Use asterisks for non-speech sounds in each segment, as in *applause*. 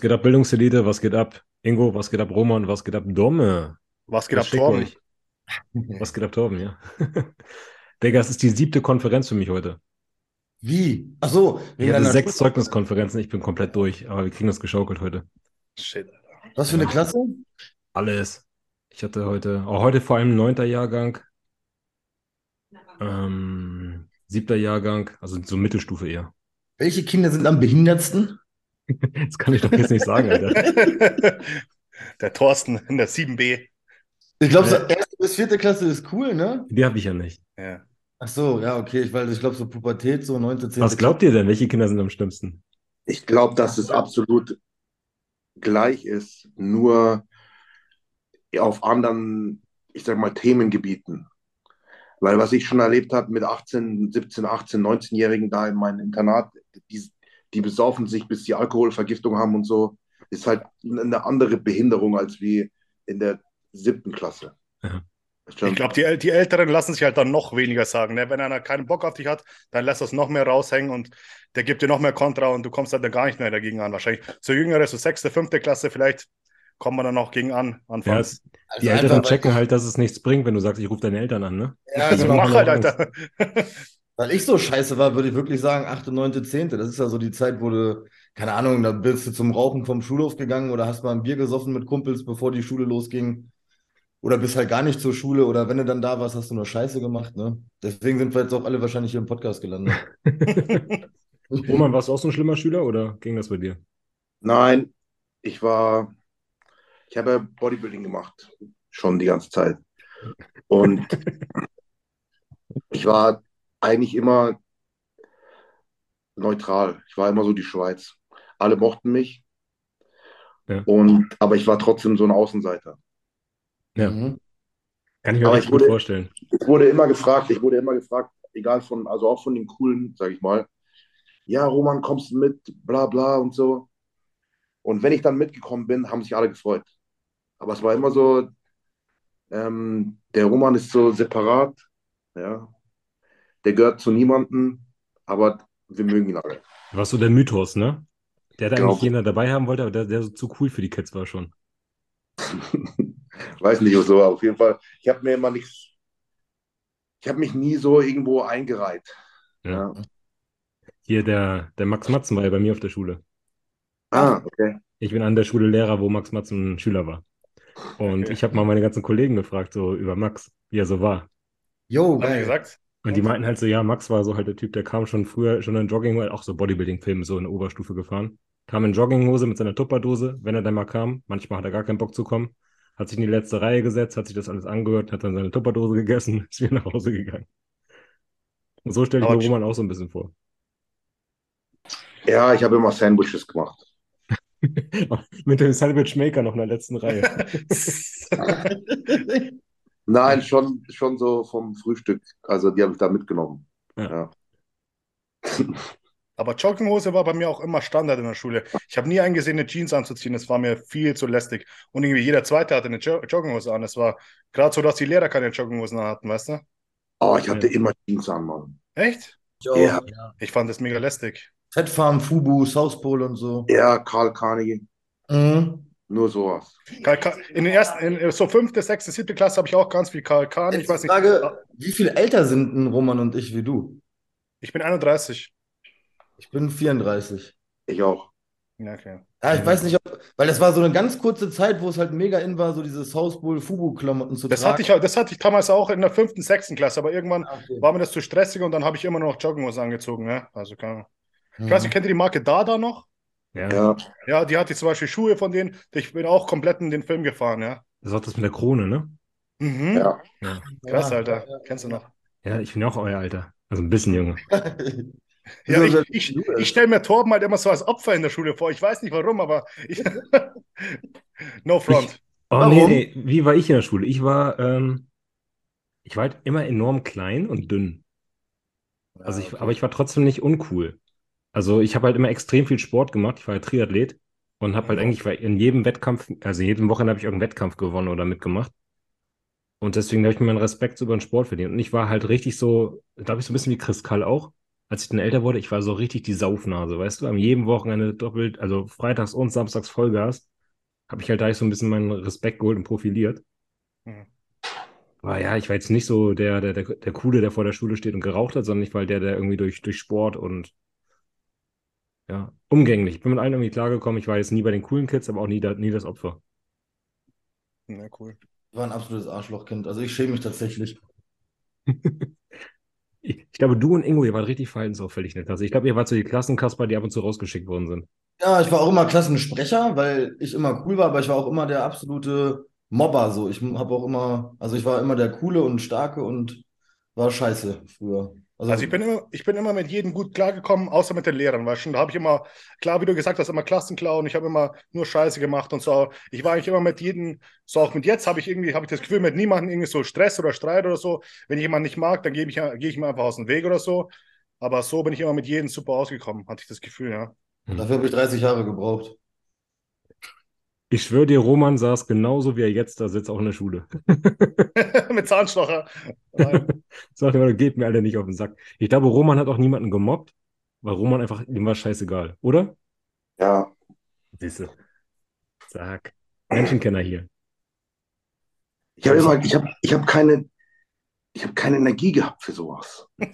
Was geht ab, Bildungselite? Was geht ab, Ingo? Was geht ab, Roman? Was geht ab, Domme? Was geht Was ab, Torben? euch? *laughs* Was geht ab, Torben, ja? *laughs* Digga, es ist die siebte Konferenz für mich heute. Wie? Ach so, Ich wegen hatte deiner sechs Zeugniskonferenzen, ich bin komplett durch, aber wir kriegen das geschaukelt heute. Shit, Alter. Was für eine Klasse? Alles. Ich hatte heute, auch heute vor allem neunter Jahrgang, ähm, siebter Jahrgang, also so Mittelstufe eher. Welche Kinder sind am behindertsten? *laughs* Das kann ich doch jetzt nicht sagen, Alter. *laughs* Der Thorsten in der 7b. Ich glaube, so erste bis vierte Klasse ist cool, ne? Die habe ich ja nicht. Ja. Ach so, ja, okay. Ich, weil ich glaube, so Pubertät, so neunte, zehnte Was glaubt ihr denn? Welche Kinder sind am schlimmsten? Ich glaube, dass es absolut gleich ist, nur auf anderen, ich sag mal, Themengebieten. Weil was ich schon erlebt habe mit 18, 17, 18, 19-Jährigen da in meinem Internat, die, die besaufen sich, bis sie Alkoholvergiftung haben und so, ist halt eine andere Behinderung als wie in der siebten Klasse. Ja. Ich glaube, die, die Älteren lassen sich halt dann noch weniger sagen. Ne? Wenn einer keinen Bock auf dich hat, dann lässt das noch mehr raushängen und der gibt dir noch mehr Kontra und du kommst halt dann gar nicht mehr dagegen an. Wahrscheinlich so jüngere, so sechste, fünfte Klasse, vielleicht kommt man dann noch gegen an. Ja, Anfangs. es, Also die Älteren checken halt, dass es nichts bringt, wenn du sagst, ich rufe deine Eltern an, ne? Ja, also mach halt, Alter. Weil ich so scheiße war, würde ich wirklich sagen, achte, neunte, zehnte. Das ist ja so die Zeit, wo du, keine Ahnung, da bist du zum Rauchen vom Schulhof gegangen oder hast mal ein Bier gesoffen mit Kumpels, bevor die Schule losging. Oder bist halt gar nicht zur Schule oder wenn du dann da warst, hast du nur Scheiße gemacht, ne? Deswegen sind wir jetzt auch alle wahrscheinlich hier im Podcast gelandet. *laughs* *laughs* Roman, warst du auch so ein schlimmer Schüler oder ging das bei dir? Nein, ich war, ich habe Bodybuilding gemacht, schon die ganze Zeit. Und *laughs* ich war eigentlich immer neutral. Ich war immer so die Schweiz. Alle mochten mich. Ja. Und, aber ich war trotzdem so ein Außenseiter. Ja. Mhm. Kann ich mir Aber echt ich gut vorstellen. Ich wurde immer gefragt, ich wurde immer gefragt, egal von, also auch von den coolen, sag ich mal, ja, Roman, kommst du mit, bla bla und so. Und wenn ich dann mitgekommen bin, haben sich alle gefreut. Aber es war immer so, ähm, der Roman ist so separat, ja. Der gehört zu niemandem, aber wir mögen ihn alle. Du warst so der Mythos, ne? Der da Genau. eigentlich jeder dabei haben wollte, aber der, der so zu cool für die Kids war schon. *laughs* Weiß nicht so, auf jeden Fall. Ich habe mir immer nichts, ich habe mich nie so irgendwo eingereiht. Ja. Ja. Hier, der, der Max Matzen war ja bei mir auf der Schule. Ah, okay. Ich bin an der Schule Lehrer, wo Max Matzen Schüler war. Und Okay. ich habe mal meine ganzen Kollegen gefragt, so über Max, wie er so war. Jo, geil. gesagt? Und die meinten halt so, ja, Max war so halt der Typ, der kam schon früher, schon in Jogging, auch so Bodybuilding-Filme so in der Oberstufe gefahren. Kam in Jogginghose mit seiner Tupperdose, wenn er dann mal kam. Manchmal hat er gar keinen Bock zu kommen. Hat sich in die letzte Reihe gesetzt, hat sich das alles angehört, hat dann seine Tupperdose gegessen, *laughs* ist wieder nach Hause gegangen. Und so stelle ich mir Roman auch so ein bisschen vor. Ja, ich habe immer Sandwiches gemacht. *laughs* Mit dem Sandwich Maker noch in der letzten Reihe. *laughs* Nein, schon, schon so vom Frühstück. Also die habe ich da mitgenommen. Ja. Ja. *laughs* Aber Jogginghose war bei mir auch immer Standard in der Schule. Ich habe nie eingesehen, eine Jeans anzuziehen. Das war mir viel zu lästig. Und irgendwie jeder Zweite hatte eine Jo- Jogginghose an. Es war gerade so, dass die Lehrer keine Jogginghosen hatten, weißt du? Oh, ich hatte Ja. immer Jeans an, Mann. Echt? Jo, Ja. Ich fand das mega lästig. Fettfarm, Fubu, South Pole und so. Ja, Karl Carnegie, Mhm. Nur sowas. In den ersten, in so fünfte, sechste, siebte Klasse habe ich auch ganz viel Karl Kahn. Ich weiß die nicht. Frage, wie viel älter sind denn Roman und ich wie du? Ich bin 31. Ich bin 34. Ich auch. Ja, okay. Ja, ich Mhm. weiß nicht, ob, weil das war so eine ganz kurze Zeit, wo es halt mega in war, so diese South Pole, Fubu-Klamotten zu Das tragen. hatte, ich, auch- das hatte ich damals auch in der fünften, sechsten Klasse, aber irgendwann Ah, okay. war mir das zu stressig und dann habe ich immer noch Jogginghose angezogen. Ja? Also, keine Ahnung. Mhm. Ich weiß nicht, kennt ihr die Marke Dada noch? Ja, Ja, Ja, die hatte zum Beispiel Schuhe von denen. Ich bin auch komplett in den Film gefahren, ja. das war das mit der Krone, ne? Mhm. ja. Ja, Krass, Alter. ja, Kennst du noch? ja ich bin ja auch euer Alter. Also ein bisschen jünger. *laughs* Ja, ich, ich, ich stelle mir Torben halt immer so als Opfer in der Schule vor. Ich weiß nicht warum, aber ich, *laughs* no front. Oh, Warum? nee, nee. Wie war ich in der Schule? Ich war, ähm, ich war halt immer enorm klein und dünn. Also ich, aber ich war trotzdem nicht uncool. Also ich habe halt immer extrem viel Sport gemacht. Ich war ja Triathlet und habe halt eigentlich in jedem Wettkampf, also jeden Wochenende habe ich irgendeinen Wettkampf gewonnen oder mitgemacht. Und deswegen habe ich mir meinen Respekt so über den Sport verdient. Und ich war halt richtig so, glaube ich, so ein bisschen wie Chris Kall auch. als ich dann älter wurde, ich war so richtig die Saufnase, weißt du? Am jedem Wochenende doppelt, also freitags und samstags Vollgas, habe ich halt da so ein bisschen meinen Respekt geholt und profiliert. Mhm. Aber ja, ich war jetzt nicht so der, der, der, der Coole, der vor der Schule steht und geraucht hat, sondern ich war halt der, der irgendwie durch, durch Sport und ja, umgänglich. Ich bin mit allen irgendwie klargekommen. Ich war jetzt nie bei den coolen Kids, aber auch nie, da, nie das Opfer. Ja, cool. Ich war ein absolutes Arschlochkind. Also ich schäme mich tatsächlich. *laughs* Ich, ich glaube, du und Ingo, ihr wart richtig verhaltensauffällig in der Klasse. Ich glaube, ihr wart so die Klassenkasper, die ab und zu rausgeschickt worden sind. Ja, ich war auch immer Klassensprecher, weil ich immer cool war, aber ich war auch immer der absolute Mobber. So, ich habe auch immer, also ich war immer der coole und starke und war scheiße früher. Also, Also ich bin immer, ich bin immer mit jedem gut klargekommen, außer mit den Lehrern, weißt du? Da habe ich immer, klar, wie du gesagt hast, immer Klassenclown, ich habe immer nur Scheiße gemacht und so. Ich war eigentlich immer mit jedem, so auch mit jetzt habe ich irgendwie, habe ich das Gefühl, mit niemandem irgendwie so Stress oder Streit oder so. Wenn ich jemanden nicht mag, dann gebe ich, gehe ich mir einfach aus dem Weg oder so. Aber so bin ich immer mit jedem super ausgekommen, hatte ich das Gefühl, ja. dafür habe ich 30 Jahre gebraucht. Ich schwöre dir, Roman saß genauso, wie er jetzt da sitzt, auch in der Schule. *laughs* mit Zahnstocher. *laughs* Sagt immer, geht mir alle nicht auf den Sack. Ich glaube, Roman hat auch niemanden gemobbt, weil Roman einfach, ihm war scheißegal, oder? Ja, Siehste. Sag. Menschenkenner hier. ich habe immer, ich habe, ich habe keine, ich habe keine Energie gehabt für sowas. *laughs*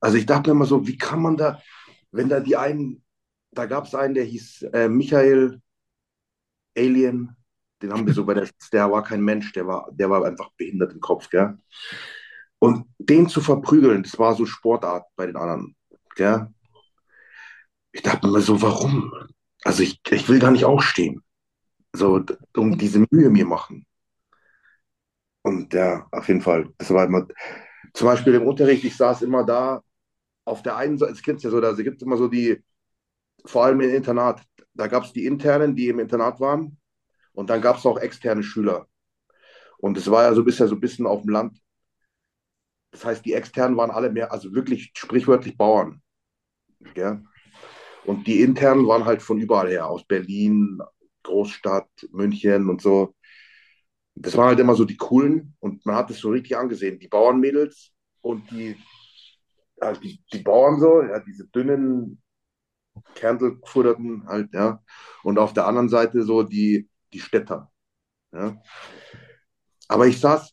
Also ich dachte mir immer so, wie kann man da, wenn da die einen, da gab es einen, der hieß äh, Michael Alien, den haben wir so bei der, *laughs* der war kein Mensch, der war, der war einfach behindert im Kopf, gell? Und den zu verprügeln, das war so Sportart bei den anderen, gell? Ich dachte mir so, warum? Also ich, ich will gar nicht aufstehen. So, um *laughs* diese Mühe mir machen. Und ja, auf jeden Fall, das war immer, zum Beispiel im Unterricht, ich saß immer da, auf der einen Seite, es gibt ja so, da gibt es immer so die, vor allem im Internat, da gab es die Internen, die im Internat waren, und dann gab es auch externe Schüler. Und es war ja so bisher so ein bisschen auf dem Land. Das heißt, die externen waren alle mehr, also wirklich sprichwörtlich Bauern. Ja? Und die internen waren halt von überall her, aus Berlin, Großstadt, München und so. Das waren halt immer so die coolen und man hat es so richtig angesehen. Die Bauernmädels und die, halt die, die Bauern so, ja, diese dünnen, Kerntelgefutterten halt, ja. Und auf der anderen Seite so die, die Städter. Ja. Aber ich saß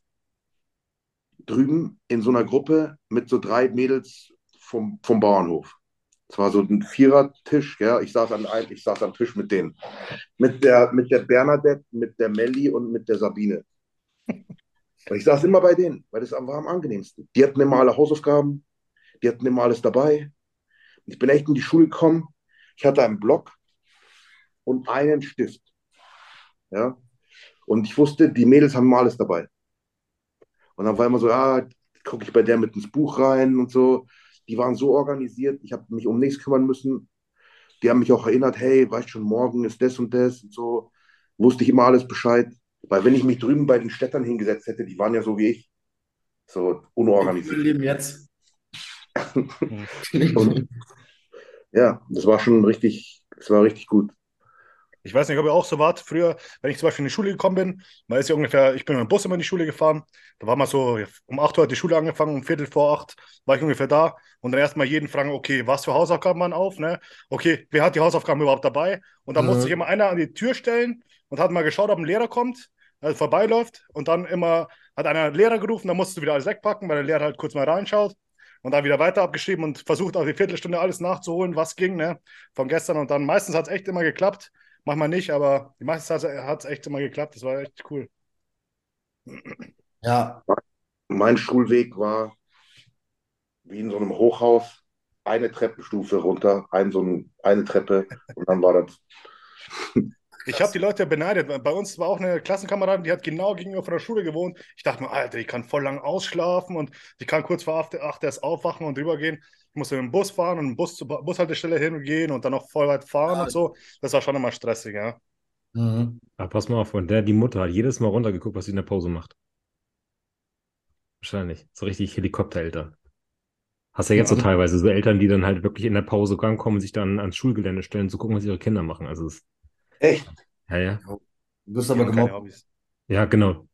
drüben in so einer Gruppe mit so drei Mädels vom, vom Bauernhof. Es war so ein Vierertisch, ja. Ich saß an ich saß am Tisch mit denen. Mit der, mit der Bernadette, mit der Melli und mit der Sabine. Und ich saß immer bei denen, weil das war am angenehmsten. Die hatten immer alle Hausaufgaben, die hatten immer alles dabei. Ich bin echt in die Schule gekommen. Ich hatte einen Block und einen Stift. Ja. Und ich wusste, die Mädels haben immer alles dabei. Und dann war immer so, ja, gucke ich bei der mit ins Buch rein und so. Die waren so organisiert, ich habe mich um nichts kümmern müssen. Die haben mich auch erinnert, hey, weißt schon, morgen ist das und das und so. Wusste ich immer alles Bescheid. Weil wenn ich mich drüben bei den Städtern hingesetzt hätte, die waren ja so wie ich, so Wir unorganisiert. leben jetzt. *laughs* Und ja, das war schon richtig, das war richtig gut. Ich weiß nicht, ob ihr auch so wart. Früher, wenn ich zum Beispiel in die Schule gekommen bin, man ist ja ungefähr, ich bin mit dem Bus immer in die Schule gefahren. Da war mal so, um 8 Uhr hat die Schule angefangen, um Viertel vor 8 war ich ungefähr da. Und dann erstmal jeden fragen, okay, was für Hausaufgaben waren auf, ne? Okay, wer hat die Hausaufgaben überhaupt dabei? Und dann Mhm. musste sich immer einer an die Tür stellen und hat mal geschaut, ob ein Lehrer kommt, also vorbeiläuft. Und dann immer hat einer Lehrer gerufen, dann musstest du wieder alles wegpacken, weil der Lehrer halt kurz mal reinschaut. Und dann wieder weiter abgeschrieben und versucht auf die Viertelstunde alles nachzuholen, was ging, ne? Von gestern. Und dann meistens hat es echt immer geklappt. Manchmal nicht, aber die meiste Zeit hat es echt immer geklappt. Das war echt cool. Ja, Mein Schulweg war wie in so einem Hochhaus, eine Treppenstufe runter, ein, so ein, eine Treppe und dann war das. Ich habe die Leute beneidet. Bei uns war auch eine Klassenkameradin, die hat genau gegenüber von der Schule gewohnt. Ich dachte mir, Alter, die kann voll lang ausschlafen und die kann kurz vor 8 8 erst aufwachen und rübergehen. Ich musste mit dem Bus fahren und Bus zur Bushaltestelle hingehen und dann noch voll weit fahren Ja. und so. Das war schon immer stressig, ja. mhm. Aber pass mal auf, von der, die Mutter hat jedes Mal runtergeguckt, was sie in der Pause macht. Wahrscheinlich. So richtig Helikoptereltern. Hast ja jetzt so Ja. teilweise so Eltern, die dann halt wirklich in der Pause rankommen und sich dann ans Schulgelände stellen, zu gucken, was ihre Kinder machen. Also es, Echt? ja, ja. Du bist aber gemobbt. Ja, genau.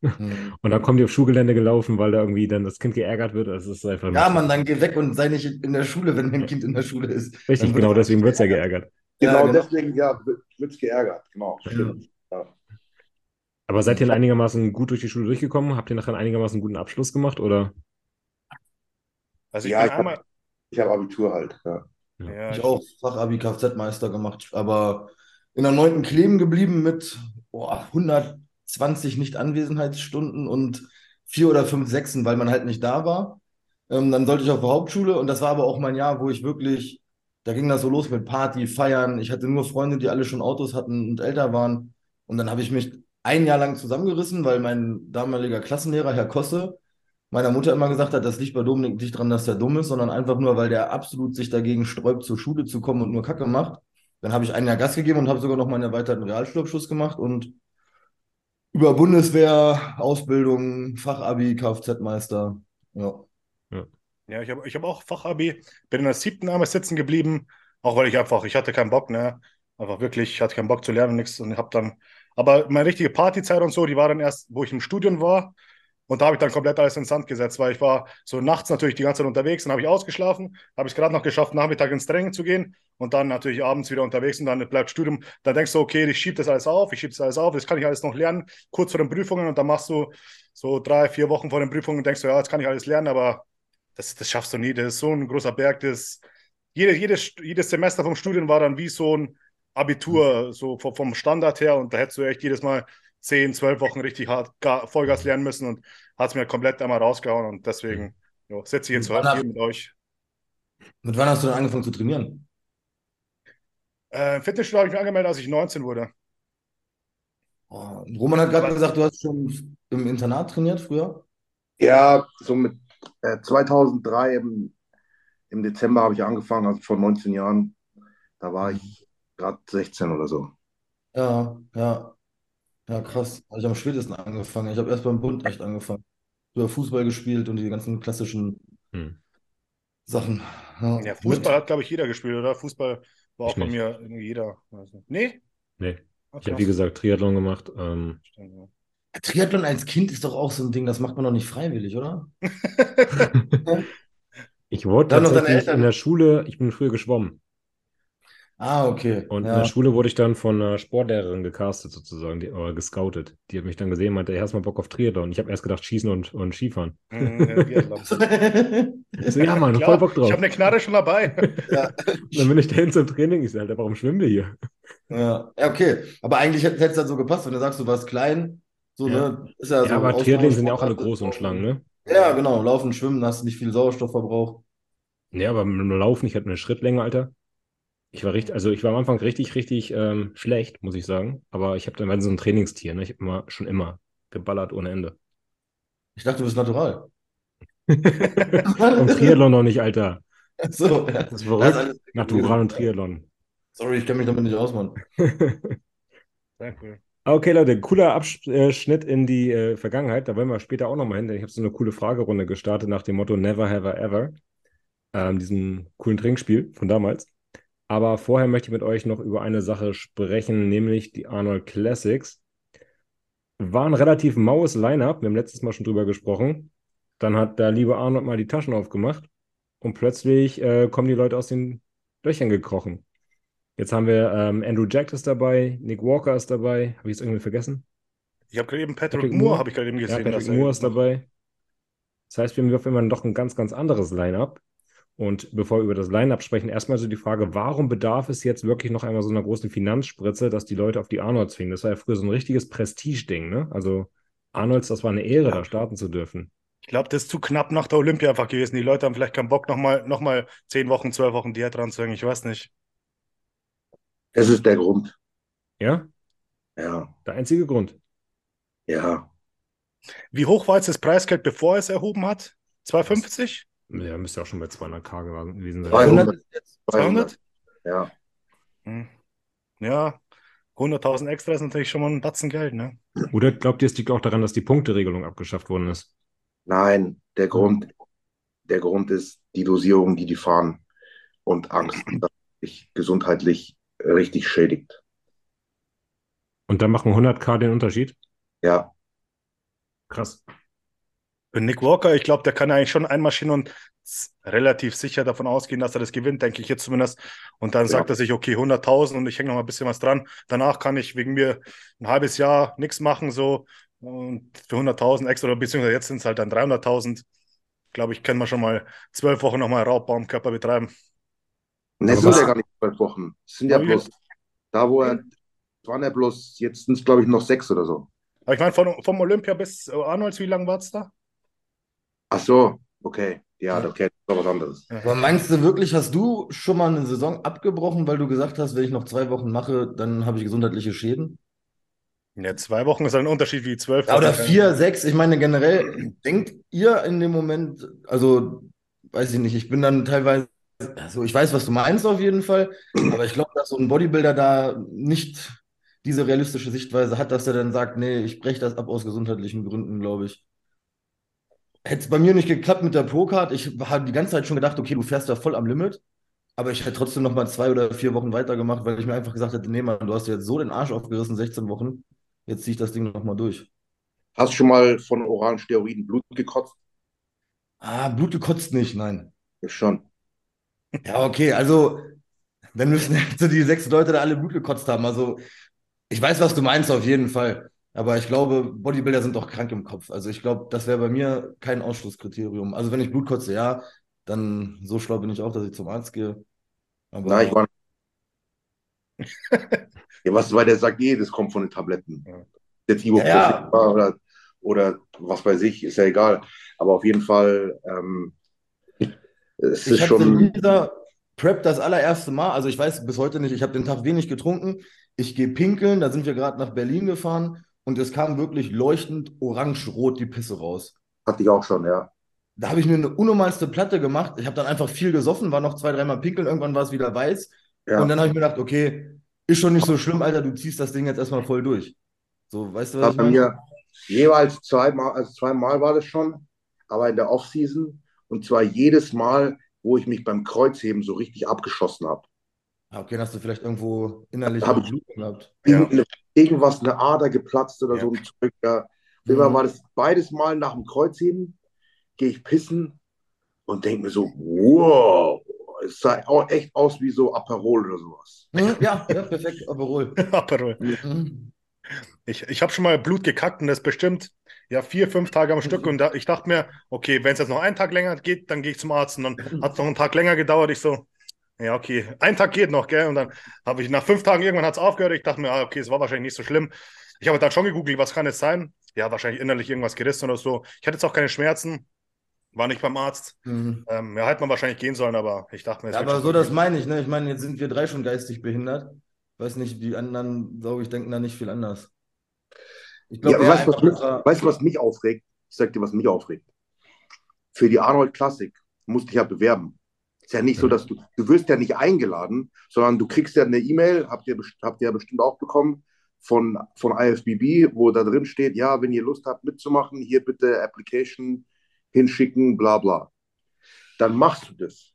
Hm. Und dann kommen die auf Schulgelände gelaufen, weil da irgendwie dann das Kind geärgert wird. Das ist einfach Ja, Mann, dann geh weg und sei nicht in der Schule, wenn dein Kind in der Schule ist. Richtig, wird genau er deswegen wird es ja geärgert. Ja, Genau, genau. deswegen, ja, wird es geärgert. Genau, stimmt. Ja. Aber seid ihr einigermaßen gut durch die Schule durchgekommen? Habt ihr nachher einen einigermaßen guten Abschluss gemacht? Oder? Also ich Ja, ich hab- einmal. Ich habe Abitur halt. Ja. Ja, Ich auch Fachabi Kfz-Meister gemacht, aber in der neunten kleben geblieben mit boah, 120 Nicht-Anwesenheitsstunden und vier oder fünf Sechsen, weil man halt nicht da war. Ähm, dann sollte ich auf die Hauptschule und das war aber auch mein Jahr, wo ich wirklich, da ging das so los mit Party, Feiern. Ich hatte nur Freunde, die alle schon Autos hatten und älter waren. Und dann habe ich mich ein Jahr lang zusammengerissen, weil mein damaliger Klassenlehrer, Herr Kosse, meiner Mutter immer gesagt hat, das liegt bei Dominik nicht dran, dass er dumm ist, sondern einfach nur, weil der absolut sich dagegen sträubt, zur Schule zu kommen und nur Kacke macht. Dann habe ich ein Jahr Gas gegeben und habe sogar noch meinen erweiterten Realschulabschluss gemacht und über Bundeswehr, Ausbildung, Fachabi, Kfz-Meister. Ja. Ja, ich habe ich hab auch Fachabi, bin in der siebten einmal sitzen geblieben, auch weil ich einfach, ich hatte keinen Bock, ne? Einfach wirklich, ich hatte keinen Bock zu lernen, nichts und habe dann, aber meine richtige Partyzeit und so, die war dann erst, wo ich im Studium war und da habe ich dann komplett alles ins Sand gesetzt, weil ich war so nachts natürlich die ganze Zeit unterwegs, dann habe ich ausgeschlafen, habe ich es gerade noch geschafft, Nachmittag ins Training zu gehen und dann natürlich abends wieder unterwegs und dann bleibt Studium, dann denkst du, okay, ich schiebe das alles auf, ich schiebe das alles auf, das kann ich alles noch lernen, kurz vor den Prüfungen und dann machst du so drei, vier Wochen vor den Prüfungen und denkst du, ja, jetzt kann ich alles lernen, aber das, das schaffst du nie. Das ist so ein großer Berg. Das, jede, jedes, jedes Semester vom Studium war dann wie so ein Abitur, so vom Standard her. Und da hättest du echt jedes Mal 10, 12 Wochen richtig hart Ga- Vollgas lernen müssen und hat es mir komplett einmal rausgehauen. Und deswegen jo, sitze ich jetzt heute hier mit euch. Mit wann hast du denn angefangen zu trainieren? Äh, im Fitnessstudio habe ich mich angemeldet, als ich 19 wurde. Oh, Roman hat gerade gesagt, du hast schon im Internat trainiert früher. Ja, so mit äh, 2003 im, im Dezember habe ich angefangen, also vor 19 Jahren. Da war ich gerade 16 oder so. Ja, ja. Ja, krass. Habe ich am spätesten angefangen. Ich habe erst beim Bund echt angefangen. Früher Fußball gespielt und die ganzen klassischen Hm. Sachen. Ja, Ja, Fußball hat, glaube ich, jeder gespielt, oder? Fußball war auch Ich bei nicht. mir irgendwie jeder. Also, nee? Nee. Ah, Ich habe, wie gesagt, Triathlon gemacht. Ähm, Stimmt, mit Triathlon als Kind ist doch auch so ein Ding, das macht man doch nicht freiwillig, oder? *laughs* *laughs* ich wurde Dann noch deine tatsächlich Eltern? in der Schule, ich bin früher geschwommen. Ah, okay. Und in Ja. der Schule wurde ich dann von einer Sportlehrerin gecastet, sozusagen, die, oder gescoutet. Die hat mich dann gesehen, meinte, hast du mal Bock auf Triathlon? Ich habe erst gedacht, Schießen und, und Skifahren. Hm, ja, *laughs* *laughs* so, ja, Mann, Klar, voll Bock drauf. Ich habe eine Knarre schon dabei. *laughs* Ja. Dann bin ich dahin zum Training. Ich so, Alter, warum schwimmen wir hier? Ja. Ja, okay. Aber eigentlich hätte es dann so gepasst, wenn du sagst, du warst klein. So, Ja. ne? Ist ja Ja, so aber Triathleten sind ja auch alle groß und schlank, ne? Ja, genau. Laufen, schwimmen, hast nicht viel Sauerstoffverbrauch. Ja, aber mit dem Laufen, ich hatte eine Schrittlänge, Alter. Ich war richtig, also ich war am Anfang richtig, richtig ähm, schlecht, muss ich sagen. Aber ich habe dann so ein Trainingstier, ne? Ich habe immer, schon immer geballert ohne Ende. Ich dachte, du bist natural. *laughs* und Triathlon noch nicht, Alter. So, ja. Das ist verrückt. Natural und Triathlon. Sorry, ich kenne mich damit nicht aus, Mann. *laughs* Sehr cool. Okay, Leute, cooler Abschnitt in die äh, Vergangenheit. Da wollen wir später auch nochmal hin, denn ich habe so eine coole Fragerunde gestartet nach dem Motto Never Have I Ever. Ähm, diesem coolen Trinkspiel von damals. Aber vorher möchte ich mit euch noch über eine Sache sprechen, nämlich die Arnold Classics. War ein relativ maues Line-Up, wir haben letztes Mal schon drüber gesprochen. Dann hat der liebe Arnold mal die Taschen aufgemacht und plötzlich äh, kommen die Leute aus den Löchern gekrochen. Jetzt haben wir ähm, Andrew Jack ist dabei, Nick Walker ist dabei. Habe ich jetzt irgendwie vergessen? Ich habe gerade eben Patrick, Patrick Moore, Moore. habe ich gerade eben Ja, gesehen. Patrick dass er Moore ist noch- dabei. Das heißt, wir haben auf einmal doch ein ganz, ganz anderes Line-Up. Und bevor wir über das Line-Up sprechen, erstmal so die Frage, warum bedarf es jetzt wirklich noch einmal so einer großen Finanzspritze, dass die Leute auf die Arnolds zwingen? Das war ja früher so ein richtiges Prestige-Ding, ne? Also Arnolds, das war eine Ehre, da starten zu dürfen. Ich glaube, das ist zu knapp nach der Olympia einfach gewesen. Die Leute haben vielleicht keinen Bock, nochmal noch mal zehn Wochen, zwölf Wochen Diät dran zu hängen. Ich weiß nicht. Das ist der Grund. Ja? Ja, Der einzige Grund. ja. Wie hoch war jetzt das Preisgeld, bevor er es erhoben hat? 250? Ja, müsste auch schon bei 200k gewesen sein. 200. 100 ist jetzt. 200? Ja. Hm. Ja, 100.000 extra ist natürlich schon mal ein Batzen Geld, ne? Oder glaubt ihr, es liegt auch daran, dass die Punkteregelung abgeschafft worden ist? Nein, der Grund, der Grund ist die Dosierung, die die fahren und Angst, *clears throat* dass sich gesundheitlich richtig schädigt. Und dann machen 100k den Unterschied? Ja, Krass. Nick Walker, ich glaube, der kann eigentlich schon einmarschieren und relativ sicher davon ausgehen, dass er das gewinnt, denke ich jetzt zumindest. Und dann ja. sagt er sich, okay, 100.000 und ich hänge noch mal ein bisschen was dran. Danach kann ich wegen mir ein halbes Jahr nichts machen, so und für 100.000 extra, beziehungsweise jetzt sind es halt dann 300.000. Glaube ich, können wir schon mal zwölf Wochen nochmal Raubbaumkörper betreiben. Ne, es sind ja gar nicht zwölf Wochen. Es sind ja bloß, da wo er, waren ja bloß, jetzt sind es glaube ich noch sechs oder so. Aber ich meine, von, vom Olympia bis Arnolds, wie lange war es da? Ach so, okay. Ja, okay, das ist was anderes. Aber meinst du wirklich, hast du schon mal eine Saison abgebrochen, weil du gesagt hast, wenn ich noch zwei Wochen mache, dann habe ich gesundheitliche Schäden? Ja, zwei Wochen ist ein Unterschied wie zwölf. Ja, oder vier, sechs. Ich meine, generell, denkt ihr in dem Moment, also weiß ich nicht, ich bin dann teilweise, also ich weiß, was du meinst auf jeden Fall, aber ich glaube, dass so ein Bodybuilder da nicht diese realistische Sichtweise hat, dass er dann sagt, nee, ich breche das ab aus gesundheitlichen Gründen, glaube ich. Hätte es bei mir nicht geklappt mit der Pro-Card, ich habe die ganze Zeit schon gedacht, okay, du fährst da voll am Limit, aber ich hätte trotzdem noch mal zwei oder vier Wochen weitergemacht, weil ich mir einfach gesagt hätte, nee, Mann, du hast dir jetzt so den Arsch aufgerissen, 16 Wochen, Jetzt ziehe ich das Ding nochmal durch. Hast du schon mal von oralen Steroiden Blut gekotzt? Ah, Blut gekotzt nicht, nein. Ja, schon. Ja, okay, also dann müssen *laughs* jetzt die sechs Leute da alle Blut gekotzt haben. Also ich weiß, was du meinst, auf jeden Fall. Aber ich glaube, Bodybuilder sind doch krank im Kopf. Also ich glaube, das wäre bei mir kein Ausschlusskriterium. Also wenn ich Blut kotze, ja, dann so schlau bin ich auch, dass ich zum Arzt gehe. Aber Nein, ich war *laughs* Ja, was, weil der sagt, eh, das kommt von den Tabletten. Jetzt Ibuprofen ja, ja. oder, oder was weiß ich, ist ja egal. Aber auf jeden Fall, ähm, es ich ist schon. Prep das allererste Mal, also ich weiß bis heute nicht, ich habe den Tag wenig getrunken. Ich gehe pinkeln, da sind wir gerade nach Berlin gefahren und es kam wirklich leuchtend orange-rot die Pisse raus. Hatte ich auch schon, ja. Da habe ich mir eine unnormalste Platte gemacht. Ich habe dann einfach viel gesoffen, war noch zwei, dreimal pinkeln, irgendwann war es wieder weiß. Ja. Und dann habe ich mir gedacht, okay, ist schon nicht so schlimm, Alter, du ziehst das Ding jetzt erstmal voll durch. So, weißt du, was ich meine? Mir jeweils zweimal, also zweimal war das schon, aber in der Offseason und zwar jedes Mal, wo ich mich beim Kreuzheben so richtig abgeschossen habe. Ah, okay, hast du vielleicht irgendwo innerlich hab Blut gehabt. Ja. Irgendwas, eine Ader geplatzt oder ja. so ein Zeug. Ja. Mhm. war das beides Mal nach dem Kreuzheben, gehe ich pissen und denke mir so, wow, es sah auch echt aus wie so Aperol oder sowas. Mhm, ja, ja perfekt, Aperol. *laughs* Aperol. Mhm. Ich, ich habe schon mal Blut gekackt und das bestimmt ja vier, fünf Tage am Stück. Und da, ich dachte mir, okay, wenn es jetzt noch einen Tag länger geht, dann gehe ich zum Arzt. Und dann hat es noch einen Tag länger gedauert. Ich so, ja, okay, ein Tag geht noch, gell? Und dann habe ich nach fünf Tagen irgendwann hat es aufgehört. Ich dachte mir, ah, okay, es war wahrscheinlich nicht so schlimm. Ich habe dann schon gegoogelt, was kann es sein? Ja, wahrscheinlich innerlich irgendwas gerissen oder so. Ich hatte jetzt auch keine Schmerzen. War nicht beim Arzt. Mhm. Ähm, ja, hätte man wahrscheinlich gehen sollen, aber ich dachte mir, ja, Aber so, das meine ich, ne? Ich meine, jetzt sind wir drei schon geistig behindert. Weiß nicht, die anderen, glaube ich, denken da nicht viel anders. Ich glaube, ja, weißt, was mich, weißt du, was mich aufregt? Ich sag dir, was mich aufregt. Für die Arnold Classic musste ich ja bewerben. Ist ja nicht so, dass du, du wirst ja nicht eingeladen, sondern du kriegst ja eine E-Mail, habt ihr, habt ihr ja bestimmt auch bekommen, von, von IFBB, wo da drin steht, ja, wenn ihr Lust habt mitzumachen, hier bitte Application hinschicken, bla bla. Dann machst du das.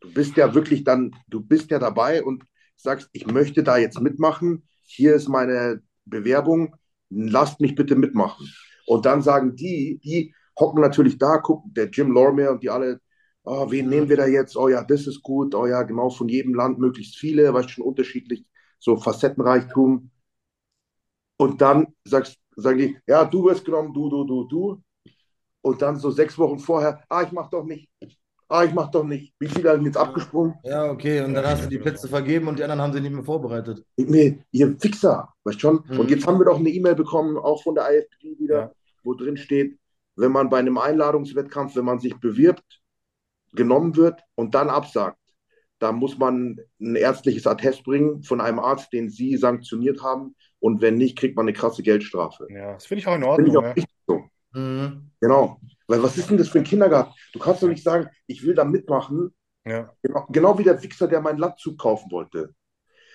Du bist ja wirklich dann, du bist ja dabei und sagst, ich möchte da jetzt mitmachen, hier ist meine Bewerbung, lasst mich bitte mitmachen. Und dann sagen die, die hocken natürlich da, gucken, der Jim Lorimer und die alle, oh, wen nehmen wir da jetzt? Oh ja, das ist gut, oh ja, genau von jedem Land möglichst viele, weißt schon unterschiedlich, so Facettenreichtum. Und dann sagst, sagen die, ja, du wirst genommen, du, du, du, du und dann so sechs Wochen vorher, ah, ich mach doch nicht. Ah, ich mach doch nicht. Wie viele haben jetzt abgesprungen? Ja, okay. Und dann hast du die Plätze vergeben und die anderen haben sie nicht mehr vorbereitet. Nee, ihr Fixer, weißt schon? Mhm. Und jetzt haben wir doch eine E-Mail bekommen, auch von der IFP wieder, ja. wo drin steht, wenn man bei einem Einladungswettkampf, wenn man sich bewirbt, genommen wird und dann absagt, da muss man ein ärztliches Attest bringen von einem Arzt, den Sie sanktioniert haben. Und wenn nicht, kriegt man eine krasse Geldstrafe. Ja, das finde ich auch in Ordnung. Auch ja. so. Mhm. Genau. Weil was ist denn das für ein Kindergarten? Du kannst doch nicht sagen, ich will da mitmachen. Ja. Genau, genau wie der Wichser, der meinen Latzug kaufen wollte.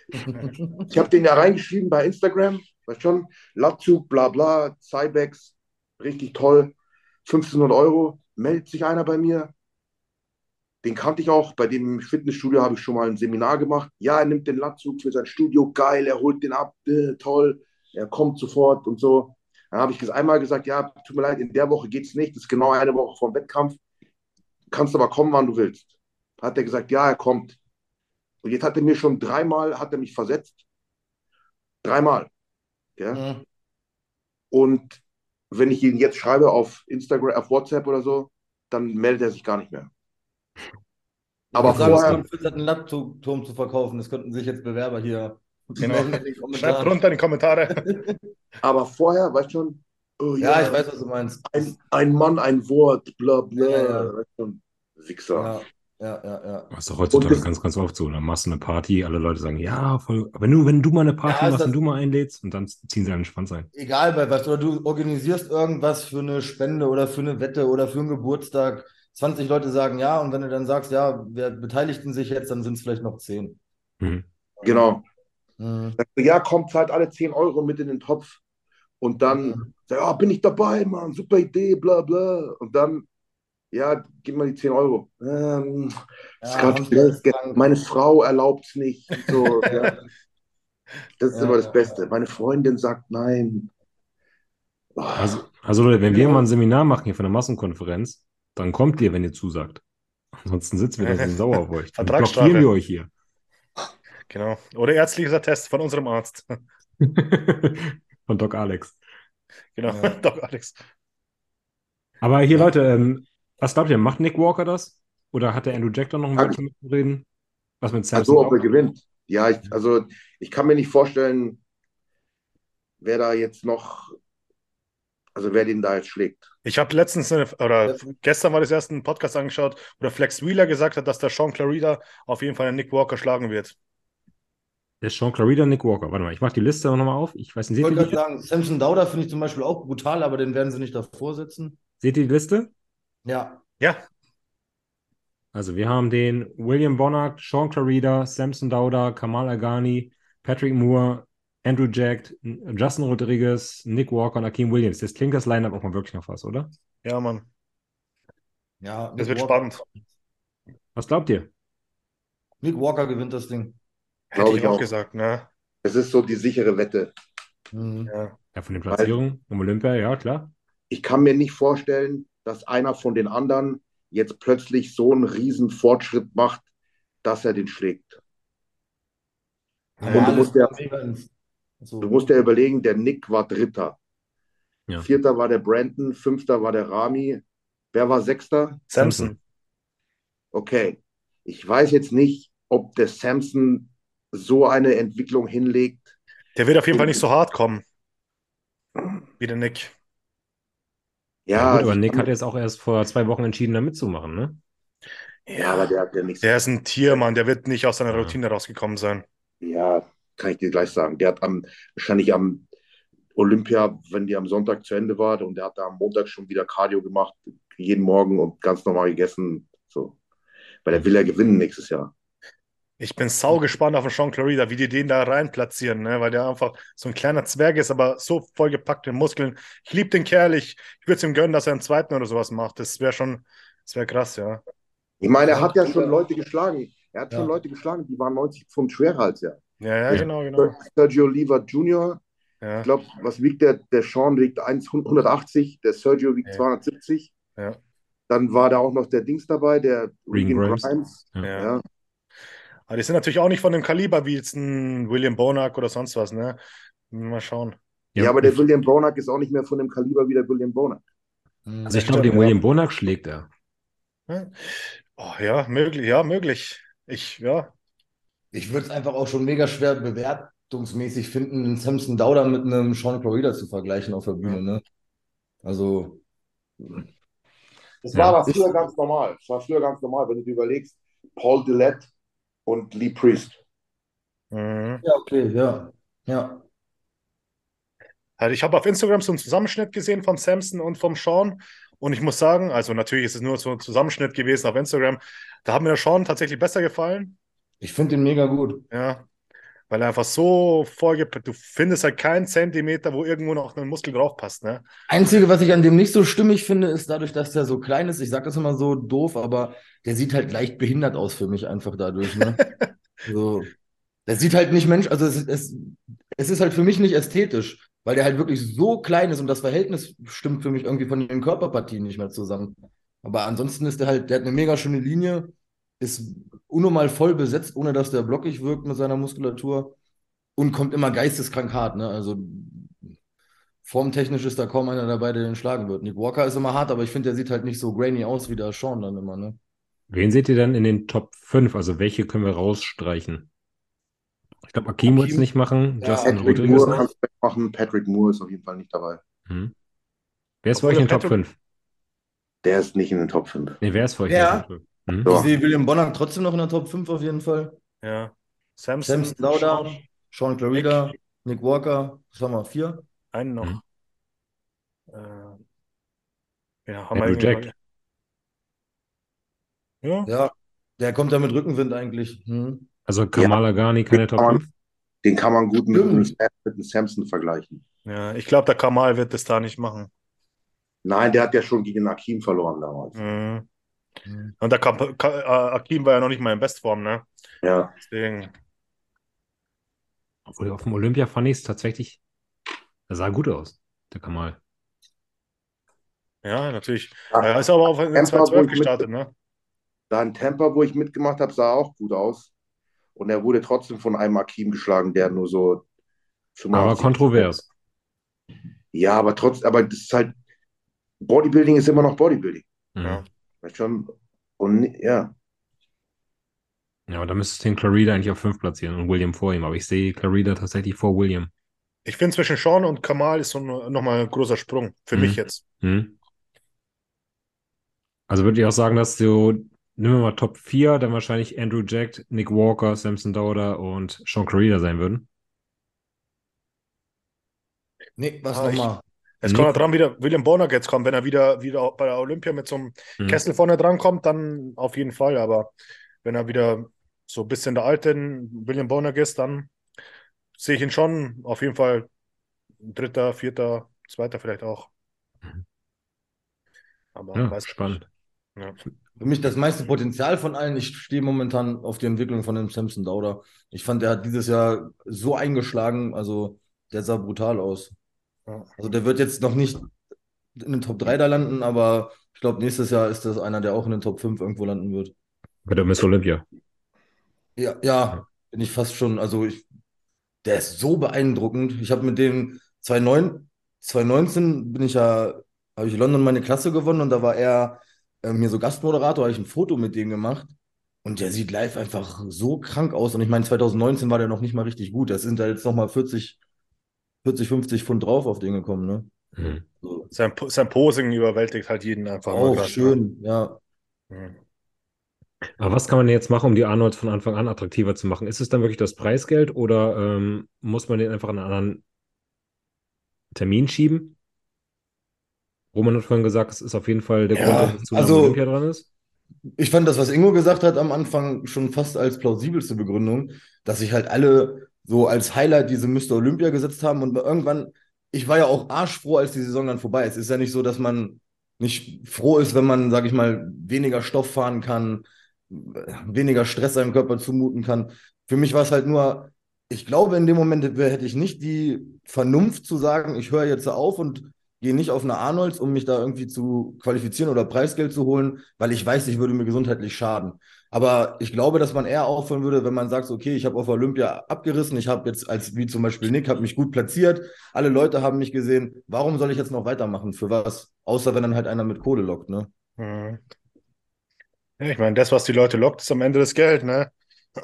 *laughs* ich habe den ja reingeschrieben bei Instagram, weißt schon, Latzug, bla bla, Cybex, richtig toll, 1500 Euro, meldet sich einer bei mir. Den kannte ich auch, bei dem Fitnessstudio habe ich schon mal ein Seminar gemacht. Ja, er nimmt den Latzug für sein Studio, geil, er holt den ab, äh, toll, er kommt sofort und so Dann habe ich einmal gesagt, ja, tut mir leid, in der Woche geht's nicht. Das ist genau eine Woche vor dem Wettkampf. Kannst aber kommen, wann du willst. Hat er gesagt, ja, er kommt. Und jetzt hat er mir schon dreimal, hat er mich versetzt. Dreimal. Ja? Mhm. Und wenn ich ihn jetzt schreibe auf Instagram, auf WhatsApp oder so, dann meldet er sich gar nicht mehr. Aber vorher- einen Laptop-Turm zu verkaufen. Das könnten sich jetzt Bewerber hier Genau. *laughs* Schreibt runter in die Kommentare. *laughs* Aber vorher, weißt du schon, oh, Ja, ich weiß, was du meinst. ein, ein Mann, ein Wort, bla bla. Ja, ja. Weißt schon, Wichser. Ja, ja, ja, ja. Das ist doch heutzutage ganz, ganz oft so. Dann machst du eine Party, alle Leute sagen, ja, voll, wenn du, wenn du mal eine Party Ja, machst und du mal einlädst und dann ziehen sie einen Schwanz ein. Egal bei was, oder du organisierst irgendwas für eine Spende oder für eine Wette oder für einen Geburtstag. 20 Leute sagen ja, und wenn du dann sagst, ja, wer beteiligten sich jetzt, dann sind es vielleicht noch 10. Mhm. Genau. Mhm. Ja, kommt, zahlt alle 10 Euro mit in den Topf. Und dann, sag, ja, bin ich dabei, Mann, super Idee, bla bla. Und dann, ja, gib mal die 10 Euro. Ähm, ist Ja, meine Frau erlaubt es nicht. So, *laughs* ja. Das ist Ja, immer das ja, Beste. Meine Freundin sagt nein. Oh, Also, also Leute, wenn wir mal ein Seminar machen hier von der Massenkonferenz, dann kommt ihr, wenn ihr zusagt. Ansonsten sitzen wir da so *laughs* sauer auf euch. Dann blockieren wir euch hier. Genau. Oder ärztlicher Test von unserem Arzt. *laughs* Von Doc Alex. Genau. Ja. *laughs* Doch, Alex. Aber hier, Leute, ähm, was glaubt ihr, macht Nick Walker das? Oder hat der Andrew Jack da noch ein Wörtchen mitzureden? Was mit Samson? also, ob er gewinnt. Ja, ich, also ich kann mir nicht vorstellen, wer da jetzt noch, also wer den da jetzt schlägt. Ich habe letztens, eine, oder gestern war das erst ein Podcast angeschaut, wo der Flex Wheeler gesagt hat, dass der Sean Clarida auf jeden Fall den Nick Walker schlagen wird. Der ist Sean Clarida, Nick Walker. Warte mal, ich mache die Liste nochmal auf. Ich weiß nicht, Ich seht wollte ihr, gerade sagen, Samson Dauder finde ich zum Beispiel auch brutal, aber den werden sie nicht davor setzen. seht ihr die Liste? Ja, Ja, Also wir haben den William Bonnack, Sean Clarida, Samson Dauda, Kamal Agani, Patrick Moore, Andrew Jack, Justin Rodriguez, Nick Walker und Akeem Williams. Das klingt das Line-Up auch mal wirklich nach was, oder? ja, Mann. ja. Das Nick wird Walker- spannend. Was glaubt ihr? Nick Walker gewinnt das Ding. Hätte Glaube ich auch gesagt, ne? Es ist so die sichere Wette. Mhm. Ja. Ja, von den Platzierungen um Olympia, ja, klar. Ich kann mir nicht vorstellen, dass einer von den anderen jetzt plötzlich so einen riesen Fortschritt macht, dass er den schlägt. Ja, du das musst ja- so. Du musst ja überlegen, der Nick war Dritter. Ja. Vierter war der Brandon, fünfter war der Rami. Wer war Sechster? Samson. Okay. Ich weiß jetzt nicht, ob der Samson so eine Entwicklung hinlegt. Der wird auf jeden Fall nicht so hart kommen. Wie der Nick. Ja, Ja, gut, aber Nick hat jetzt auch erst vor zwei Wochen entschieden, da mitzumachen, ne? ja, aber der hat ja nichts. Der ist ein Tier, Mann. Der wird nicht aus seiner Ja. Routine rausgekommen sein. Ja, kann ich dir gleich sagen. Der hat am, wahrscheinlich am Olympia, wenn die am Sonntag zu Ende war, und der hat da am Montag schon wieder Cardio gemacht, jeden Morgen und ganz normal gegessen. So. Weil er will ja gewinnen nächstes Jahr. Ich bin sau gespannt auf den Sean Clarida, wie die den da rein platzieren, ne? weil der einfach so ein kleiner Zwerg ist, aber so vollgepackt mit Muskeln. Ich liebe den Kerl, ich, ich würde es ihm gönnen, dass er einen zweiten oder sowas macht. Das wäre schon, das wäre krass, ja. Ich meine, er hat ja schon Leute geschlagen. Er hat Ja. schon Leute geschlagen, die waren 90 Pfund schwerer als er. Ja, ja, Ja. genau, genau. Sergio Oliva Jr., Ja, ich glaube, was wiegt der? Der Sean wiegt 180, der Sergio wiegt Ja. 270. Ja. Dann war da auch noch der Dings dabei, der Regan Grimes. Grimes. Ja. Aber die sind natürlich auch nicht von dem Kaliber wie jetzt ein William Bonac oder sonst was, ne? Mal schauen. Ja, aber der William Bonac ist auch nicht mehr von dem Kaliber wie der William Bonac. Mhm. Also ich glaube, den ja. William Bonac schlägt er. Ja. Oh, ja, möglich, ja, möglich. Ich, ja, Ich würde es einfach auch schon mega schwer bewertungsmäßig finden, einen Samson Dauder mit einem Sean Clarida zu vergleichen auf der Bühne. Ja. Ne? Also, Das Ja. war aber früher ganz normal. Das war früher ganz normal, wenn du dir überlegst, Paul Dillette und Lee Priest. Mhm. ja, okay, ja. Ja. Also ich habe auf Instagram so einen Zusammenschnitt gesehen vom Samson und vom Sean. Und ich muss sagen, also natürlich ist es nur so ein Zusammenschnitt gewesen auf Instagram. Da hat mir der Sean tatsächlich besser gefallen. Ich finde den mega gut. Ja. Weil er einfach so vollgepackt, du findest halt keinen Zentimeter, wo irgendwo noch ein Muskel drauf passt, ne? Einzige, was ich an dem nicht so stimmig finde, ist dadurch, dass der so klein ist. Ich sage das immer so doof, aber der sieht halt leicht behindert aus für mich einfach dadurch. Ne? *laughs* so, der sieht halt nicht Mensch, also es, es, es ist halt für mich nicht ästhetisch. weil der halt wirklich so klein ist und das Verhältnis stimmt für mich irgendwie von den Körperpartien nicht mehr zusammen. Aber ansonsten ist der halt, der hat eine mega schöne Linie, ist unnormal voll besetzt, ohne dass der blockig wirkt mit seiner Muskulatur und kommt immer geisteskrank hart. Ne? Also formtechnisch ist da kaum einer dabei, der den schlagen wird. Nick Walker ist immer hart, aber ich finde, der sieht halt nicht so grainy aus wie der Sean dann immer. Ne? Wen seht ihr denn in den Top 5? Also welche können wir rausstreichen? Ich glaube, Akim wird es nicht machen. Ja, Justin Patrick Rodriguez Moore nicht. machen. Patrick Moore ist auf jeden Fall nicht dabei. Hm. Wer ist für euch in den Top Patrick- 5? Der ist nicht in den Top 5. Nee, wer ist für euch Wer? in den Top 5? Hm? Ja. Ich sehe William Bonner trotzdem noch in der Top 5 auf jeden Fall. Ja. Samson, Sam Lauda, Sean, Sean Clarida, Nick Walker, was haben wir, vier? einen noch. Mhm. Äh, ja, haben wir Andrew Jack. Ja, Ja, der kommt da mit Rückenwind eigentlich. Hm. Also Kamala Ghani keine Top Kann man- 5? Den kann man gut mit, mit einem Samson vergleichen. ja, ich glaube, der Kamal wird das da nicht machen. Nein, der hat ja schon gegen Akim verloren damals. Mhm. Mhm. Und der Kam Ka äh, Akim war ja noch nicht mal in Bestform, ne? Ja. Deswegen. Obwohl auf dem Olympia fand ich es tatsächlich, er sah gut aus, der Kamal. Ja, natürlich. Ach, Er ist aber auf in Temper, wo 212 ich mit- gestartet, ne? Da in Tampa, wo ich mitgemacht habe, sah er auch gut aus. Und er wurde trotzdem von einem Akim geschlagen, der nur so Aber 85 kontrovers. Ja, aber trotzdem, aber das ist halt, Bodybuilding ist immer noch Bodybuilding. Mhm. Ja. Schon? Und ja, Ja, aber da müsste den Clarida eigentlich auf 5 platzieren und William vor ihm. Aber ich sehe Clarida tatsächlich vor William. Ich finde zwischen Sean und Kamal ist so nochmal ein großer Sprung. Für Mhm. mich jetzt. Hm? Also würde ich auch sagen, dass du, nehmen wir mal Top 4, dann wahrscheinlich Andrew Jack, Nick Walker, Samson Dauda und Sean Clarida sein würden. Nick, was Ah, nochmal? Es kommt halt dran, wie der William Bonner jetzt kommt. Wenn er wieder, wieder bei der Olympia mit so einem Mhm. Kessel vorne dran kommt, dann auf jeden Fall. Aber wenn er wieder so ein bisschen der alte William Bonner ist, dann sehe ich ihn schon auf jeden Fall dritter, vierter, zweiter vielleicht auch. Mhm. Aber Ja, weiß ich spannend. nicht. Ja. Für mich das meiste Potenzial von allen. Ich stehe momentan auf die Entwicklung von dem Samson Dauda. Ich fand, der hat dieses Jahr so eingeschlagen, also der sah brutal aus. Also der wird jetzt noch nicht in den Top 3 da landen, aber ich glaube, nächstes Jahr ist das einer, der auch in den Top 5 irgendwo landen wird. Bei der Miss Olympia. Ja, ja, bin ich fast schon. Also ich, der ist so beeindruckend. Ich habe mit dem 2009, 2019 bin ich ja, habe ich in London meine Klasse gewonnen und da war er ähm, hier so Gastmoderator, habe ich ein Foto mit dem gemacht. Und der sieht live einfach so krank aus. Und ich meine, 2019 war der noch nicht mal richtig gut. Das sind da jetzt nochmal 40, 40, 50 Pfund drauf auf den gekommen, ne? Mhm. So. Sein, sein Posing überwältigt halt jeden einfach. Auch grad, schön, ja. ne? Mhm. Aber was kann man denn jetzt machen, um die Arnolds von Anfang an attraktiver zu machen? Ist es dann wirklich das Preisgeld oder ähm, muss man den einfach an einen anderen Termin schieben? Roman hat vorhin gesagt, es ist auf jeden Fall der Ja, Grund, dass es zu also- Olympia dran ist. Ich fand das, was Ingo gesagt hat am Anfang, schon fast als plausibelste Begründung, dass sich halt alle so als Highlight diese Mr. Olympia gesetzt haben und irgendwann, ich war ja auch arschfroh, als die Saison dann vorbei ist. Es ist ja nicht so, dass man nicht froh ist, wenn man, sag ich mal, weniger Stoff fahren kann, weniger Stress seinem Körper zumuten kann. Für mich war es halt nur, ich glaube, in dem Moment hätte ich nicht die Vernunft zu sagen, ich höre jetzt auf und gehe nicht auf eine Arnolds, um mich da irgendwie zu qualifizieren oder Preisgeld zu holen, weil ich weiß, ich würde mir gesundheitlich schaden. Aber ich glaube, dass man eher aufhören würde, wenn man sagt, okay, ich habe auf Olympia abgerissen, ich habe jetzt als wie zum Beispiel Nick, habe mich gut platziert, alle Leute haben mich gesehen, warum soll ich jetzt noch weitermachen? Für was? Außer wenn dann halt einer mit Kohle lockt, ne? Mhm. Ich meine, das, was die Leute lockt, ist am Ende das Geld, ne?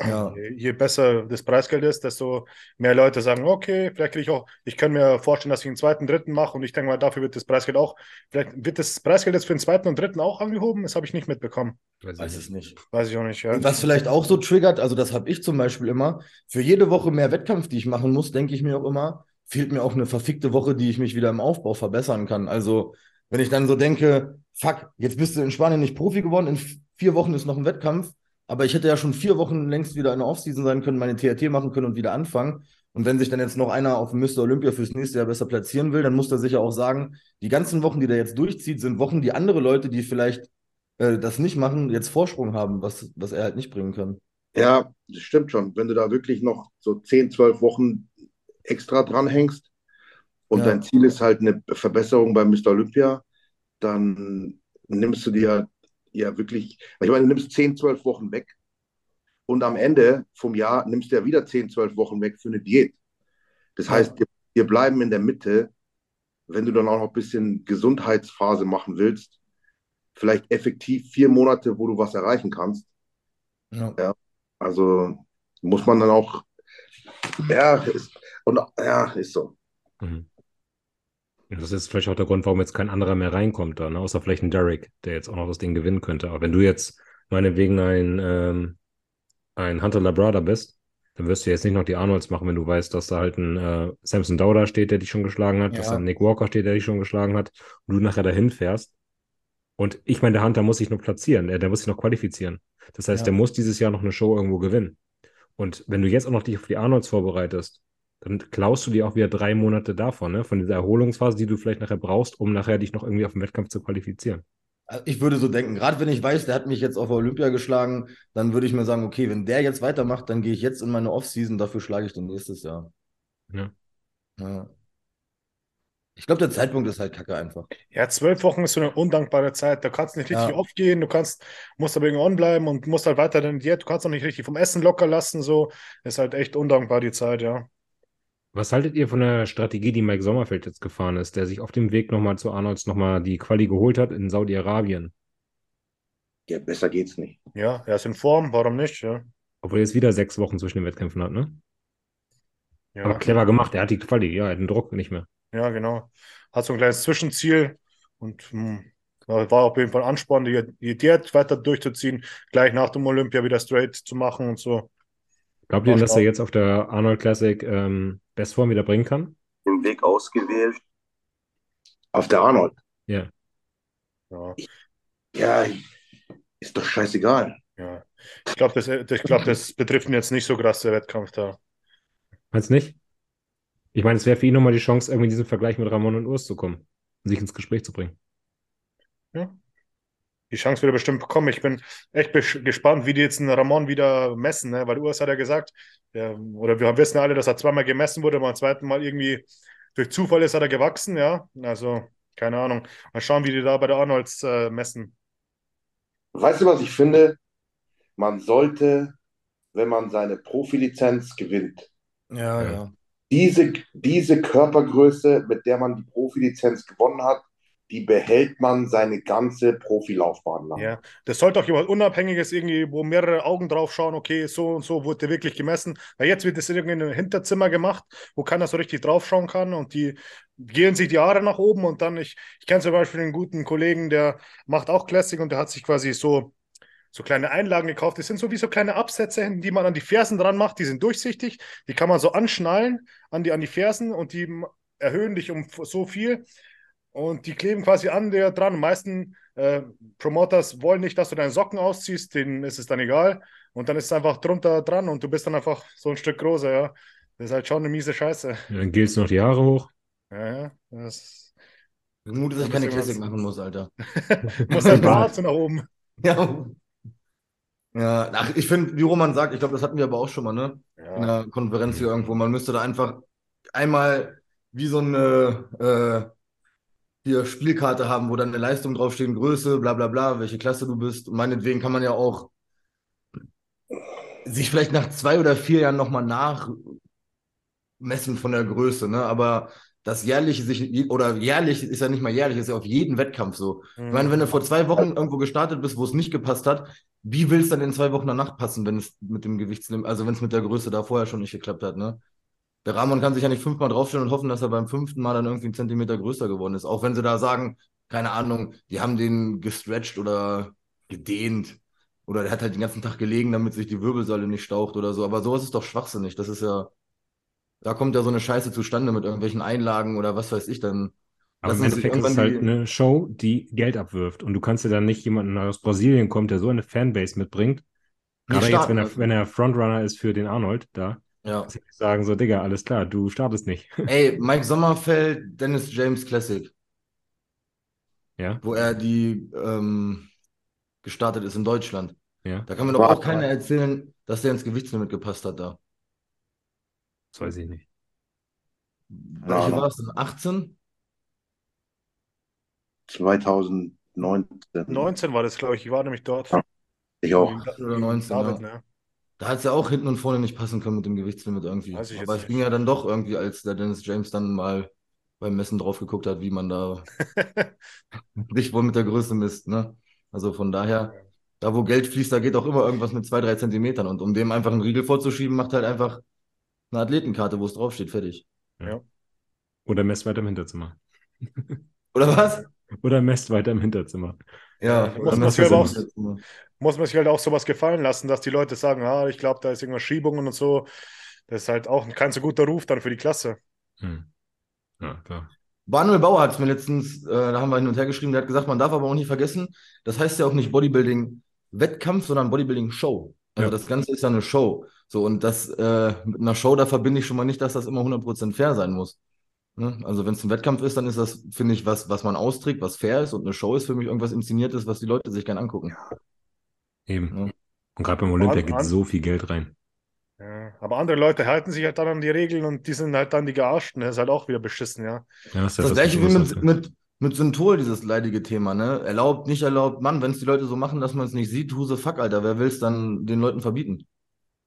Ja. *clears throat* Je, besser das Preisgeld ist, desto mehr Leute sagen, okay, vielleicht kriege ich auch, ich kann mir vorstellen, dass ich einen zweiten, dritten mache und ich denke mal, dafür wird das Preisgeld auch, vielleicht wird das Preisgeld jetzt für den zweiten und dritten auch angehoben, das habe ich nicht mitbekommen. Weiß es nicht. Weiß ich auch nicht, ja. Und was vielleicht auch so triggert, also das habe ich zum Beispiel immer, für jede Woche mehr Wettkampf, die ich machen muss, denke ich mir auch immer, fehlt mir auch eine verfickte Woche, die ich mich wieder im Aufbau verbessern kann. Also wenn ich dann so denke, fuck, jetzt bist du in Spanien nicht Profi geworden, in vier Wochen ist noch ein Wettkampf, aber ich hätte ja schon vier Wochen längst wieder in der Offseason sein können, meine TRT machen können und wieder anfangen. Und wenn sich dann jetzt noch einer auf dem Mr. Olympia fürs nächste Jahr besser platzieren will, dann muss er sicher auch sagen, die ganzen Wochen, die der jetzt durchzieht, sind Wochen, die andere Leute, die vielleicht äh, das nicht machen, jetzt Vorsprung haben, was, was er halt nicht bringen kann. Ja, das stimmt schon. Wenn du da wirklich noch so 10, 12 Wochen extra dranhängst, und Ja. dein Ziel ist halt eine Verbesserung bei Mr. Olympia, dann nimmst du dir ja wirklich, ich meine, du nimmst 10, 12 Wochen weg und am Ende vom Jahr nimmst du ja wieder 10, 12 Wochen weg für eine Diät. Das Ja. heißt, wir, bleiben in der Mitte, wenn du dann auch noch ein bisschen Gesundheitsphase machen willst, vielleicht effektiv vier Monate, wo du was erreichen kannst. Ja. Also muss man dann auch, ja, ist, und, ja, ist so. Mhm. Das ist vielleicht auch der Grund, warum jetzt kein anderer mehr reinkommt da, ne? außer vielleicht ein Derek, der jetzt auch noch das Ding gewinnen könnte. Aber wenn du jetzt meinetwegen ein, ähm, ein Hunter Labrada bist, dann wirst du jetzt nicht noch die Arnolds machen, wenn du weißt, dass da halt ein äh, Samson Dauda steht, der dich schon geschlagen hat, dass Ja. da ein Nick Walker steht, der dich schon geschlagen hat und du nachher dahin fährst. Und ich meine, der Hunter muss sich nur platzieren, der, der muss sich noch qualifizieren. Das heißt, Ja. der muss dieses Jahr noch eine Show irgendwo gewinnen. Und wenn du jetzt auch noch dich auf die Arnolds vorbereitest, dann klaust du dir auch wieder drei Monate davon, ne? Von dieser Erholungsphase, die du vielleicht nachher brauchst, um nachher dich noch irgendwie auf den Wettkampf zu qualifizieren. Also Ich würde so denken, gerade wenn ich weiß, der hat mich jetzt auf Olympia geschlagen, dann würde ich mir sagen, okay, wenn der jetzt weitermacht, dann gehe ich jetzt in meine Offseason, dafür schlage ich den nächstes Jahr. Ja. Ja. Ich glaube, der Zeitpunkt ist halt kacke einfach. Ja, zwölf Wochen ist so eine undankbare Zeit. Da kannst du nicht richtig Ja. aufgehen, du kannst, musst aber irgendwie on bleiben und musst halt weiter in Diät. Du kannst auch nicht richtig vom Essen locker lassen. So ist halt echt undankbar die Zeit, ja. Was haltet ihr von der Strategie, die Mike Sommerfeld jetzt gefahren ist, der sich auf dem Weg nochmal zu Arnolds nochmal die Quali geholt hat in Saudi-Arabien? Ja, besser geht's nicht. Ja, er ist in Form, warum nicht? Ja, Obwohl er jetzt wieder sechs Wochen zwischen den Wettkämpfen hat, ne? ja. Aber clever gemacht, er hat die Quali, ja, er hat den Druck nicht mehr. Ja, genau. Hat so ein kleines Zwischenziel und hm, war auf jeden Fall Ansporn, die, die Diät weiter durchzuziehen, gleich nach dem Olympia wieder straight zu machen und so. Glaubt ihr dass er jetzt auf der Arnold Classic ähm, Bestform wieder bringen kann? den Weg ausgewählt. Auf der Arnold. Ja. Ja, Ja, ist doch scheißegal. ja. Ich glaube, das, ich glaub, das betrifft ihn jetzt nicht so krass, der Wettkampf da. Meinst du nicht? Ich meine, es wäre für ihn nochmal die Chance, irgendwie in diesen Vergleich mit Ramon und Urs zu kommen und sich ins Gespräch zu bringen. Ja. Die Chance wird er bestimmt bekommen. Ich bin echt gespannt, wie die jetzt einen Ramon wieder messen, ne? Weil Urs hat ja gesagt, der, oder wir wissen ja alle, dass er zweimal gemessen wurde, beim zweiten Mal irgendwie durch Zufall ist er da gewachsen, ja. Also, keine Ahnung. Mal schauen, wie die da bei der Arnolds äh, messen. Weißt du, was ich finde? Man sollte, wenn man seine Profilizenz gewinnt, Ja, Ja. ja. diese, diese Körpergröße, mit der man die Profilizenz gewonnen hat, die behält man seine ganze Profilaufbahn lang. Ja, das sollte auch jemand Unabhängiges irgendwie, wo mehrere Augen drauf schauen, okay, so und so wurde wirklich gemessen. Weil jetzt wird das irgendwie in einem Hinterzimmer gemacht, wo keiner so richtig draufschauen kann und die gehen sich die Haare nach oben und dann, ich, ich kenne zum Beispiel einen guten Kollegen, der macht auch Classic und der hat sich quasi so, so kleine Einlagen gekauft. Das sind so wie so kleine Absätze, die man an die Fersen dran macht, die sind durchsichtig, die kann man so anschnallen an die, an die Fersen und die erhöhen dich um so viel. Und die kleben quasi an der dran. Die meisten äh, Promoters wollen nicht, dass du deine Socken ausziehst, denen ist es dann egal. Und dann ist es einfach drunter dran und du bist dann einfach so ein Stück größer, ja. Das ist halt schon eine miese Scheiße. Ja, dann giltst du noch die Haare hoch. Ja, ja. Das Gut, dass ich keine irgendwas- machen *laughs* muss, Alter. muss halt Bart *laughs* nach oben. Ja. Ja, ach, ich finde, wie Roman sagt, ich glaube, das hatten wir aber auch schon mal, ne? In Ja. einer Konferenz hier irgendwo. Man müsste da einfach einmal wie so eine äh, hier Spielkarte haben, wo dann eine Leistung draufsteht, Größe, bla bla bla, welche Klasse du bist. Und meinetwegen kann man ja auch sich vielleicht nach zwei oder vier Jahren nochmal nachmessen von der Größe, ne? Aber das jährliche sich, oder jährlich ist ja nicht mal jährlich, ist ja auf jeden Wettkampf so. Ich meine, wenn du vor zwei Wochen irgendwo gestartet bist, wo es nicht gepasst hat, wie willst du dann in zwei Wochen danach passen, wenn es mit dem Gewichtslimit, also wenn es mit der Größe da vorher schon nicht geklappt hat, ne? Der Rahman kann sich ja nicht fünfmal draufstellen und hoffen, dass er beim fünften Mal dann irgendwie einen Zentimeter größer geworden ist. Auch wenn sie da sagen, keine Ahnung, die haben den gestretched oder gedehnt. Oder der hat halt den ganzen Tag gelegen, damit sich die Wirbelsäule nicht staucht oder so. Aber sowas ist doch schwachsinnig. Das ist ja, da kommt ja so eine Scheiße zustande mit irgendwelchen Einlagen oder was weiß ich dann. Aber im Endeffekt ist es halt die- eine Show, die Geld abwirft. Und du kannst dir dann nicht jemanden aus Brasilien kommt, der so eine Fanbase mitbringt. Gerade jetzt, wenn er, wenn er Frontrunner ist für den Arnold da, Ja. dass sie sagen so, Digga, alles klar, du startest nicht. *laughs* Ey, Mike Sommerfeld, Dennis James Classic, ja, wo er die ähm, gestartet ist in Deutschland. ja, Da kann mir doch auch keiner erzählen, dass der ins Gewichtslimit gepasst hat da. das weiß ich nicht. Welche war es denn? 18? 2019. 19 war das, glaube ich. Ich war nämlich dort. Ja, Ich auch. Oder 19, David, ja. ne? Da hat es ja auch hinten und vorne nicht passen können mit dem Gewichtslimit irgendwie. Weiß ich Aber es ging ja dann doch irgendwie, als der Dennis James dann mal beim Messen drauf geguckt hat, wie man da *laughs* sich wohl mit der Größe misst. Ne? Also von daher, da wo Geld fließt, da geht auch immer irgendwas mit zwei, drei Zentimetern. Und um dem einfach einen Riegel vorzuschieben, macht halt einfach eine Athletenkarte, wo es draufsteht, fertig. Oder messt weiter im Hinterzimmer. Oder was? Oder messt weiter im Hinterzimmer. Ja, oder man messt sich aber auch-. Muss man sich halt auch sowas gefallen lassen, dass die Leute sagen, ah, ich glaube, da ist irgendwas Schiebungen und so. Das ist halt auch kein so guter Ruf dann für die Klasse. Hm. Ja, klar. Manuel Bauer hat es mir letztens, äh, da haben wir hin und her geschrieben, der hat gesagt, man darf aber auch nicht vergessen, das heißt ja auch nicht Bodybuilding-Wettkampf, sondern Bodybuilding-Show. Also Ja. das Ganze ist ja eine Show. So, und das äh, mit einer Show, da verbinde ich schon mal nicht, dass das immer 100% fair sein muss. Ne? Also wenn es ein Wettkampf ist, dann ist das, finde ich, was, was man austrägt, was fair ist und eine Show ist für mich irgendwas Inszeniertes, was die Leute sich gern angucken. Eben. Ja. Und gerade beim Olympia geht so viel Geld rein. Ja. Aber andere Leute halten sich halt dann an die Regeln und die sind halt dann die Gearschten. Das ist halt auch wieder beschissen, ja. Ja, das ist Das das gleiche wie mit, mit, mit Synthol, dieses leidige Thema, ne? Erlaubt, nicht erlaubt. Mann, wenn es die Leute so machen, dass man es nicht sieht, who the fuck, Alter. Wer will es dann den Leuten verbieten?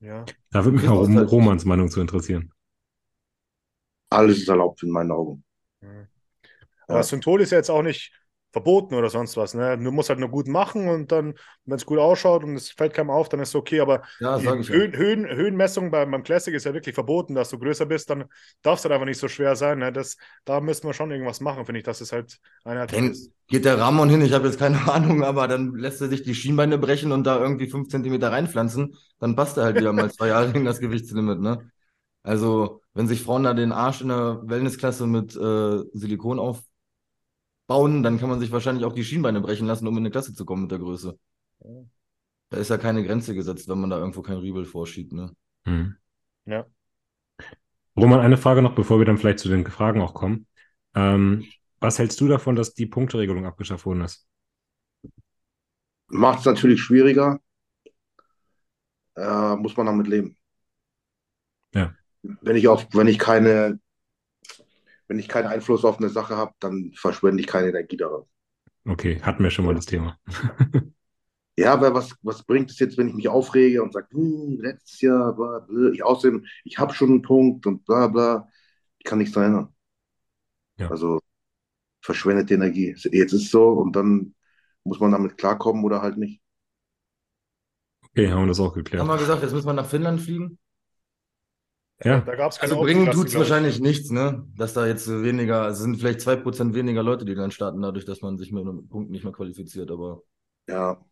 ja. Da würde mich auch das halt- Romans Meinung zu interessieren. Alles ist erlaubt in meinen Augen. Ja. Aber Synthol ist ja jetzt auch nicht verboten oder sonst was. Ne? Du musst halt nur gut machen und dann, wenn es gut ausschaut und es fällt keinem auf, dann ist es okay. Aber Ja. Höhen, Höhen, Höhenmessung beim, beim Classic ist ja wirklich verboten, dass du größer bist, dann darf es halt einfach nicht so schwer sein. Ne? Das, da müssen wir schon irgendwas machen, finde ich, dass es halt Dann ist. geht der Ramon hin, ich habe jetzt keine *laughs* Ahnung, aber dann lässt er sich die Schienbeine brechen und da irgendwie fünf Zentimeter reinpflanzen, dann passt er halt wieder mal *laughs* zwei Jahre in das Gewichtslimit, ne? Also, wenn sich Frauen da den Arsch in der Wellnessklasse mit äh, Silikon aufbauen, dann kann man sich wahrscheinlich auch die Schienbeine brechen lassen, um in eine Klasse zu kommen mit der Größe. Da ist ja keine Grenze gesetzt, wenn man da irgendwo kein Riebel vorschiebt, ne? Hm. Ja. Roman, eine Frage noch, bevor wir dann vielleicht zu den Fragen auch kommen. Ähm, was hältst du davon, dass die Punkteregelung abgeschafft worden ist? Macht es natürlich schwieriger. Äh, muss man damit leben. Ja. Wenn ich auf, wenn ich keine, wenn ich keinen Einfluss auf eine Sache habe, dann verschwende ich keine Energie daran. Okay, hatten wir schon mal das Thema. *laughs* Ja, aber was, was bringt es jetzt, wenn ich mich aufrege und sage, hm, letztes Jahr, bla, bla, ich außerdem, ich habe schon einen Punkt und bla bla. Ich kann nichts daran ändern. Ja. Also verschwendet die Energie. Jetzt ist es so und dann muss man damit klarkommen oder halt nicht. Okay, haben wir das auch Haben geklärt. wir gesagt, jetzt müssen wir nach Finnland fliegen? Ja, Da gab es keine Also bringen tut es wahrscheinlich nichts, ne? Dass da jetzt weniger, es sind vielleicht 2% weniger Leute, die dann starten, dadurch, dass man sich mit einem Punkt nicht mehr qualifiziert, aber Ja.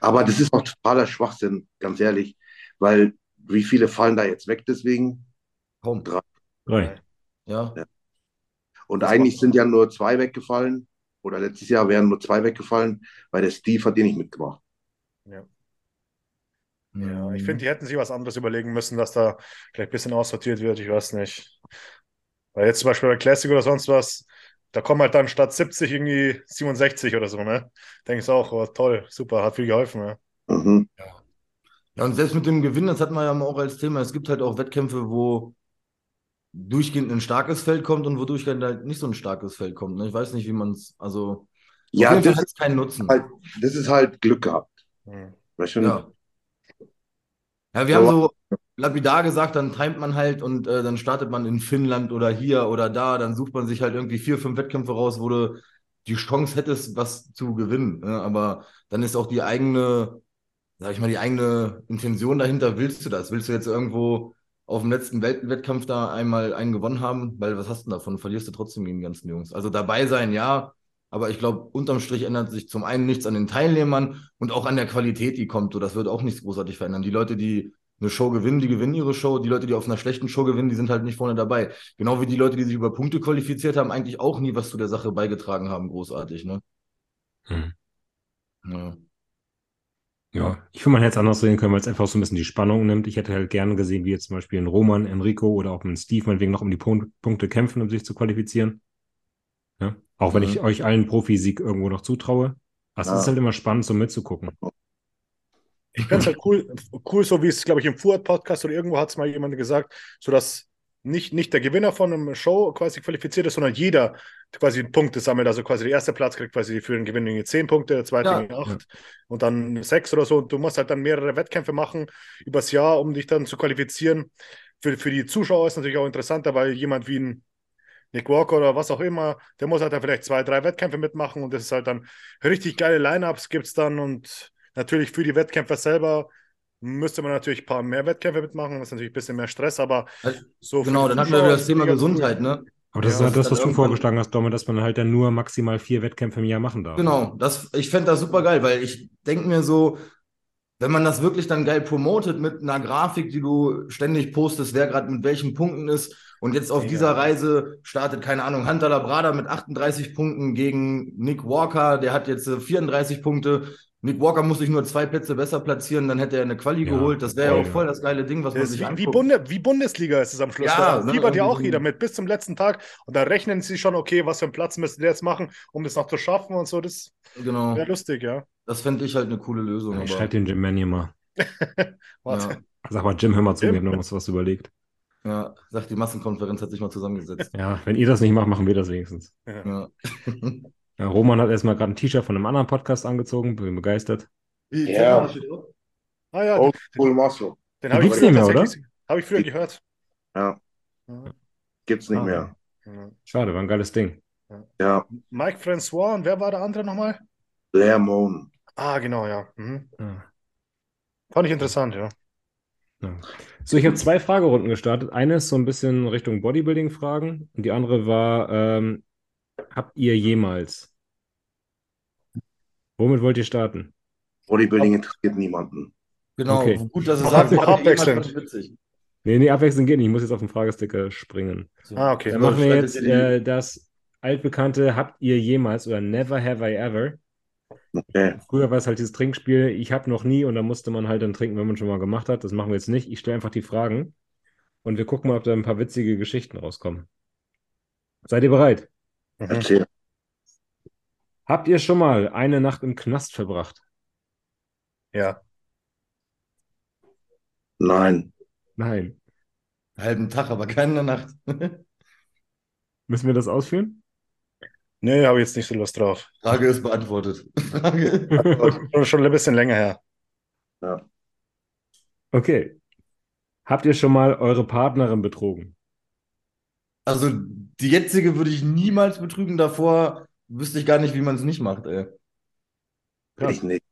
Aber das ist auch totaler Schwachsinn, ganz ehrlich, weil wie viele fallen da jetzt weg deswegen? kaum. drei. Ja. Und Das eigentlich sind ja nur zwei weggefallen. Oder letztes Jahr wären nur zwei weggefallen, weil der Steve hat die nicht mitgemacht. Ja, Mhm. ich finde, die hätten sich was anderes überlegen müssen, dass da vielleicht ein bisschen aussortiert wird. Ich weiß nicht. Weil jetzt zum Beispiel bei Classic oder sonst was, da kommen halt dann statt 70 irgendwie 67 oder so, ne? Denkst auch, oh, toll, super, hat viel geholfen, ne? Mhm. Ja, und selbst mit dem Gewinn, das hatten wir ja mal auch als Thema, es gibt halt auch Wettkämpfe, wo durchgehend ein starkes Feld kommt und wo durchgehend halt nicht so ein starkes Feld kommt. Ne? Ich weiß nicht, wie man es, also Ja, das hat keinen Nutzen. halt, das ist halt Glück gehabt. Hm. Weißt du? Ja. Ja, wir haben so lapidar gesagt, dann timet man halt und äh, dann startet man in Finnland oder hier oder da, dann sucht man sich halt irgendwie vier, fünf Wettkämpfe raus, wo du die Chance hättest, was zu gewinnen. Ne? Aber dann ist auch die eigene, sag ich mal, die eigene Intention dahinter, willst du das? Willst du jetzt irgendwo auf dem letzten Weltwettkampf da einmal einen gewonnen haben? Weil was hast du davon? Verlierst du trotzdem gegen die ganzen Jungs. Also dabei sein, ja, aber ich glaube, unterm Strich ändert sich zum einen nichts an den Teilnehmern und auch an der Qualität, die kommt. So, das wird auch nichts großartig verändern. Die Leute, die eine Show gewinnen, die gewinnen ihre Show. Die Leute, die auf einer schlechten Show gewinnen, die sind halt nicht vorne dabei. Genau wie die Leute, die sich über Punkte qualifiziert haben, eigentlich auch nie was zu der Sache beigetragen haben, großartig, ne? Hm. Ja. Ja, ich würde man hätte es anders sehen können, weil es einfach so ein bisschen die Spannung nimmt. Ich hätte halt gerne gesehen, wie jetzt zum Beispiel ein Roman, Enrico oder auch ein Steve meinetwegen noch um die Pun- Punkte kämpfen, um sich zu qualifizieren. Ja? Auch wenn Mhm. ich euch allen Profisieg irgendwo noch zutraue. Aber es Ja. ist halt immer spannend, so mitzugucken. Ich fände es halt cool, cool, so wie es, glaube ich, im Fuad-Podcast oder irgendwo hat es mal jemand gesagt, so dass nicht, nicht der Gewinner von einem Show quasi qualifiziert ist, sondern jeder quasi Punkte sammelt. Also quasi der erste Platz kriegt quasi für den Gewinn irgendwie 10 Punkte, der zweite Ja. irgendwie 8 und dann 6 oder so. Und du musst halt dann mehrere Wettkämpfe machen übers Jahr, um dich dann zu qualifizieren. Für, für die Zuschauer ist natürlich auch interessanter, weil jemand wie ein Nick Walker oder was auch immer, der muss halt dann vielleicht zwei, drei Wettkämpfe mitmachen und das ist halt dann richtig geile Lineups gibt es dann und natürlich für die Wettkämpfer selber müsste man natürlich ein paar mehr Wettkämpfe mitmachen, das ist natürlich ein bisschen mehr Stress, aber so für Genau, dann hatten wir Zuschauer wieder ist das Thema. Gesundheit, ne? Aber das Ja, ist halt das, was du vorgeschlagen hast, Domme, dass man halt dann nur maximal vier Wettkämpfe im Jahr machen darf. Genau, das, ich fände das super geil, weil ich denke mir so, wenn man das wirklich dann geil promotet mit einer Grafik, die du ständig postest, wer gerade mit welchen Punkten ist und jetzt auf Ja. dieser Reise startet, keine Ahnung, Hunter Labrada mit 38 Punkten gegen Nick Walker, der hat jetzt äh, 34 Punkte. Nick Walker muss sich nur zwei Plätze besser platzieren, dann hätte er eine Quali Ja, geholt. Das wäre ja auch ja. voll das geile Ding, was man Das ist sich wie, wie, anguckt. Bunde, wie Bundesliga ist es am Schluss. Ja, da ne, fiebert ja auch jeder mit bis zum letzten Tag und da rechnen sie schon, okay, was für einen Platz müsste der jetzt machen, um das noch zu schaffen und so. Das Genau, wäre lustig, ja. das fände ich halt eine coole Lösung. Ich aber- schreibe den Jim Mannion mal. *laughs* Warte. ja, Sag mal, Jim, hör mal zu, Jim? mir noch was, was überlegt. Ja, sagt die Massenkonferenz hat sich mal zusammengesetzt. Ja, wenn ihr das nicht macht, machen wir das wenigstens. Ja. Ja, *laughs* Roman hat erstmal gerade ein T-Shirt von einem anderen Podcast angezogen, bin begeistert. Ja. Ah ja, Old School Muscle. den Die habe ich nicht mehr, oder? Habe ich früher gehört. Ja, gibt's nicht Ah. mehr. Ja. Schade, war ein geiles Ding. Ja, Mike Francois und wer war der andere nochmal? Blair Moan. Ah, genau, ja. Mhm. Ja. Fand ich interessant, ja. Ja. So, ich habe zwei Fragerunden gestartet. Eine ist so ein bisschen Richtung Bodybuilding-Fragen und die andere war, ähm, habt ihr jemals? Womit wollt ihr starten? Bodybuilding interessiert niemanden. Genau, Okay. gut, dass hab jemals *laughs* abwechselnd. witzig. Nee, nee, abwechselnd geht nicht. Ich muss jetzt auf den Fragesticker springen. So. Ah, okay. Dann machen wir jetzt ihr äh, das altbekannte Habt ihr jemals oder Never have I ever. Okay. Früher war es halt dieses Trinkspiel, ich habe noch nie und da musste man halt dann trinken, wenn man schon mal gemacht hat. Das machen wir jetzt nicht. Ich stelle einfach die Fragen und wir gucken mal, ob da ein paar witzige Geschichten rauskommen. Seid ihr bereit? Mhm. Erzähl. Habt ihr schon mal eine Nacht im Knast verbracht? Ja. Nein. Nein. Halben Tag, aber keine Nacht. *laughs* Müssen wir das ausführen? Nee, habe ich jetzt nicht so Lust drauf. Frage ist beantwortet. Frage. *laughs* Schon, schon ein bisschen länger her. Ja. Okay. Habt ihr schon mal eure Partnerin betrogen? Also die jetzige würde ich niemals betrügen. Davor wüsste ich gar nicht, wie man es nicht macht, ey. Krass. Ich nicht.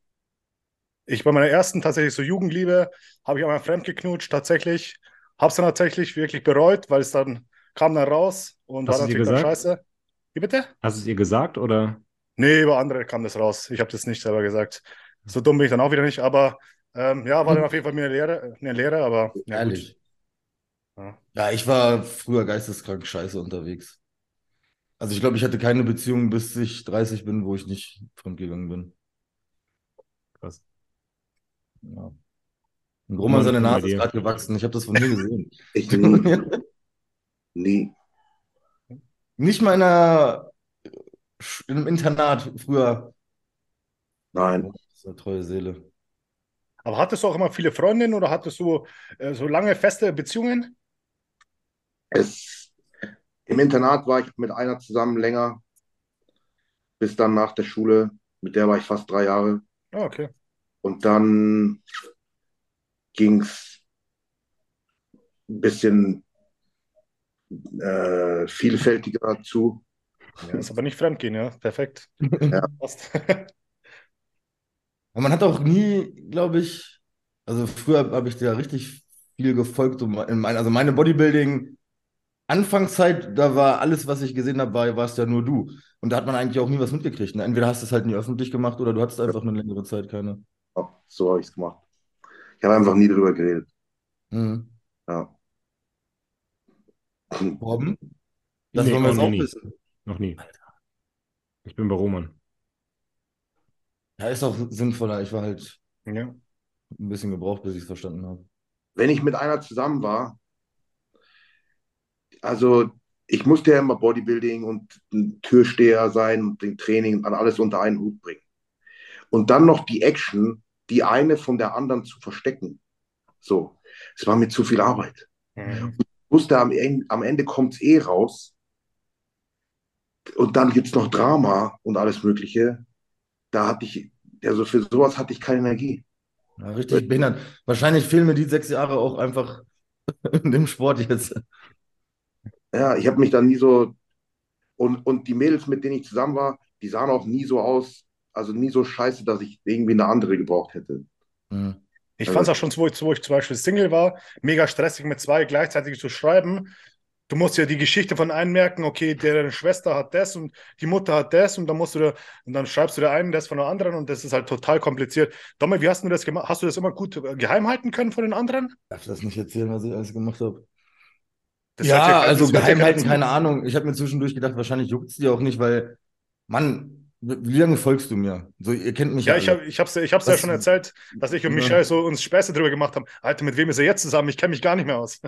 Ich bei meiner ersten tatsächlich so Jugendliebe habe ich einmal fremdgeknutscht, tatsächlich. Habe es dann tatsächlich wirklich bereut, weil es dann kam dann raus und Hast war natürlich dann scheiße. Wie bitte? Hast du es ihr gesagt oder? Nee, über andere kam das raus. Ich habe das nicht selber gesagt. So dumm bin ich dann auch wieder nicht, aber ähm, ja, war dann auf jeden Fall mir eine Lehre, eine Lehre aber ja. Ehrlich. Ja. Ja, ich war früher geisteskrank scheiße unterwegs. Also ich glaube, ich hatte keine Beziehung, bis ich 30 bin, wo ich nicht fremdgegangen bin. Krass. Ja. Und Roman, seine Nase ist gerade gewachsen. Ich habe das von mir *laughs* gesehen. Ich nie. *laughs* nie. Nicht mal in einer, in einem Internat früher. Nein. Das ist eine treue Seele. Aber hattest du auch immer viele Freundinnen oder hattest du äh, so lange feste Beziehungen? Es, Im Internat war ich mit einer zusammen länger, bis dann nach der Schule. Mit der war ich fast drei Jahre. Ah, okay. Und dann ging es ein bisschen äh, vielfältiger zu. Ja, ist aber nicht fremdgehen, ja. Perfekt. Ja. Passt. Aber man hat auch nie, glaube ich, also früher habe ich dir richtig viel gefolgt. Mein, also meine Bodybuilding-Anfangszeit, da war alles, was ich gesehen habe, war, warst ja nur du. Und da hat man eigentlich auch nie was mitgekriegt. Ne? Entweder hast du es halt nie öffentlich gemacht oder du hattest einfach eine längere Zeit keine. Ja, so habe ich es gemacht. Ich habe einfach nie drüber geredet. Mhm. Ja. Robben? Das Nee, wollen wir auch jetzt auch nie. wissen. Noch nie. Ich bin bei Roman. Ja, ist auch sinnvoller. Ich war halt Ja. ein bisschen gebraucht, bis ich es verstanden habe. Wenn ich mit einer zusammen war, also ich musste ja immer Bodybuilding und ein Türsteher sein und den Training und alles unter einen Hut bringen. Und dann noch die Action, die eine von der anderen zu verstecken. So, es war mir zu viel Arbeit. Mhm. Wusste, am, am Ende kommt es eh raus. Und dann gibt es noch Drama und alles Mögliche. Da hatte ich, also für sowas hatte ich keine Energie. Ja, richtig behindert. Wahrscheinlich fehlen mir die sechs Jahre auch einfach *laughs* in dem Sport jetzt. Ja, ich habe mich da nie so. Und, und die Mädels, mit denen ich zusammen war, die sahen auch nie so aus, also nie so scheiße, dass ich irgendwie eine andere gebraucht hätte. Hm. Ich Also- fand es auch schon, wo ich, wo ich zum Beispiel Single war, mega stressig mit zwei gleichzeitig zu schreiben. Du musst ja die Geschichte von einem merken, okay, deren Schwester hat das und die Mutter hat das und dann musst du da, und dann schreibst du der einen das von der anderen und das ist halt total kompliziert. Dommel, wie hast du das gemacht? Hast du das immer gut äh, geheim halten können von den anderen? Darf das nicht erzählen, was ich alles gemacht habe? Das ja, sagt also das sagt geheim halten, keiner keine. Ahnung. Ich habe mir zwischendurch gedacht, wahrscheinlich juckt es dir auch nicht, weil, Mann, wie lange folgst du mir? So, ihr kennt mich Ja, ja ich alle. habe ich hab's, ich hab's ja schon erzählt, dass ich und Ja. Michelle so uns Späße drüber gemacht haben. Alter, mit wem ist er jetzt zusammen? Ich kenne mich gar nicht mehr aus.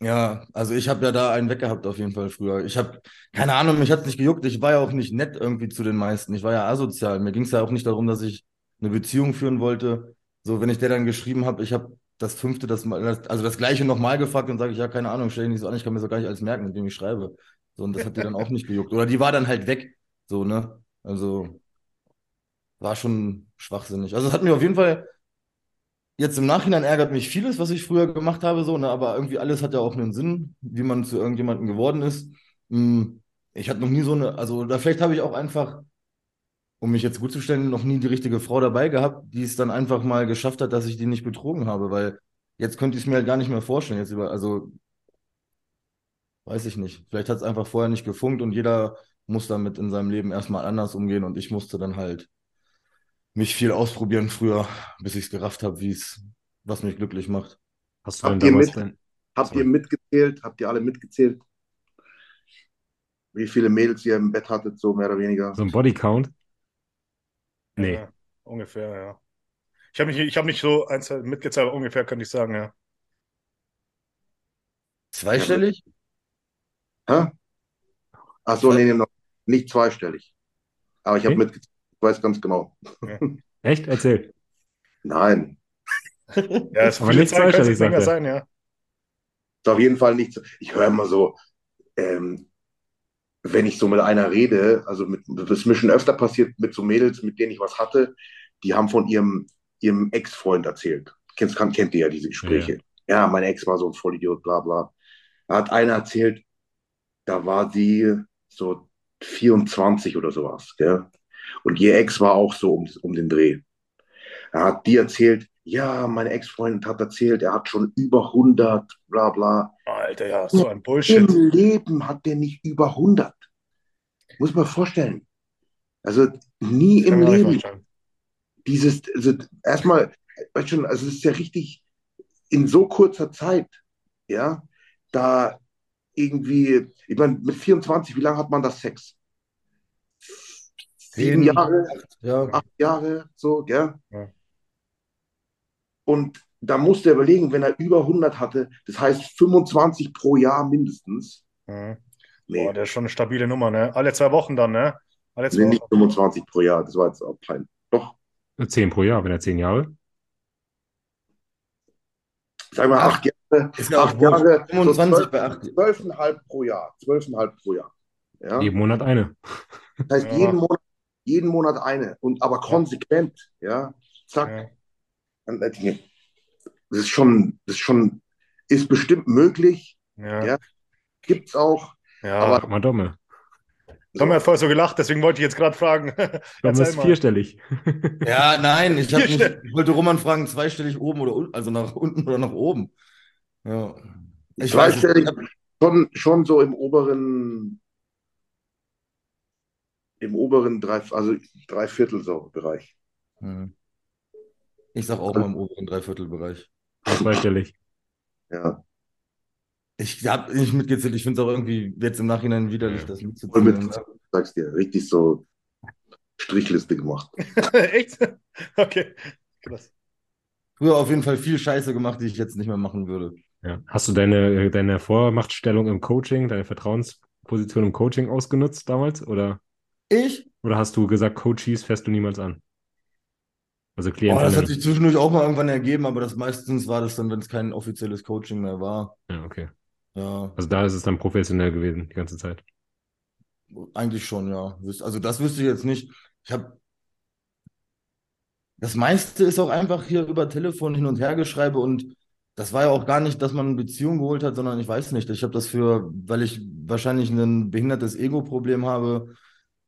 Ja, also ich habe ja da einen weggehabt auf jeden Fall früher. Ich habe, keine Ahnung, mich hat's nicht gejuckt. Ich war ja auch nicht nett irgendwie zu den meisten. Ich war ja asozial. Mir ging es ja auch nicht darum, dass ich eine Beziehung führen wollte. So, wenn ich der dann geschrieben habe, ich habe das fünfte, das also das gleiche nochmal gefragt und sage ich, ja, keine Ahnung, stell dich nicht so an, ich kann mir so gar nicht alles merken, mit wem ich schreibe. So, und das hat dir dann auch nicht gejuckt. Oder die war dann halt weg. So, ne? Also war schon schwachsinnig. Also es hat mich auf jeden Fall Jetzt im Nachhinein ärgert mich vieles, was ich früher gemacht habe, so, ne, aber irgendwie alles hat ja auch einen Sinn, wie man zu irgendjemandem geworden ist. Hm, Ich hatte noch nie so eine, also oder vielleicht habe ich auch einfach, um mich jetzt gut zu stellen, noch nie die richtige Frau dabei gehabt, die es dann einfach mal geschafft hat, dass ich die nicht betrogen habe, weil jetzt könnte ich es mir halt gar nicht mehr vorstellen. Jetzt über, also weiß ich nicht. Vielleicht hat es einfach vorher nicht gefunkt und jeder muss damit in seinem Leben erstmal anders umgehen und ich musste dann halt mich viel ausprobieren früher, bis ich es gerafft habe, wie es, was mich glücklich macht. Hast du Habt ihr mit- Habt Sorry. ihr mitgezählt? Habt ihr alle mitgezählt? Wie viele Mädels ihr im Bett hattet, so mehr oder weniger? so ein Bodycount? Nee. Ja, ungefähr, ja. Ich habe nicht, ich hab nicht so eins mitgezählt, aber ungefähr könnte ich sagen, ja. Zweistellig? Hä? Ach so, nee, nee, noch nicht zweistellig. Aber ich habe Okay. mitgezählt. Ich weiß ganz genau. Echt? Erzähl. Nein, *laughs* Ja, es Aber nicht zweistellig, er. sein, ja. ist auf jeden Fall nicht. Ich höre immer so, ähm, wenn ich so mit einer rede, also mit, das ist mir schon öfter passiert mit so Mädels, mit denen ich was hatte, die haben von ihrem, ihrem Ex-Freund erzählt. Kennst, kann, kennt ihr ja diese Gespräche. Ja. mein Ex war so ein Vollidiot, bla bla. Da hat einer erzählt, da war sie so 24 oder sowas, gell? Und ihr Ex war auch so um, um den Dreh. Da hat die erzählt, ja, mein Ex-Freund hat erzählt, er hat schon über 100, bla bla. Alter, ja, so ein Im Bullshit. Leben hat der nicht über 100. Muss man vorstellen. Also nie im Leben. Dieses, also erstmal, weißt schon, also es ist ja richtig in so kurzer Zeit, ja, da irgendwie, ich meine, mit 24, wie lange hat man das Sex? Sieben Zehn, Jahre, Ja. acht Jahre, so, gell? Ja. Und da musste er überlegen, wenn er über 100 hatte, das heißt 25 pro Jahr mindestens. Mhm. Nee, Boah, der ist schon eine stabile Nummer, ne? Alle zwei Wochen dann, ne? Alle zwei nee nicht Wochen. 25 pro Jahr, das war jetzt auch peinlich. Doch, Zehn pro Jahr, wenn er zehn Jahre. sag mal, Ach, acht Jahre, Ist ja acht. Jahre, 25 so bei 8. 12,5 pro Jahr, 12,5 pro Jahr. Ja? Jeden Monat eine. Das heißt, Ja. jeden Monat, jeden Monat eine und aber konsequent, ja, zack. Ja. Äh, Das ist schon, das ist schon, ist bestimmt möglich, Ja. Ja. gibt's auch. Ja. Aber- Guck mal, Domme. Tom hat vorher so gelacht, deswegen wollte ich jetzt gerade fragen. *laughs* Domme ist mal. vierstellig. Ja, nein, ich, nicht, ich wollte Roman fragen, zweistellig oben oder unten, also nach unten oder nach oben. Ja. Ich Ich weiß nicht. schon, schon so im oberen, im oberen drei, also Dreiviertel so Bereich. Hm. Ich sag auch mal im oberen Dreiviertelbereich. Zweistellig. Ja, Ich habe nicht mitgezählt, ich finde es auch irgendwie jetzt im Nachhinein widerlich, Ja. das mitzuzählen. mit, sagst dir, richtig so Strichliste gemacht. *laughs* Echt? Okay. Krass. Früher auf jeden Fall viel Scheiße gemacht, die ich jetzt nicht mehr machen würde. Ja. Hast du deine, deine Vormachtstellung im Coaching, deine Vertrauensposition im Coaching ausgenutzt damals? Oder, Ich? oder hast du gesagt, Coaches fährst du niemals an? Also Oh, Klienten. das hat sich zwischendurch auch mal irgendwann ergeben, aber das meistens war das dann, wenn es kein offizielles Coaching mehr war. ja, okay. Ja, Also da ist es dann professionell gewesen, die ganze Zeit. eigentlich schon, ja. Also das wüsste ich jetzt nicht. Ich habe das meiste ist auch einfach hier über Telefon hin und her geschreibe und das war ja auch gar nicht, dass man eine Beziehung geholt hat, sondern ich weiß nicht. Ich habe das für, weil ich wahrscheinlich ein behindertes Ego-Problem habe,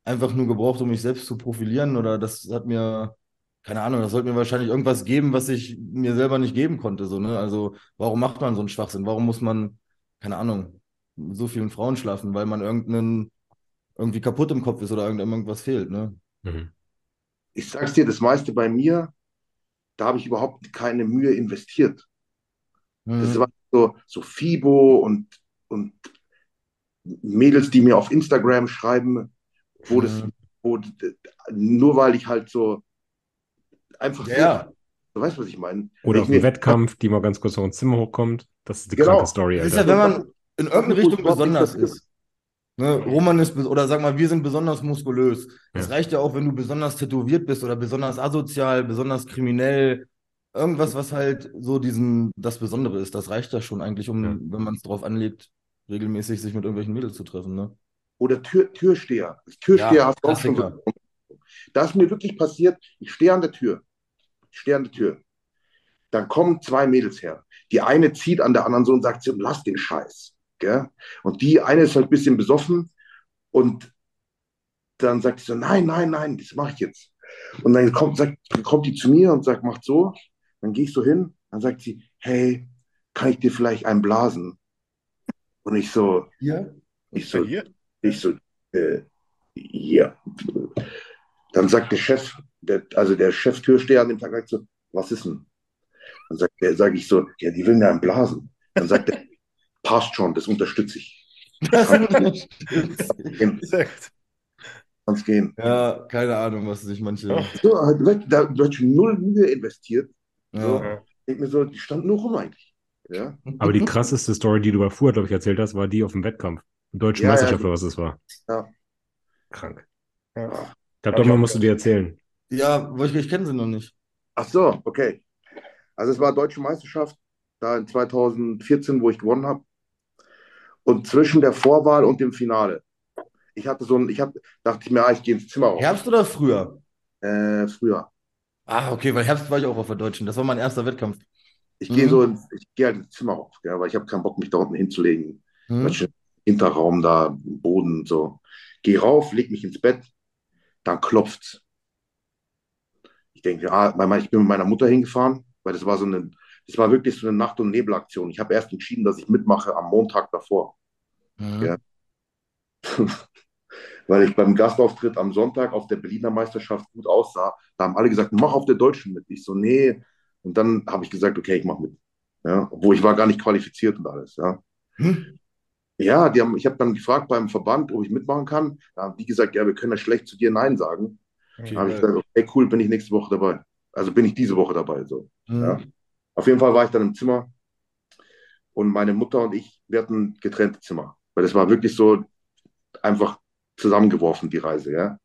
einfach nur gebraucht, um mich selbst zu profilieren oder das hat mir, keine Ahnung, das sollte mir wahrscheinlich irgendwas geben, was ich mir selber nicht geben konnte, so, ne? Also, warum macht man so einen Schwachsinn? Warum muss man, keine Ahnung, mit so vielen Frauen schlafen, weil man irgendeinen irgendwie kaputt im Kopf ist oder irgend- irgendwas fehlt, ne? Mhm. Ich sag's dir, das meiste bei mir, da habe ich überhaupt keine Mühe investiert. Das Mhm. war so, so Fibo und, und Mädels, die mir auf Instagram schreiben, wo das, Mhm. wo, nur weil ich halt so einfach, Ja, du weißt, was ich meine. Oder Ich auf dem Wettkampf, die mal ganz kurz noch ins Zimmer hochkommt. Das ist die Genau. kranke Story, Das ist Alter. ja, wenn man in irgendeine Richtung besonders das- ist. Ne, Roman ist, oder sag mal, wir sind besonders muskulös. Das Ja. reicht ja auch, wenn du besonders tätowiert bist oder besonders asozial, besonders kriminell. Irgendwas, was halt so diesen, das Besondere ist. Das reicht ja schon eigentlich, um, Ja. wenn man es drauf anlegt, regelmäßig sich mit irgendwelchen Mädels zu treffen, ne? Oder Tür, Türsteher. Türsteher Ja, hast du auch schon so. Das ist mir wirklich passiert. Ich stehe an der Tür. Ich stehe an der Tür. Dann kommen zwei Mädels her. Die eine zieht an der anderen so und sagt, so, lass den Scheiß. Gell? Und die eine ist halt ein bisschen besoffen und dann sagt sie so, nein, nein, nein, das mache ich jetzt. Und dann kommt, sagt, kommt die zu mir und sagt, macht so. Dann gehe ich so hin. Dann sagt sie, hey, kann ich dir vielleicht einen blasen? Und ich so, Ja. ich so, Hier? ich so, äh, ja. Dann sagt der Chef, der, also der Cheftürsteher an dem Tag sagt so, was ist denn? Dann sagt der, sage ich so, ja, die will mir einen blasen. Dann sagt er, passt schon, das unterstütze ich. Das gut. kann's gehen. ja, keine Ahnung, was sich manche. Ja. So, halt, da wird schon null Mühe investiert. So, Ja. ich denk mir so, die stand nur rum eigentlich. Ja, Aber die krasseste Story, die du bei Fuhr, glaube ich, erzählt hast, war die auf dem Wettkampf. Deutsche Ja, ja, Meisterschaft die- oder was es war. Ja. Krank. Ja. Ich glaube, doch mal musst du dir erzählen. Ja, weil ich, ich kenne sie noch nicht. Ach so, okay. Also es war Deutsche Meisterschaft, da in 2014, wo ich gewonnen habe. Und zwischen der Vorwahl und dem Finale. Ich hatte so ein, ich hab, dachte ich mir, ah, ich gehe ins Zimmer raus. Herbst oder früher? Äh, früher. Ah, okay, weil Herbst war ich auch auf der Deutschen. Das war mein erster Wettkampf. Ich gehe Mhm. so ins, ich gehe halt ins Zimmer rauf, ja, weil ich habe keinen Bock, mich da unten hinzulegen. Hm? Du, Hinterraum da, Boden, so. Geh rauf, leg mich ins Bett, dann klopft's. Ich denke, ah, ich bin mit meiner Mutter hingefahren, weil das war so eine, das war wirklich so eine Nacht- und Nebelaktion. Ich habe erst entschieden, dass ich mitmache am Montag davor. Hm? Ja. *laughs* weil ich beim Gastauftritt am Sonntag auf der Berliner Meisterschaft gut aussah. Da haben alle gesagt, mach auf der Deutschen mit. Ich so, nee. Und dann habe ich gesagt, okay, ich mache mit. Ja, obwohl ich war gar nicht qualifiziert und alles. Ja, Hm? ja die haben, ich habe dann gefragt beim Verband, ob ich mitmachen kann. Da haben die gesagt, ja, wir können ja schlecht zu dir Nein sagen. Okay, Da habe ich gesagt, okay, cool, bin ich nächste Woche dabei. Also bin ich diese Woche dabei. So. Hm? Ja. Auf jeden Fall war ich dann im Zimmer und meine Mutter und ich, wir hatten getrennte Zimmer. Weil das war wirklich so einfach zusammengeworfen, die Reise, ja.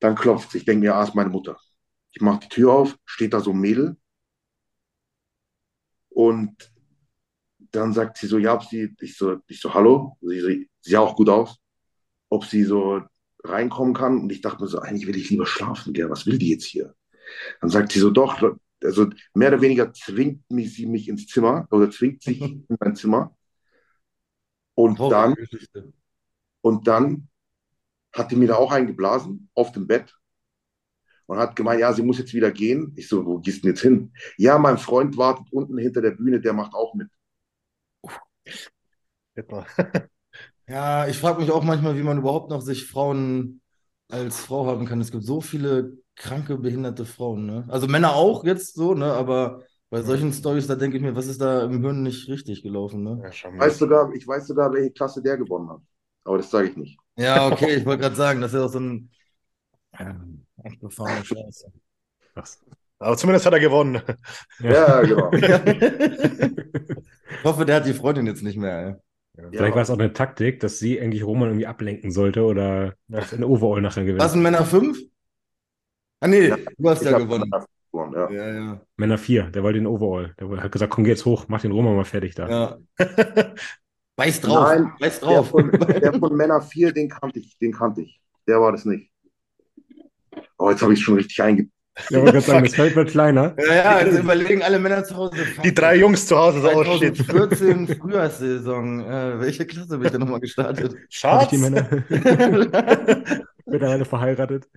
Dann klopft Ich denke mir, ah, ist meine Mutter. Ich mache die Tür auf, steht da so ein Mädel. Und dann sagt sie so, ja, ob sie, ich so, ich so, hallo. Sie so, sie sah auch gut aus. Ob sie so reinkommen kann. Und ich dachte mir so, eigentlich will ich lieber schlafen, gell? Was will die jetzt hier? Dann sagt sie so, doch, also mehr oder weniger zwingt mich sie mich ins Zimmer oder zwingt sich *laughs* in mein Zimmer. Und dann. Und dann hat die mir da auch eingeblasen auf dem Bett und hat gemeint, ja, sie muss jetzt wieder gehen. Ich so, wo gehst du denn jetzt hin? Ja, mein Freund wartet unten hinter der Bühne, der macht auch mit. *laughs* Ja, ich frage mich auch manchmal, wie man überhaupt noch sich Frauen als Frau haben kann. Es gibt so viele kranke, behinderte Frauen, ne? Also Männer auch jetzt so, ne? Aber bei solchen Stories, da denke ich mir, was ist da im Hirn nicht richtig gelaufen, ne? Ja, Ich weiß sogar, ich weiß sogar, welche Klasse der gewonnen hat. Aber das sage ich nicht. Ja, okay, ich wollte gerade sagen, das ist ja auch so ein ja, abgefahrener Scheiße. Krass. Aber zumindest hat er gewonnen. Ja, genau. *laughs* Ich hoffe, der hat die Freundin jetzt nicht mehr, Vielleicht war es auch eine Taktik, dass sie eigentlich Roman irgendwie ablenken sollte oder Ja. eine Overall nachher ey. gewinnt. Was, ein Männer 5? Ah, nee, du hast ja gewonnen. ja. Ja, ja. Männer 4, der wollte den Overall. Der hat gesagt, komm, geh jetzt hoch, mach den Roma mal fertig da. ja. *laughs* Beiß drauf, Nein, Der drauf. von, der *laughs* von Männer 4, den kannte ich, den kannte ich. Der war das nicht. Oh, jetzt habe ich schon richtig einge... Ja, wollte gerade sagen, das Feld wird kleiner. *laughs* Ja, ja, also überlegen alle Männer zu Hause. fuck, Die drei Jungs zu Hause so ausstehen. 2014 Frühjahrssaison. Äh, welche Klasse bin *laughs* ich da nochmal gestartet? Schatz. die Männer mittlerweile verheiratet.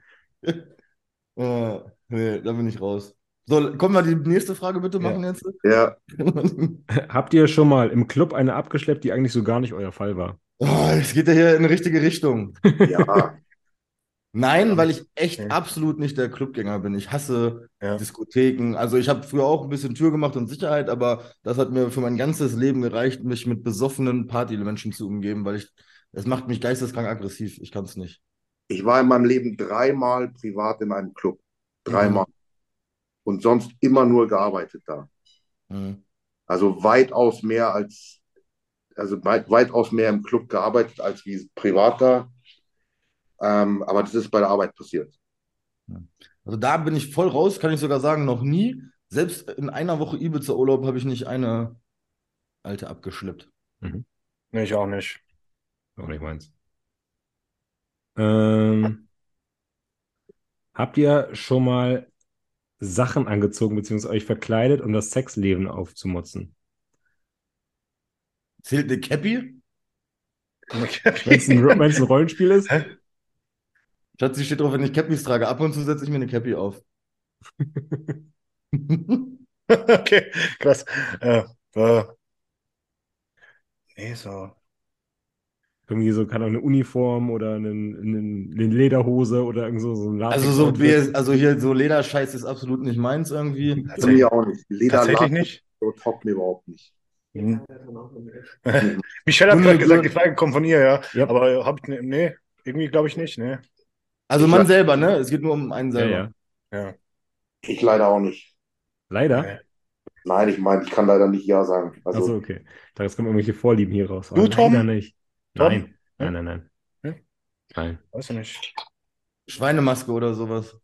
äh, nee, da bin ich raus. So, können wir die nächste Frage bitte machen jetzt? Ja, *laughs* Habt ihr schon mal im Club eine abgeschleppt, die eigentlich so gar nicht euer Fall war? Oh, es geht ja hier in eine richtige Richtung. ja. *laughs* Nein, weil ich echt Ja. absolut nicht der Clubgänger bin. Ich hasse Ja. Diskotheken. Also ich habe früher auch ein bisschen Tür gemacht und Sicherheit, aber das hat mir für mein ganzes Leben gereicht, mich mit besoffenen Partymenschen zu umgeben, weil ich, es macht mich geisteskrank aggressiv. Ich kann es nicht. Ich war in meinem Leben dreimal privat in einem Club. Dreimal. Und sonst immer nur gearbeitet da. Mhm. Also weitaus mehr als, also weit, weitaus mehr im Club gearbeitet als wie privat da. Ähm, aber das ist bei der Arbeit passiert. Also da bin ich voll raus, kann ich sogar sagen, noch nie. Selbst in einer Woche Ibiza-Urlaub habe ich nicht eine alte abgeschleppt. Nee, ich auch nicht. Auch nicht meins. Ähm, habt ihr schon mal Sachen angezogen, beziehungsweise euch verkleidet, um das Sexleben aufzumotzen? Zählt eine Cappy? Wenn es ein, Rollenspiel ist? Hä? Schatzi steht drauf, wenn ich Cappies trage. Ab und zu setze ich mir eine Cappy auf. *laughs* *laughs* Okay, krass. Äh, äh, nee, so. Irgendwie so, kann auch eine Uniform oder einen, einen, eine Lederhose oder irgend so, so ein Also so wie, also hier so Lederscheiß ist absolut nicht meins irgendwie. Tatsächlich, mir auch nicht. Leder tatsächlich nicht. so taugt mir überhaupt nicht. Hm. *laughs* Michelle hat gerade gesagt, die Frage kommt von ihr, ja. Ja. Aber hab ich, ne- nee, irgendwie glaube ich nicht, ne. Also Ich man selber, ne? Es geht nur um einen Ja, selber. ja. Ja. Ich leider auch nicht. Leider? Nein, ich meine, ich kann leider nicht Ja sagen. Also, Achso, okay. Es kommen irgendwelche Vorlieben hier raus. Du, Aber Tom? Leider nicht. Nein. Ja? Nein, nein, nein. Ja? Nein. Weiß ich nicht. Schweinemaske oder sowas.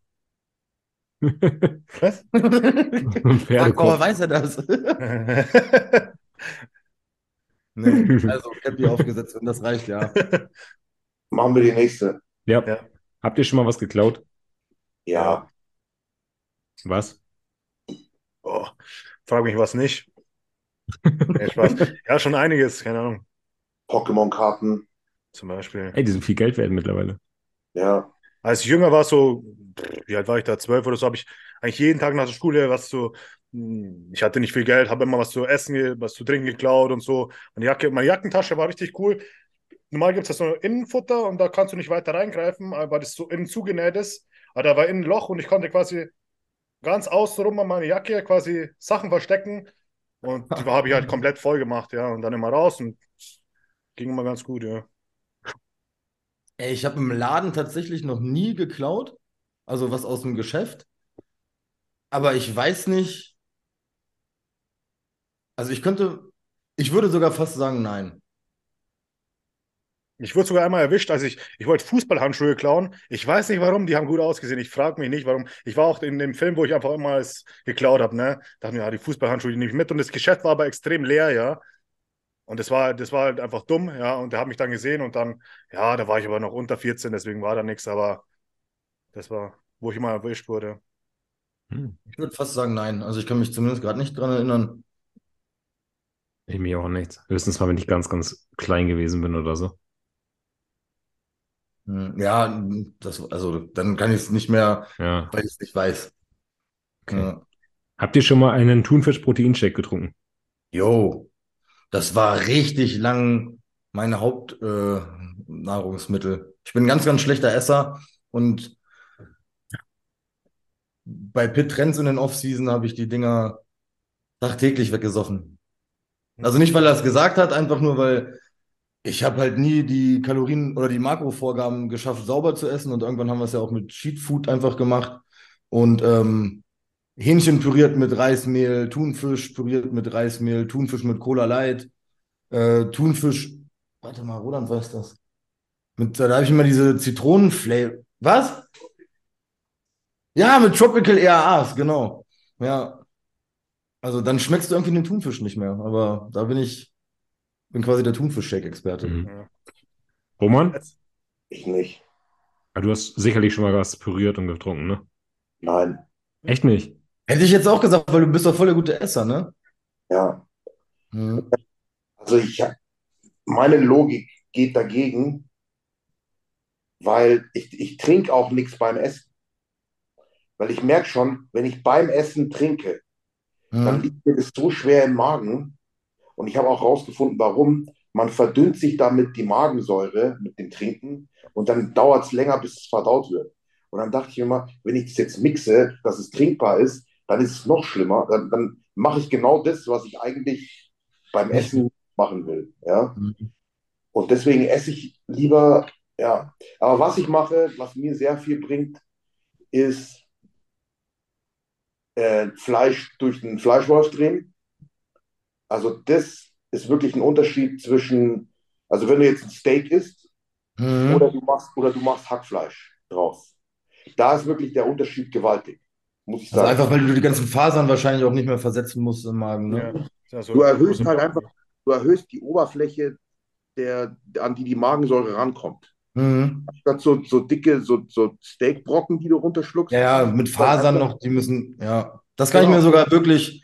*laughs* Was? *laughs* Pferdekopf. weiß er das? *laughs* nee, also Cappy aufgesetzt und das reicht, ja. machen wir die nächste. Ja. Ja. Habt ihr schon mal was geklaut? Ja, Was? oh, frag mich was nicht. Nee, Spaß. Ja, schon einiges, keine Ahnung. Pokémon-Karten. Zum Beispiel. Ey, die sind viel Geld wert mittlerweile. Ja, Als ich jünger war, so, wie alt war ich da? Zwölf oder so, habe ich eigentlich jeden Tag nach der Schule was so. hm, Ich hatte nicht viel Geld, habe immer was zu essen, was zu trinken geklaut und so. Meine Jacke, meine Jackentasche war richtig cool. Normal gibt es das so Innenfutter und da kannst du nicht weiter reingreifen, weil das so innen zugenäht ist. Aber da war innen ein Loch und ich konnte quasi ganz außenrum an meine Jacke quasi Sachen verstecken. Und die habe ich halt komplett voll gemacht, ja. Und dann immer raus und ging immer ganz gut, ja. Ey, ich habe im Laden tatsächlich noch nie geklaut. Also was aus dem Geschäft. Aber ich weiß nicht. Also ich könnte, ich würde sogar fast sagen, nein. Ich wurde sogar einmal erwischt, als ich, ich wollte Fußballhandschuhe klauen. Ich weiß nicht warum, die haben gut ausgesehen. Ich frage mich nicht, warum. Ich war auch in dem Film, wo ich einfach immer geklaut habe, ne? Dachte mir, ja, die Fußballhandschuhe die nehme ich mit. Und das Geschäft war aber extrem leer, ja. Und das war, das war halt einfach dumm, ja. Und der hat mich dann gesehen und dann, ja, da war ich aber noch unter 14, deswegen war da nichts, aber das war, wo ich mal erwischt wurde. Hm. Ich würde fast sagen, nein. Also ich kann mich zumindest gerade nicht dran erinnern. Ich mir auch nichts. Höchstens mal, wenn ich ganz, ganz klein gewesen bin oder so. Hm, Ja, das, also dann kann ich es nicht mehr, Ja. weil ich es nicht weiß. Okay. Ja. Habt ihr schon mal einen Thunfisch-Proteinshake getrunken? Jo, das war richtig lang meine Hauptnahrungsmittel. Äh. Ich bin ein ganz, ganz schlechter Esser und bei Pit Trends in den Off-Season habe ich die Dinger tagtäglich weggesoffen. Also nicht, weil er es gesagt hat, einfach nur, weil ich habe halt nie die Kalorien oder die Makrovorgaben geschafft, sauber zu essen und irgendwann haben wir es ja auch mit Cheat Food einfach gemacht und ähm, Hähnchen püriert mit Reismehl, Thunfisch püriert mit Reismehl, Thunfisch mit Cola Light, äh, Thunfisch, warte mal, Roland weiß das. Mit, da habe ich immer diese Zitronenflavor. Was? Ja, mit Tropical EAAs, genau. Ja. Also dann schmeckst du irgendwie den Thunfisch nicht mehr. Aber da bin ich, bin quasi der Thunfisch-Shake-Experte. Mhm. Roman? Ich nicht. Du hast sicherlich schon mal was püriert und getrunken, ne? Nein. Echt nicht? Hätte ich jetzt auch gesagt, weil du bist doch voll der gute Esser, ne? Ja. Mhm. Also ich meine Logik geht dagegen, weil ich, ich trinke auch nichts beim Essen. Weil ich merke schon, wenn ich beim Essen trinke, dann Mhm. liegt mir das so schwer im Magen. Und ich habe auch herausgefunden, warum. Man verdünnt sich damit die Magensäure mit dem Trinken und dann dauert es länger, bis es verdaut wird. Und dann dachte ich mir immer, wenn ich das jetzt mixe, dass es trinkbar ist, dann ist es noch schlimmer. Dann, dann mache ich genau das, was ich eigentlich beim Essen machen will. Ja? Mhm. Und deswegen esse ich lieber, ja. Aber was ich mache, was mir sehr viel bringt, ist äh, Fleisch durch den Fleischwolf drehen. Also das ist wirklich ein Unterschied zwischen, also wenn du jetzt ein Steak isst Mhm. oder du machst, oder du machst Hackfleisch draus. Da ist wirklich der Unterschied gewaltig, muss ich Also sagen. einfach, weil du die ganzen Fasern wahrscheinlich auch nicht mehr versetzen musst im Magen, Ja. ne? Ja, so Du erhöhst halt einfach, du erhöhst die Oberfläche, der, an die die Magensäure rankommt. Mhm. Statt so, so dicke, so, so Steakbrocken, die du runterschluckst. Ja, ja, mit Fasern noch, die müssen, ja. Das kann ich Genau. mir sogar wirklich,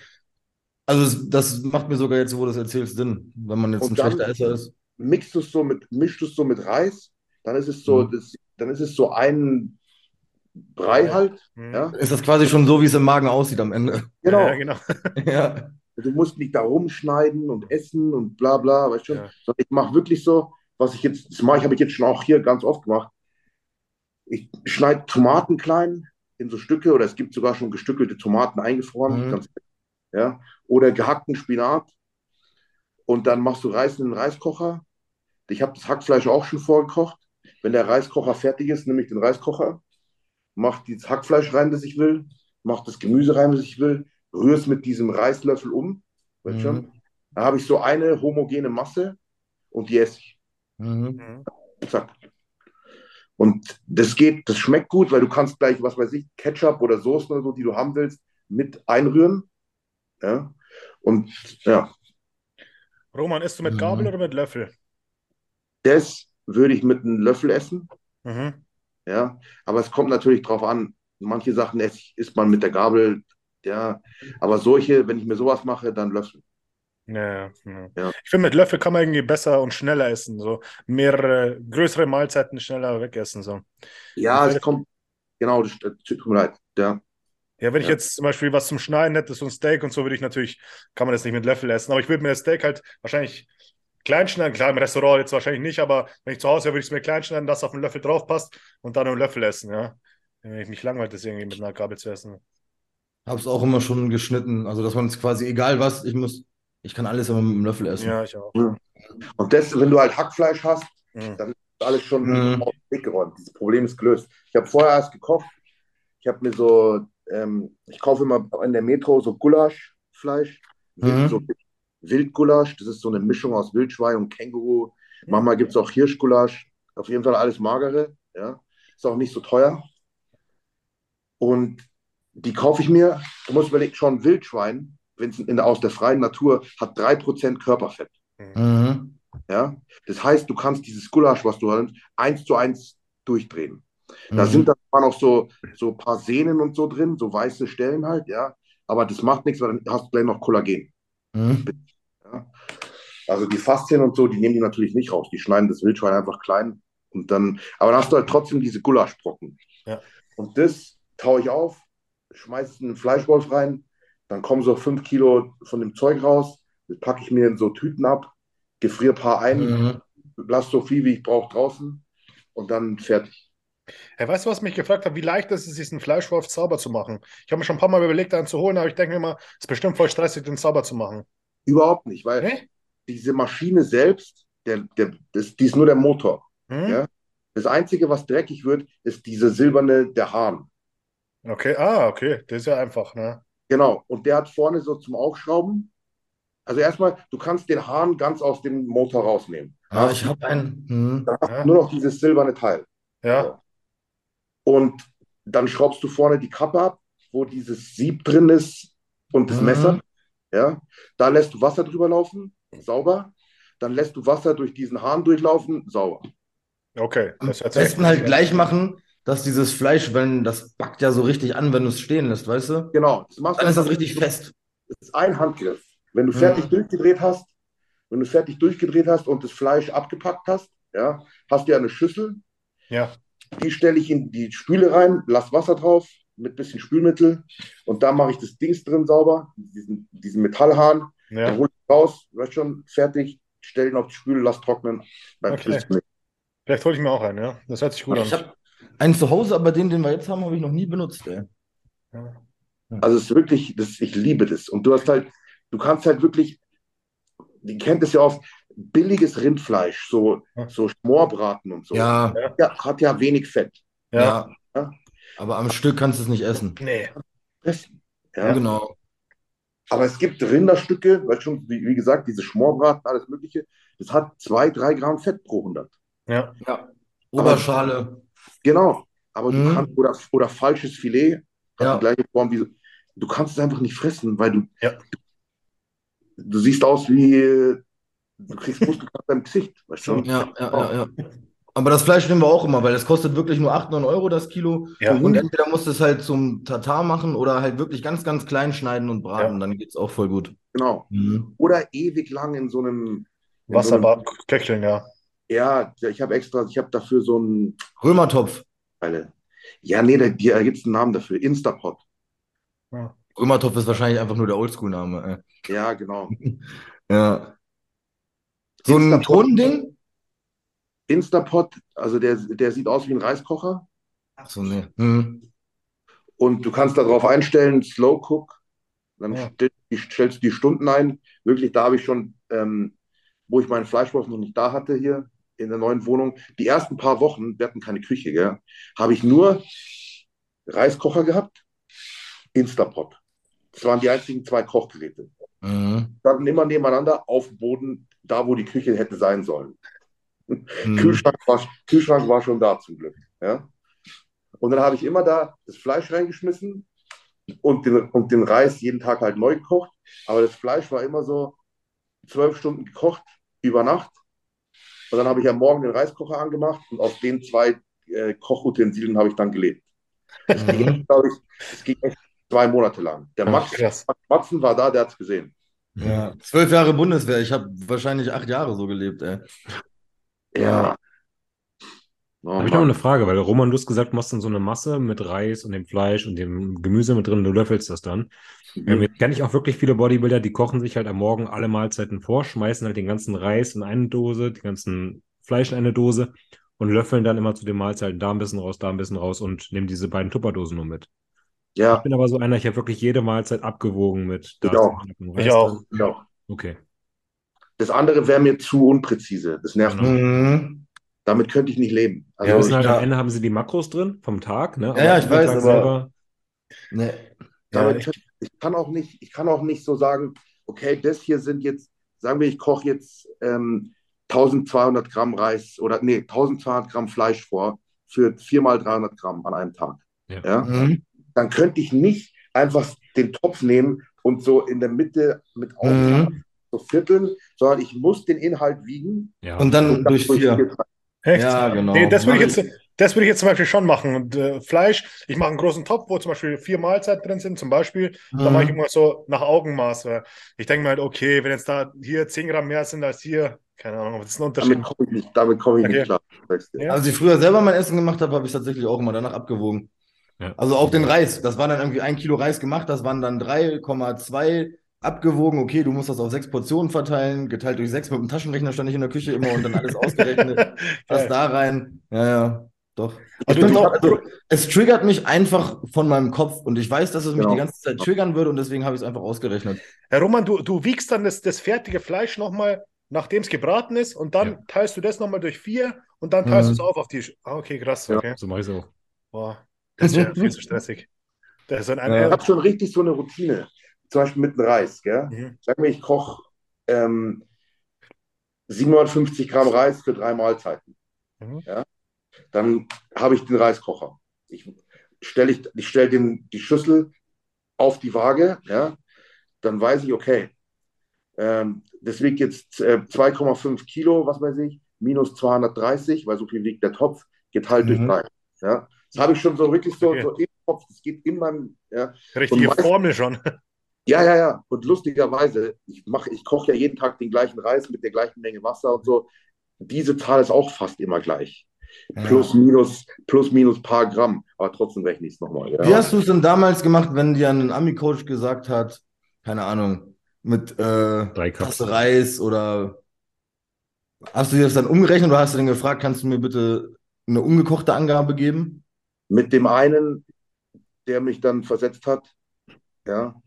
also das, macht mir sogar jetzt, wo du das erzählst, Sinn, wenn man jetzt Und ein schlechter Esser ist. mixt es so mit, mischst du es so mit Reis, dann ist es so, Mhm. das, dann ist es so ein Brei halt. Mhm. Ja, Ist das quasi schon so, wie es im Magen aussieht am Ende? *laughs* genau. Ja, genau. *laughs* Ja. Du musst nicht da rumschneiden und essen und bla bla, weißt du? Ja. Ich mache wirklich so, was ich jetzt, das mache ich, habe ich jetzt schon auch hier ganz oft gemacht. Ich schneide Tomaten klein in so Stücke oder es gibt sogar schon gestückelte Tomaten eingefroren, Mhm. ganz, ja, oder gehackten Spinat. Und dann machst du Reis in den Reiskocher. Ich habe das Hackfleisch auch schon vorgekocht. Wenn der Reiskocher fertig ist, nehme ich den Reiskocher, mach das Hackfleisch rein, das ich will, mach das Gemüse rein, das ich will, rühre es mit diesem Reislöffel um. Weißt du Mhm. schon? Dann habe ich so eine homogene Masse und die esse ich. Mhm. Mhm. Zack. Und das geht, das schmeckt gut, weil du kannst gleich, was weiß ich, Ketchup oder Soßen oder so, die du haben willst, mit einrühren. Ja. Und ja, Roman, isst du mit Mhm. Gabel oder mit Löffel? das würde ich mit einem Löffel essen. Mhm. Ja. Aber es kommt natürlich drauf an. Manche Sachen isst man mit der Gabel. Ja. Aber solche, wenn ich mir sowas mache, dann Löffel. Ja, ja, ja. Ich finde, mit Löffel kann man irgendwie besser und schneller essen. So mehrere, größere Mahlzeiten schneller wegessen. So. Ja, es kommt, genau, das, das tut mir leid. Ja. Ja, wenn ich Ja. jetzt zum Beispiel was zum Schneiden hätte, so ein Steak und so, würde ich natürlich, kann man das nicht mit Löffel essen. Aber ich würde mir das Steak halt wahrscheinlich klein schneiden. Klar, im Restaurant jetzt wahrscheinlich nicht, aber wenn ich zu Hause wäre, würde ich es mir klein schneiden, dass auf den Löffel drauf passt und dann einen Löffel essen, ja. Wenn ich mich langweilt, das irgendwie mit einer Gabel zu essen. Hab's auch immer schon geschnitten. Also, dass man es quasi, egal was, ich muss, ich kann alles immer mit dem Löffel essen. Ja, ich auch. Und das, wenn du halt Hackfleisch hast, Mhm. dann ist alles schon Mhm. aus dem Weg geräumt. Dieses Problem ist gelöst. Ich habe vorher erst gekocht. Ich habe mir so, ähm, ich kaufe immer in der Metro so Gulaschfleisch. Mhm. So Wildgulasch. Das ist so eine Mischung aus Wildschwein und Känguru. Manchmal gibt es auch Hirschgulasch. Auf jeden Fall alles magere. Ja. Ist auch nicht so teuer. Und die kaufe ich mir. Du musst überlegen, schon Wildschwein, wenn es in der, aus der freien Natur hat 3% Körperfett. Mhm. Ja? Das heißt, du kannst dieses Gulasch, was du hast, eins zu eins durchdrehen. Da Mhm. sind dann noch so, so ein paar Sehnen und so drin, so weiße Stellen halt, ja. Aber das macht nichts, weil dann hast du gleich noch Kollagen. Mhm. Ja? Also die Faszien und so, die nehmen die natürlich nicht raus. Die schneiden das Wildschwein einfach klein und dann, aber dann hast du halt trotzdem diese Gulaschbrocken. Ja. Und das taue ich auf, schmeiß einen Fleischwolf rein, dann kommen so fünf Kilo von dem Zeug raus, das packe ich mir in so Tüten ab, gefriere ein paar ein, Mhm. lass so viel, wie ich brauche draußen und dann fertig. Hey, weißt du, was mich gefragt hat? Wie leicht ist es, diesen Fleischwolf sauber zu machen? Ich habe mir schon ein paar Mal überlegt, einen zu holen, aber ich denke mir immer, es ist bestimmt voll stressig, den sauber zu machen. Überhaupt nicht, weil Hä? diese Maschine selbst, der, der, das, die ist nur der Motor. Hm? Ja. Das Einzige, was dreckig wird, ist diese silberne, der Hahn. Okay, ah, okay, das ist ja einfach, ne? Genau, und der hat vorne so zum Aufschrauben. Also erstmal, du kannst den Hahn ganz aus dem Motor rausnehmen. Ah, ich habe einen. Hast Ja. nur noch dieses silberne Teil. Ja, Und dann schraubst du vorne die Kappe ab, wo dieses Sieb drin ist und das Mhm. Messer. Ja, da lässt du Wasser drüber laufen, sauber. Dann lässt du Wasser durch diesen Hahn durchlaufen, sauber. Okay, Am das sich besten halt gleich machen, dass dieses Fleisch, wenn das backt ja so richtig an, wenn du es stehen lässt, weißt du? Genau, das machst du Dann ist das richtig fest. Das ist ein Handgriff. Wenn du Mhm. fertig durchgedreht hast, wenn du fertig durchgedreht hast und das Fleisch abgepackt hast, ja, hast du ja eine Schüssel. Ja, die stelle ich in die Spüle rein, lass Wasser drauf mit bisschen Spülmittel und da mache ich das Dings drin sauber, diesen, diesen Metallhahn, dann ja. hole ich raus, weißt schon, fertig, stell ihn auf die Spüle, lass trocknen, dann Okay. Vielleicht hole ich mir auch einen, ja. Das hört sich gut Ich an. habe einen zu Hause, aber den, den wir jetzt haben, habe ich noch nie benutzt, ey. Ja. Also es ist wirklich, das, ich liebe das. Und du hast halt, du kannst halt wirklich, die kennt es ja oft, billiges Rindfleisch, so, so Schmorbraten und so. Ja, Ja, hat ja wenig Fett. Ja. ja. Aber am Stück kannst du es nicht essen. Nee. Fressen. Ja, genau. Aber es gibt Rinderstücke, weil schon, wie, wie gesagt, diese Schmorbraten, alles Mögliche, das hat zwei, drei Gramm Fett pro 100. Ja. Ja. Oberschale. Genau. Aber du Mhm. kannst, oder, oder falsches Filet, hat Ja. die gleiche Form wie, du kannst es einfach nicht fressen, weil du, Ja. du siehst aus wie, äh, du kriegst Muskelkater im Gesicht, weißt du? Ja, ja, ja, ja. Aber das Fleisch nehmen wir auch immer, weil das kostet wirklich nur 8, 9 Euro das Kilo. Ja. Und entweder musst du es halt zum Tatar machen oder halt wirklich ganz, ganz klein schneiden und braten. Ja. Dann geht es auch voll gut. Genau. Mhm. Oder ewig lang in so einem, in Wasserbad, köcheln, ja. So einem, ja, ich habe extra, ich habe dafür so einen, Römertopf. eine, ja, nee, da, da gibt es einen Namen dafür, Instapot. Römertopf ist wahrscheinlich einfach nur der Oldschool-Name. Ja, genau. *laughs* Ja. So ein Instapot. Tonending? Instapot, also der, der sieht aus wie ein Reiskocher Ach so, nee. Mhm. und du kannst darauf einstellen, Slow Cook, dann Ja. stell, stellst du die Stunden ein. Wirklich, da habe ich schon, ähm, wo ich meinen Fleischwurf noch nicht da hatte hier in der neuen Wohnung, die ersten paar Wochen, wir hatten keine Küche, gell, habe ich nur Reiskocher gehabt, Instapot. Das waren die einzigen zwei Kochgeräte. Mhm. Standen immer nebeneinander auf dem Boden, da wo die Küche hätte sein sollen. Mhm. Kühlschrank war, Kühlschrank war schon da zum Glück. Ja? Und dann habe ich immer da das Fleisch reingeschmissen und den, und den Reis jeden Tag halt neu gekocht. Aber das Fleisch war immer so zwölf Stunden gekocht über Nacht. Und dann habe ich am Morgen den Reiskocher angemacht und auf den zwei äh, Kochutensilien habe ich dann gelebt. Mhm. Glaube ich, es ging echt zwei Monate lang. Der Ach, Max. Max Matzen war da, der hat es gesehen. Ja. Zwölf Jahre Bundeswehr. Ich habe wahrscheinlich acht Jahre so gelebt, ey. Ja. Oh, habe ich noch eine Frage, weil Roman, du hast gesagt, du machst dann so eine Masse mit Reis und dem Fleisch und dem Gemüse mit drin, du löffelst das dann. Ähm, jetzt kenne ich auch wirklich viele Bodybuilder, die kochen sich halt am Morgen alle Mahlzeiten vor, schmeißen halt den ganzen Reis in eine Dose, die ganzen Fleisch in eine Dose und löffeln dann immer zu den Mahlzeiten da ein bisschen raus, da ein bisschen raus und nehmen diese beiden Tupperdosen nur mit. Ich Ja, bin aber so einer, ich habe wirklich jede Mahlzeit abgewogen mit Ich da auch. ist ein Ich auch. drin. ja. Okay. Das andere wäre mir zu unpräzise. Das nervt Genau. mich. Mhm. Damit könnte ich nicht leben. Wir Also wissen halt, ja. am Ende haben sie die Makros drin vom Tag, ne? Ja, ja, ich weiß, Tag aber- selber, Nee. Ja, ich- ich kann auch nicht, ich kann auch nicht so sagen, okay, das hier sind jetzt, sagen wir, ich koche jetzt ähm, 1200 Gramm Reis oder nee, 1200 Gramm Fleisch vor für viermal 300 Gramm an einem Tag. Ja. Ja? Mhm. Dann könnte ich nicht einfach den Topf nehmen und so in der Mitte mit auf Mhm. so vierteln, sondern ich muss den Inhalt wiegen ja. Und dann dann durch vier. Echt? Ja, genau. Nee, das würde ich jetzt, das würde ich jetzt zum Beispiel schon machen. Und äh, Fleisch, ich mache einen großen Topf, wo zum Beispiel vier Mahlzeiten drin sind, zum Beispiel. Da mache ich Mhm. immer so nach Augenmaß. weil Ich denke mir halt, okay, wenn jetzt da hier 10 Gramm mehr sind als hier, keine Ahnung, das ist ein Unterschied. Damit komme ich nicht, damit komme ich Okay. nicht klar. Ja. Als ich früher selber mein Essen gemacht habe, habe ich es tatsächlich auch immer danach abgewogen. Ja. Also auch den Reis. Das war dann irgendwie ein Kilo Reis gemacht, das waren dann 3,2 abgewogen. Okay, du musst das auf sechs Portionen verteilen, geteilt durch sechs mit dem Taschenrechner stand ich in der Küche immer und dann alles *laughs* ausgerechnet. Das da rein. Ja, ja, doch. Also du- auch, also, es triggert mich einfach von meinem Kopf und ich weiß, dass es mich Genau. die ganze Zeit triggern würde und deswegen habe ich es einfach ausgerechnet. Herr Roman, du, du wiegst dann das, das fertige Fleisch nochmal, nachdem es gebraten ist, und dann Ja. teilst du das nochmal durch vier und dann teilst Mhm. du es auf auf die. Ah, okay, krass. Ja. Okay. So mache ich es auch. Boah, das ist ja *laughs* viel zu stressig. Das ist ein, Ja. Ich habe schon richtig so eine Routine. Zum Beispiel mit dem Reis. Gell? Mhm. Sag mir, ich koche ähm, 750 Gramm Reis für drei Mahlzeiten. Mhm. Ja? Dann habe ich den Reiskocher. Ich stelle ich, ich stell den, die Schüssel auf die Waage, ja, dann weiß ich, okay, ähm, das wiegt jetzt äh, 2,5 Kilo, was weiß ich, minus 230, weil so viel wiegt der Topf, geteilt Mhm. durch drei. Ja. Das habe ich schon so wirklich so, Okay. so im Kopf, das geht in meinem, ja, Richtige meist- Formel schon. ja, ja, ja. Und lustigerweise, ich mache, ich koche ja jeden Tag den gleichen Reis mit der gleichen Menge Wasser und so. Diese Zahl ist auch fast immer gleich. Ja. Plus, minus, plus, minus paar Gramm. Aber trotzdem rechne ich es nochmal. Wie Ja. hast du es denn damals gemacht, wenn dir ein Ami-Coach gesagt hat, keine Ahnung, mit äh. Tasse Reis oder hast du dir das dann umgerechnet oder hast du den gefragt, kannst du mir bitte eine ungekochte Angabe geben? Mit dem einen, der mich dann versetzt hat, ja,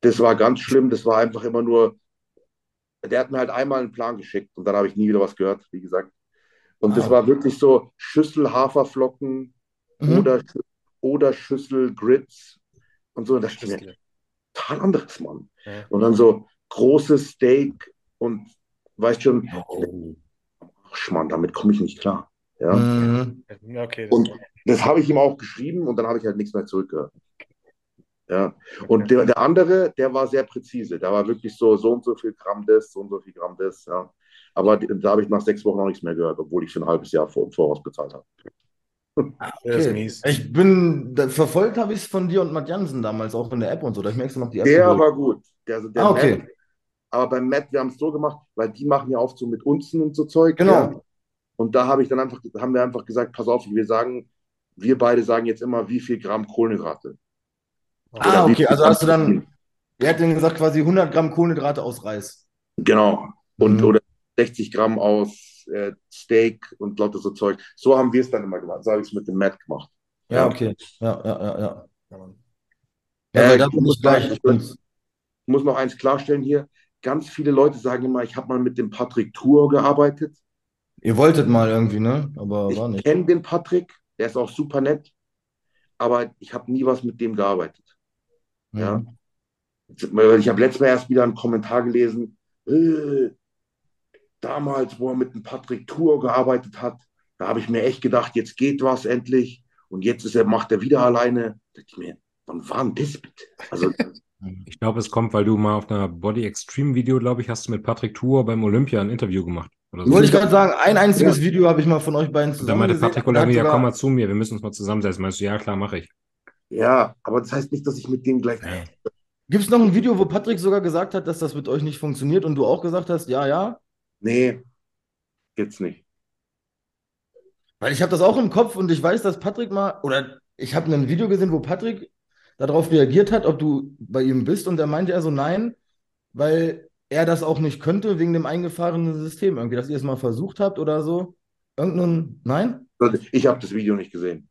das war ganz schlimm. Das war einfach immer nur, der hat mir halt einmal einen Plan geschickt und dann habe ich nie wieder was gehört, wie gesagt. Und das Ah. war wirklich so Schüssel Haferflocken Mhm. oder, oder Schüssel Grits und so. Und das ist mir total anderes, Mann. Ja. Und dann so großes Steak und weißt schon, Oh. ach Schmarrn, damit komme ich nicht klar. Ja. Mhm. Okay, das Und das habe ich ihm auch geschrieben und dann habe ich halt nichts mehr zurückgehört. Ja. Und der, der andere, der war sehr präzise. Der war wirklich so, so und so viel Gramm das, so und so viel Gramm das. Ja. Aber da habe ich nach sechs Wochen auch nichts mehr gehört, obwohl ich für ein halbes Jahr vor, Voraus bezahlt habe. ist Okay. mies. Ich bin, da, verfolgt habe ich es von dir und Matt Jansen damals auch in der App und so. Da ich merkst du noch die erste Der Folge. war gut. Der, also der Ah, okay. Matt, aber beim Matt, wir haben es so gemacht, weil die machen ja oft so mit Unzen und so Zeug. Genau. Ja. Und da habe ich dann einfach, haben wir einfach gesagt, pass auf, wir sagen, wir beide sagen jetzt immer, wie viel Gramm Kohlenhydrate. Ah, Oder okay. Also hast du dann, wer hat denn gesagt, quasi 100 Gramm Kohlenhydrate aus Reis? Genau. Und Mhm. oder 60 Gramm aus äh, Steak und lauter so Zeug. So haben wir es dann immer gemacht. So habe ich es mit dem Matt gemacht. Ja, Ja. okay. Ja, ja, ja, ja. Ja, Äh, ich muss ich gleich. Ich. Ich muss noch eins klarstellen hier. Ganz viele Leute sagen immer, ich habe mal mit dem Patrick Tour gearbeitet. Ihr wolltet mal irgendwie, ne? Aber war Ich nicht. kenne den Patrick, der ist auch super nett, aber ich habe nie was mit dem gearbeitet. Ja. Mhm. Ich habe letztes Mal erst wieder einen Kommentar gelesen, äh, damals, wo er mit dem Patrick Tour gearbeitet hat, da habe ich mir echt gedacht, jetzt geht was endlich und jetzt ist er, macht er wieder alleine. Da dachte ich mir, wann war denn das bitte? Also, Ich glaube, es kommt, weil du mal auf einer Body Extreme Video, glaube ich, hast du mit Patrick Tour beim Olympia ein Interview gemacht. Oder so. Wollte ich gerade sagen, ein einziges Video habe ich mal von euch beiden Und da zusammen meinte gesehen. Patrick Olympia, sogar- komm mal zu mir, wir müssen uns mal zusammensetzen. Meinst du, ja, klar, mache ich. ja, aber das heißt nicht, dass ich mit dem gleich. Gibt es noch ein Video, wo Patrick sogar gesagt hat, dass das mit euch nicht funktioniert und du auch gesagt hast, ja, ja? Nee, gibt's nicht. Weil ich habe das auch im Kopf und ich weiß, dass Patrick mal, oder ich habe ein Video gesehen, wo Patrick darauf reagiert hat, ob du bei ihm bist und er meinte er so, nein, weil er das auch nicht könnte wegen dem eingefahrenen System irgendwie, dass ihr es mal versucht habt oder so. Irgendein, nein? Ich habe das Video nicht gesehen.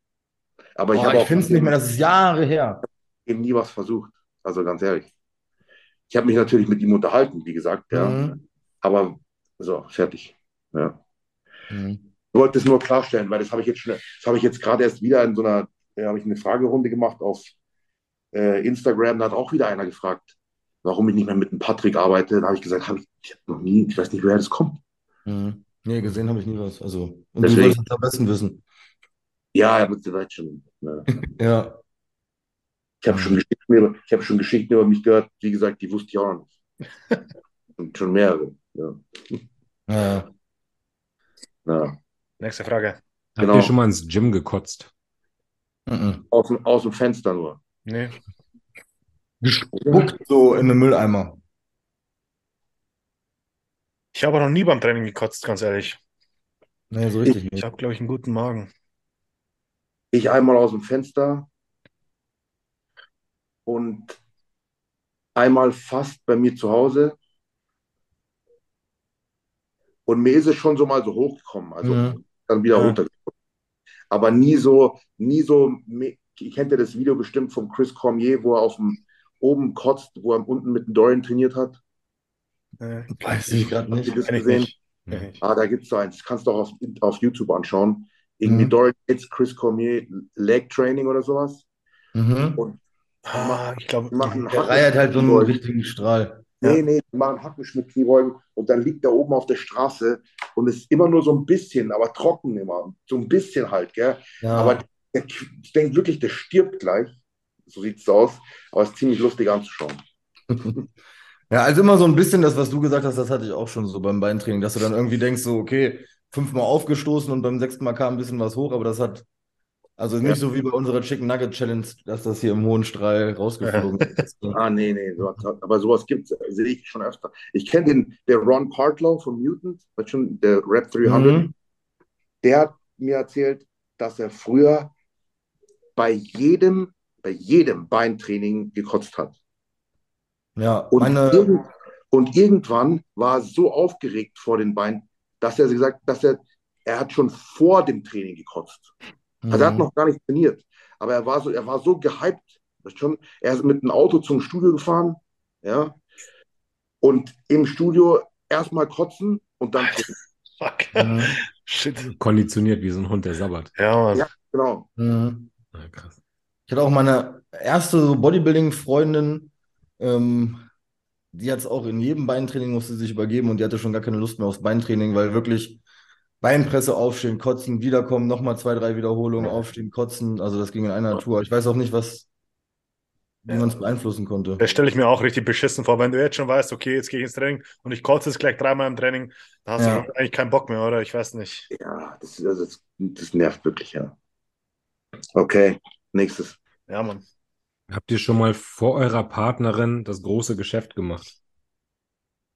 Aber ich habe ich auch finde es nicht mehr, das ist Jahre her. eben nie was versucht. Also ganz ehrlich. Ich habe mich natürlich mit ihm unterhalten, wie gesagt, ja. Mhm. Aber so, fertig. Ja. Mhm. Ich wollte es nur klarstellen, weil das habe ich jetzt schon, das habe ich jetzt gerade erst wieder in so einer, äh, habe ich eine Fragerunde gemacht auf äh, Instagram, da hat auch wieder einer gefragt, warum ich nicht mehr mit dem Patrick arbeite. Da habe ich gesagt, habe ich, ich habe noch nie, ich weiß nicht, woher das kommt. Mhm. Nee, gesehen habe ich nie was. Also, und du Deswegen- wolltest es am besten wissen. Ja, er wird vielleicht schon. Ja. *laughs* Ja. Ich habe schon Geschichten über, ich habe schon Geschichten über mich gehört, wie gesagt, die wusste ich auch noch nicht. *laughs* Und schon mehrere. Ja. Ja. Ja. Nächste Frage. Habt Genau. ihr schon mal ins Gym gekotzt? Mhm. Aus, dem- aus dem Fenster nur. Nee. Gespuckt so in den Mülleimer. Ich habe noch nie beim Training gekotzt, ganz ehrlich. Nee, so richtig Ich nicht. habe, glaube ich, einen guten Magen. Ich einmal aus dem Fenster und einmal fast bei mir zu Hause. Und mir ist es schon so mal so hochgekommen, also Mhm. dann wieder Ja. runtergekommen. Aber nie so, nie so, ihr kennt ja das Video bestimmt von Chris Cormier, wo er auf dem oben kotzt, wo er unten mit dem Dorian trainiert hat. Nee, Weiß ich gerade Habt ihr nicht. das ich gesehen? nicht. Ah, da gibt es so eins. Das kannst du auch auf, auf YouTube anschauen. Irgendwie Mhm. Dorian Yates, Chris Cormier, Leg Training oder sowas. Mhm. Und Ah, ich glaube, Der Reihe hat halt so einen richtigen Strahl. Nee, nee, die machen Hackenschmidt Kniebeugen und dann liegt er oben auf der Straße und ist immer nur so ein bisschen, aber trocken immer. So ein bisschen halt, gell? Ja. Aber der, ich denke wirklich, der stirbt gleich. So sieht es aus. Aber es ist ziemlich lustig anzuschauen. *laughs* Ja, also immer so ein bisschen das, was du gesagt hast, das hatte ich auch schon so beim Beintraining, dass du dann irgendwie denkst, so, okay, fünfmal aufgestoßen und beim sechsten Mal kam ein bisschen was hoch, aber das hat, also nicht so wie bei unserer Chicken Nugget Challenge, dass das hier im hohen Strahl rausgeflogen *laughs* ist. Ah, nee, nee, aber sowas gibt es, sehe ich schon öfter. Ich kenne den, der Ron Partlow von Mutant, schon der Rap 300, Mhm. der hat mir erzählt, dass er früher bei jedem, bei jedem Beintraining gekotzt hat. Ja, Und, meine, irgend, und irgendwann war er so aufgeregt vor den Beinen, dass er gesagt, dass er, er hat schon vor dem Training gekotzt. Also er hat Mhm. noch gar nicht trainiert, aber er war so, er war so gehypt, schon, er ist mit einem Auto zum Studio gefahren, ja, und im Studio erstmal kotzen und dann. Fuck. Mhm. Shit. Konditioniert wie so ein Hund, der sabbert. Ja, Mann. Ja. Genau. Mhm. Ja, krass. Ich hatte auch meine erste Bodybuilding-Freundin, ähm, die hat es auch in jedem Beintraining musste sich übergeben und die hatte schon gar keine Lust mehr aufs Beintraining, weil wirklich Beinpresse aufstehen, kotzen, wiederkommen, nochmal zwei, drei Wiederholungen, aufstehen, kotzen. Also das ging in einer Tour. Ich weiß auch nicht, was, wie man es beeinflussen konnte. Das stelle ich mir auch richtig beschissen vor, wenn du jetzt schon weißt, okay, jetzt gehe ich ins Training und ich kotze jetzt gleich dreimal im Training, da hast Ja. du eigentlich keinen Bock mehr, oder? Ich weiß nicht. Ja, das, also das, das nervt wirklich, ja. Okay, nächstes. Ja, Mann. Habt ihr schon mal vor eurer Partnerin das große Geschäft gemacht?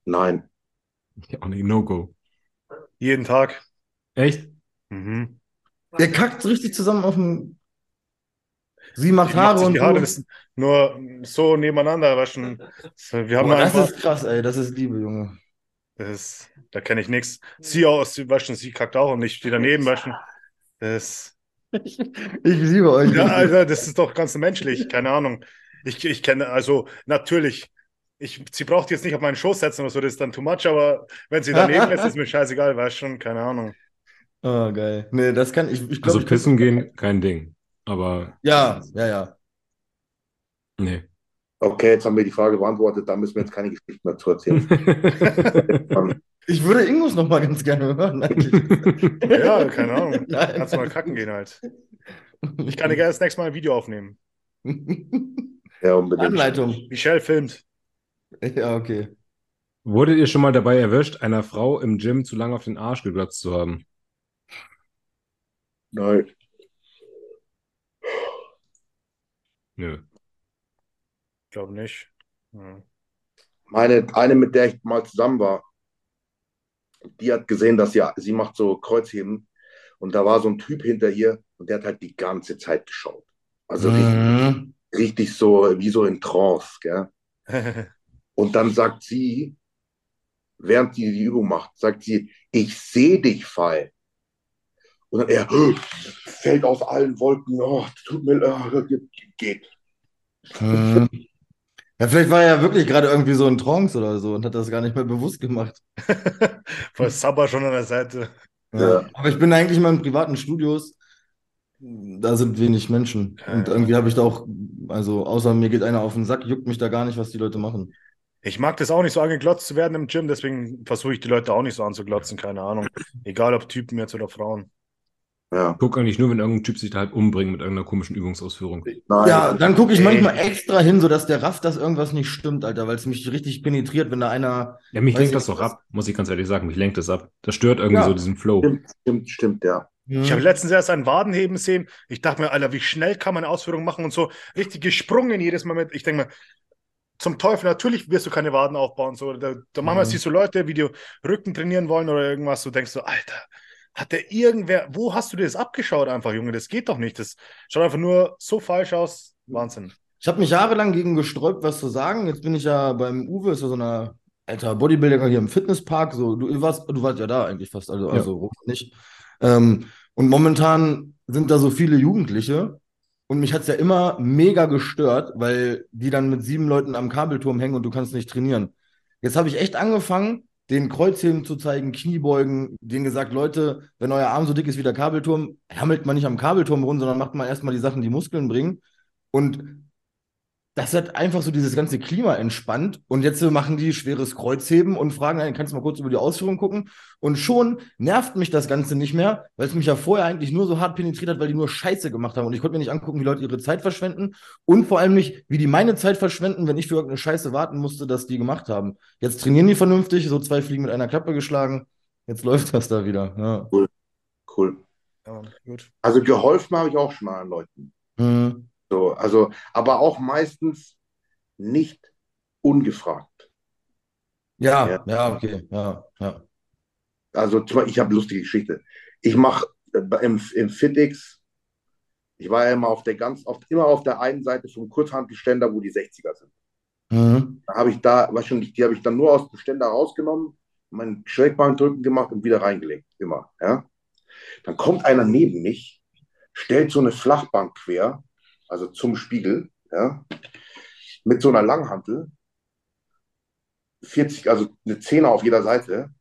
Nein. Ja, auch nicht No-Go. Jeden Tag. Echt? Mhm. Der kackt richtig zusammen auf dem. Sie macht macht Haare und die Haare, ist nur so nebeneinander waschen. Wir haben Boah, das einfach, ist krass, ey. Das ist Liebe, Junge. das ist, da kenne ich nichts. Sie aus, sie waschen, sie kackt auch und ich stehe daneben waschen. Das, Ich, ich liebe euch. ja, Alter, das ist doch ganz menschlich, keine Ahnung. Ich, ich kenne, also natürlich, ich, sie braucht jetzt nicht auf meinen Schoß setzen oder so, das ist dann too much, aber wenn sie daneben ist, ist mir scheißegal, weißt schon, keine Ahnung. Oh, geil. Nee, das kann ich. Ich glaub, Also pissen gehen, kein Ding. Aber Ja, ja, ja. nee. Okay, jetzt haben wir die Frage beantwortet, da müssen wir jetzt keine Geschichten dazu erzählen. *laughs* Ich würde Ingus noch mal ganz gerne hören. *laughs* Ja, keine Ahnung. *laughs* Nein. Kannst mal kacken gehen halt. Ich kann dir gerne das nächste Mal ein Video aufnehmen. *laughs* ja, unbedingt. Anleitung. Michelle filmt. Ja, okay. Wurdet ihr schon mal dabei erwischt, einer Frau im Gym zu lange auf den Arsch geglotzt zu haben? Nein. Nö. Ich glaube nicht. Ja. Meine, eine, mit der ich mal zusammen war, die hat gesehen, dass sie, sie macht so Kreuzheben und da war so ein Typ hinter ihr und der hat halt die ganze Zeit geschaut. Also richtig, Mhm. richtig so, wie so in Trance, gell? *laughs* Und dann sagt sie, während sie die Übung macht, sagt sie, ich sehe dich, Fall. Und dann er fällt aus allen Wolken, oh, tut mir leid, geht. Mhm. Ja, vielleicht war er ja wirklich gerade irgendwie so in Trance oder so und hat das gar nicht mehr bewusst gemacht. *laughs* Voll Sabber schon an der Seite. Ja. Ja. Aber ich bin eigentlich immer in privaten Studios. Da sind wenig Menschen. Und irgendwie habe ich da auch, also außer mir geht einer auf den Sack, juckt mich da gar nicht, was die Leute machen. Ich mag das auch nicht so angeglotzt zu werden im Gym, deswegen versuche ich die Leute auch nicht so anzuglotzen, keine Ahnung. Egal ob Typen jetzt oder Frauen. Ja, Guck eigentlich nur, wenn irgendein Typ sich da halt umbringt mit irgendeiner komischen Übungsausführung. nein. Ja, dann gucke ich Ey. manchmal extra hin, sodass der rafft, dass irgendwas nicht stimmt, Alter, weil es mich richtig penetriert, wenn da einer. Ja, mich lenkt das doch ab, muss ich ganz ehrlich sagen. Mich lenkt das ab. Das stört irgendwie Ja. so diesen Flow. Stimmt, stimmt, stimmt, ja. Ich habe letztens erst einen Wadenheben sehen. Ich dachte mir, Alter, wie schnell kann man eine Ausführung machen und so richtig gesprungen jedes Mal mit. Ich denke mir, zum Teufel, natürlich wirst du keine Waden aufbauen. So. Da, da manchmal Mhm. siehst du Leute, wie die Rücken trainieren wollen oder irgendwas. Du denkst so, Alter, hat der irgendwer, wo hast du dir das abgeschaut einfach, Junge? Das geht doch nicht. Das schaut einfach nur so falsch aus. Wahnsinn. Ich habe mich jahrelang gegen gesträubt, was zu sagen. Jetzt bin ich ja beim Uwe, ist ja so ein alter Bodybuilder hier im Fitnesspark. So, du warst, du warst ja da eigentlich fast, also, Ja. also nicht. Ähm, und momentan sind da so viele Jugendliche. Und mich hat es ja immer mega gestört, weil die dann mit sieben Leuten am Kabelturm hängen und du kannst nicht trainieren. Jetzt habe ich echt angefangen, den Kreuzheben zu zeigen, Kniebeugen, denen gesagt, Leute, wenn euer Arm so dick ist wie der Kabelturm, hammelt man nicht am Kabelturm rum, sondern macht mal erstmal die Sachen, die Muskeln bringen. Und das hat einfach so dieses ganze Klima entspannt. Und jetzt machen die schweres Kreuzheben und fragen, dann kannst du mal kurz über die Ausführung gucken. Und schon nervt mich das Ganze nicht mehr, weil es mich ja vorher eigentlich nur so hart penetriert hat, weil die nur Scheiße gemacht haben. Und ich konnte mir nicht angucken, wie Leute ihre Zeit verschwenden. Und vor allem nicht, wie die meine Zeit verschwenden, wenn ich für irgendeine Scheiße warten musste, dass die gemacht haben. Jetzt trainieren die vernünftig, so zwei Fliegen mit einer Klappe geschlagen. Jetzt läuft das da wieder. Ja. Cool. Cool. Ja, gut. Also geholfen habe ich auch schon mal an Leuten. Mhm. So, also, aber auch meistens nicht ungefragt. Ja, Ja. ja, okay, ja, ja. Also ich habe lustige Geschichte. Ich mache im, im FitX, ich war ja immer auf der ganz, oft immer auf der einen Seite vom Kurzhantelständer, wo die 60er sind. Mhm. Da habe ich da, schon, die habe ich dann nur aus dem Ständer rausgenommen, meinen Schrägbankdrücken gemacht und wieder reingelegt. Immer. Ja? Dann kommt einer neben mich, stellt so eine Flachbank quer, also zum Spiegel, ja, mit so einer Langhantel, 40, also eine Zehner auf jeder Seite,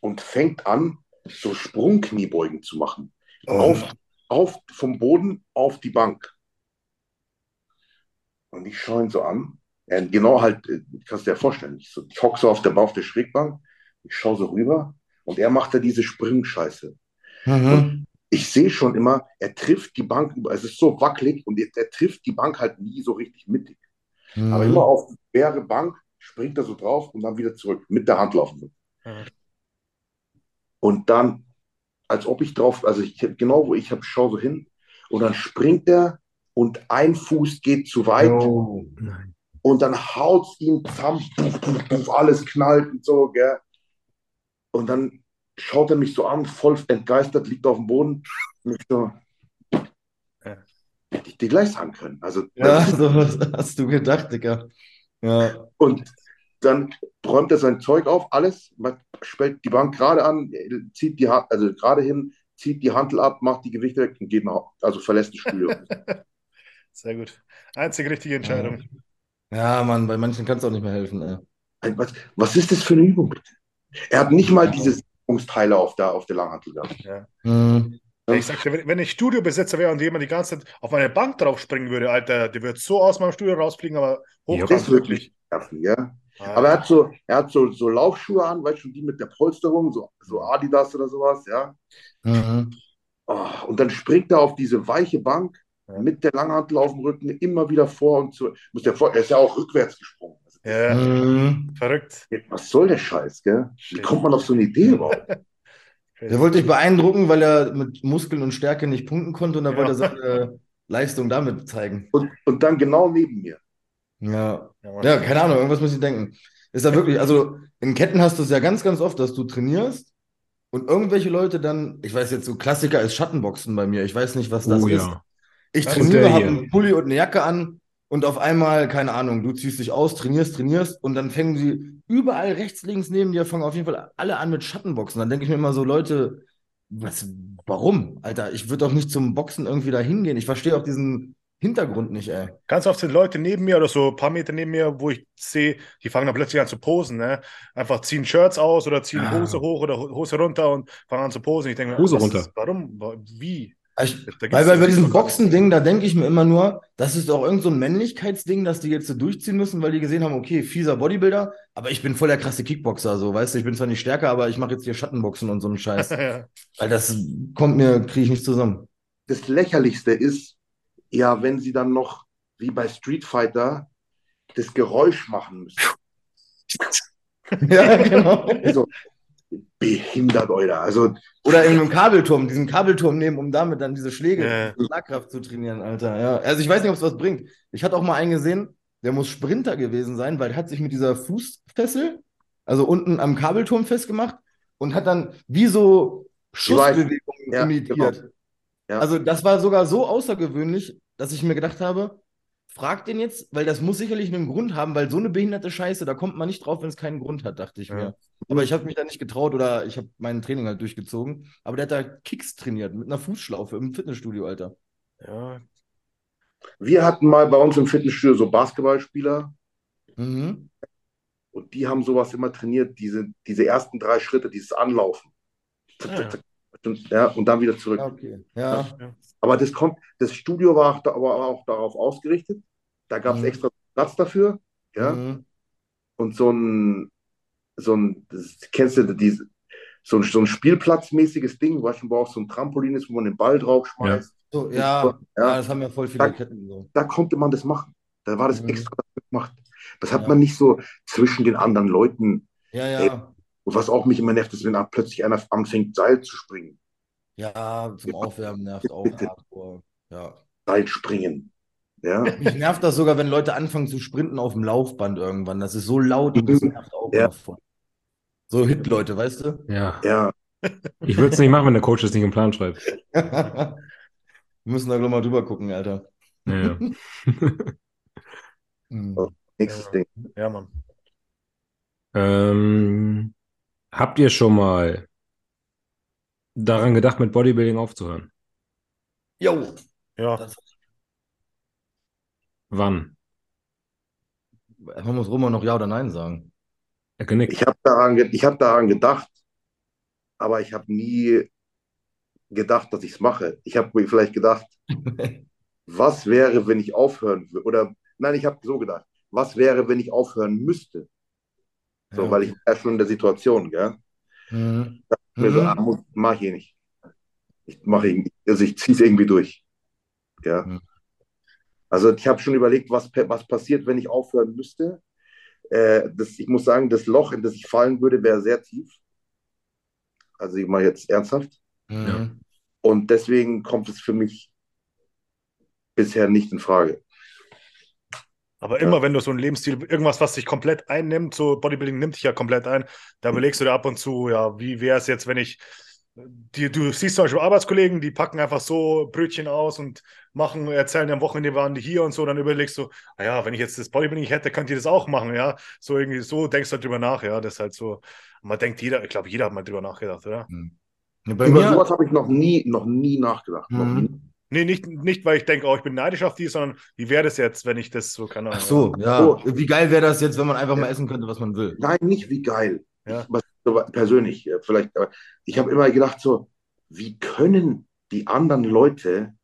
und fängt an, so Sprungkniebeugen zu machen. Oh. Auf, auf, vom Boden auf die Bank. Und ich schaue ihn so an. Genau halt, äh, kannst du dir vorstellen, ich, so, ich hocke so auf der, auf der Schrägbank, ich schaue so rüber und er macht da diese Springscheiße. Mhm. Ich sehe schon immer, er trifft die Bank, über- es ist so wackelig und er, er trifft die Bank halt nie so richtig mittig. Mhm. Aber immer auf die schwere Bank springt er so drauf und dann wieder zurück, mit der Hand laufen. Ja. Und dann, als ob ich drauf, also ich genau wo ich habe, schaue so hin und dann springt er und ein Fuß geht zu weit Oh. Und dann haut ihn zusammen, alles knallt und so, gell. Und dann schaut er mich so an, voll entgeistert, liegt auf dem Boden. Und ich so, Ja. hätte ich dir gleich sagen können. Also, Ja, so was hast du gedacht, Digga. Ja. Und dann räumt er sein Zeug auf, alles, stellt die Bank gerade an, zieht die Hand, also gerade hin, zieht die Hantel ab, macht die Gewichte weg und geht nach, also verlässt das Studio. *laughs* Sehr gut. Einzige richtige Entscheidung. Ja, Mann, bei manchen kannst du auch nicht mehr helfen, ey. was, was ist das für eine Übung? Er hat nicht mal diese Sicherungsteile auf der, auf der Langhantel gehabt. Ja. Mhm. Ich sagte, wenn, wenn ich Studiobesitzer wäre und jemand die ganze Zeit auf meine Bank drauf springen würde, Alter, der wird so aus meinem Studio rausfliegen, aber Ja, hochkant Das ist wirklich nerven, ja. Ah, Aber er hat so, er hat so, so Laufschuhe an, weißt du, die mit der Polsterung, so, so Adidas oder sowas, ja. Mhm. Oh, und dann springt er auf diese weiche Bank mit der Langhantel auf dem Rücken immer wieder vor und zu. Muss der vor, er ist ja auch rückwärts gesprungen. Ja, Mhm. verrückt. was soll der Scheiß, gell? Wie kommt man auf so eine Idee überhaupt? *laughs* Der wollte dich beeindrucken, weil er mit Muskeln und Stärke nicht punkten konnte und dann Ja. wollte er seine Leistung damit zeigen. Und, und dann genau neben mir. Ja. Ja. Ja, keine Ahnung, irgendwas muss ich denken. Ist da wirklich, also in Ketten hast du es ja ganz, ganz oft, dass du trainierst und irgendwelche Leute dann, ich weiß jetzt, so Klassiker ist Schattenboxen bei mir. Ich weiß nicht, was das Oh ist. ja. Ich trainiere, habe einen Pulli und eine Jacke an und auf einmal, keine Ahnung, du ziehst dich aus, trainierst, trainierst und dann fangen sie überall rechts, links neben dir, fangen auf jeden Fall alle an mit Schattenboxen. Dann denke ich mir immer so, Leute, was, warum? Alter, ich würde doch nicht zum Boxen irgendwie da hingehen. Ich verstehe auch diesen Hintergrund nicht, ey. Ganz oft sind Leute neben mir oder so ein paar Meter neben mir, wo ich sehe, die fangen dann plötzlich an zu posen. Ne? Einfach ziehen Shirts aus oder ziehen Ah. Hose hoch oder Ho- Hose runter und fangen an zu posen. Ich denke mir, Hose runter. Warum? Wa- Wie? Ich, weil, bei diesem Boxen-Ding, da denke ich mir immer nur, das ist doch irgend so ein Männlichkeitsding, dass die jetzt so durchziehen müssen, weil die gesehen haben, okay, fieser Bodybuilder, aber ich bin voll der krasse Kickboxer, so, weißt du, ich bin zwar nicht stärker, aber ich mache jetzt hier Schattenboxen und so einen Scheiß. *laughs* ja. weil das kommt mir, kriege ich nicht zusammen. Das Lächerlichste ist, ja, wenn sie dann noch, wie bei Street Fighter, das Geräusch machen müssen. *laughs* *laughs* ja, genau. Also, behindert euer. Also, Oder in einem Kabelturm, diesen Kabelturm nehmen, um damit dann diese Schläge, Ja. diese Schlagkraft zu trainieren, Alter. Ja. Also ich weiß nicht, ob es was bringt. Ich hatte auch mal einen gesehen, der muss Sprinter gewesen sein, weil er hat sich mit dieser Fußfessel, also unten am Kabelturm festgemacht und hat dann wie so Schussbewegungen Ja, imitiert. genau. Ja. Also das war sogar so außergewöhnlich, dass ich mir gedacht habe, frag den jetzt, weil das muss sicherlich einen Grund haben, weil so eine behinderte Scheiße, da kommt man nicht drauf, wenn es keinen Grund hat, dachte ich Ja. mir. Aber ich habe mich da nicht getraut oder ich habe mein Training halt durchgezogen. Aber der hat da Kicks trainiert mit einer Fußschlaufe im Fitnessstudio, Alter. ja. wir hatten mal bei uns im Fitnessstudio so Basketballspieler Mhm. und die haben sowas immer trainiert, diese, diese ersten drei Schritte, dieses Anlaufen. Zack, zack, zack. Und, ja, und dann wieder zurück. Ja, okay. Ja. Aber das kommt, das Studio war auch, da, war auch darauf ausgerichtet, Da gab es Mhm. extra Platz dafür. Ja. Mhm. Und so ein, so ein, das, kennst du diese, so ein, so ein Spielplatzmäßiges Ding, weißt du, wo auch so ein Trampolin ist, wo man den Ball drauf schmeißt. So, ja, Ja. ja, das haben ja voll viele Sag- Ketten so. Da konnte man das machen. Da war das Mhm. extra gemacht. Das hat Ja. man nicht so zwischen den anderen Leuten. Ja, ja. Und was auch mich immer nervt, ist, wenn da plötzlich einer anfängt, Seil zu springen. Ja, zum Ja. Aufwärmen nervt auch hardcore. Ja. Seil springen. Ja. Mich nervt das sogar, wenn Leute anfangen zu sprinten auf dem Laufband irgendwann. Das ist so laut und das nervt auch Ja. voll. So Hit-Leute, weißt du? Ja. Ja. Ich würde es nicht machen, wenn der Coach es nicht im Plan schreibt. *laughs* Wir müssen da gleich mal drüber gucken, Alter. Ja, ja. *laughs* Hm. Nächstes Ja. Ding. Ja, Mann. ähm, habt ihr schon mal daran gedacht, mit Bodybuilding aufzuhören? Jo, Ja. das Wann? man muss Roman noch Ja oder Nein sagen. Er genickt. Ich habe daran, ge ich hab daran gedacht, aber ich habe nie gedacht, dass ich es mache. Ich habe mir vielleicht gedacht, *laughs* was wäre, wenn ich aufhören würde? Oder nein, ich habe so gedacht, was wäre, wenn ich aufhören müsste? So, Ja, weil ich war schon in der Situation, gell? Mhm. Mir so, Mhm. ah, muss, mach ich eh nicht. Ich mache also ich ziehe es irgendwie durch. Ja. Mhm. Also ich habe schon überlegt, was, was passiert, wenn ich aufhören müsste. Äh, das, ich muss sagen, das Loch, in das ich fallen würde, wäre sehr tief. Also ich mal jetzt ernsthaft. Mhm. Und deswegen kommt es für mich bisher nicht in Frage. Aber Ja. immer wenn du so ein Lebensstil, irgendwas, was dich komplett einnimmt, so Bodybuilding nimmt dich ja komplett ein, da überlegst du dir ab und zu, ja, wie wäre es jetzt, wenn ich, die, du siehst zum Beispiel Arbeitskollegen, die packen einfach so Brötchen aus und machen, erzählen am Wochenende waren die hier und so, dann überlegst du, naja, wenn ich jetzt das Bodybuilding hätte, könnt ihr das auch machen, ja. So irgendwie, so denkst du halt drüber nach, ja. Das ist halt so, man denkt jeder, ich glaube, jeder hat mal drüber nachgedacht, oder? Ja, Bei Über mir, sowas habe ich noch nie, noch nie nachgedacht. Noch Mhm. nie. Nee, nicht, nicht, weil ich denke, oh, ich bin neidisch auf die, sondern wie wäre das jetzt, wenn ich das so, keine Ahnung. ach so, ja. Oh. Wie geil wäre das jetzt, wenn man einfach Ja. mal essen könnte, was man will? Nein, nicht wie geil. Ja. Ich, persönlich, äh, vielleicht, aber ich habe immer gedacht, so, wie können die anderen Leute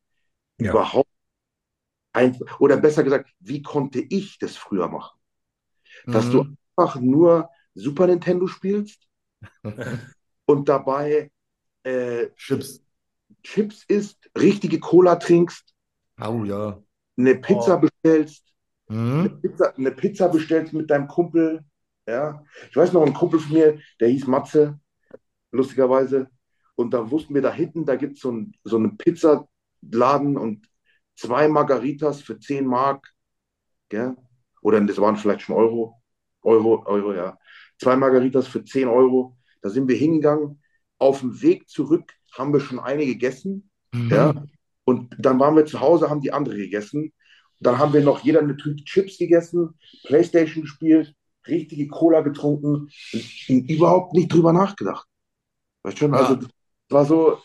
Ja. überhaupt ein, oder besser gesagt, wie konnte ich das früher machen? Dass du Mhm. einfach nur Super Nintendo spielst *laughs* und dabei äh, Chips. Chips isst, richtige Cola trinkst, Au, ja. eine Pizza Oh. bestellst, eine Mhm. Pizza, eine Pizza bestellst mit deinem Kumpel. Ja, ich weiß noch, ein Kumpel von mir, der hieß Matze, lustigerweise. Und da wussten wir da hinten, da gibt es so, ein, so einen Pizzaladen und zwei Margaritas für 10 Mark. Gell? Oder das waren vielleicht schon Euro. Euro, Euro, ja. Zwei Margaritas für 10 Euro. Da sind wir hingegangen. Auf dem Weg zurück haben wir schon eine gegessen. Mhm. Ja. Und dann waren wir zu Hause, haben die andere gegessen. Dann haben wir noch jeder eine Tüte Chips gegessen, Playstation gespielt, richtige Cola getrunken und überhaupt nicht drüber nachgedacht. Weißt schon, Ja. also das war so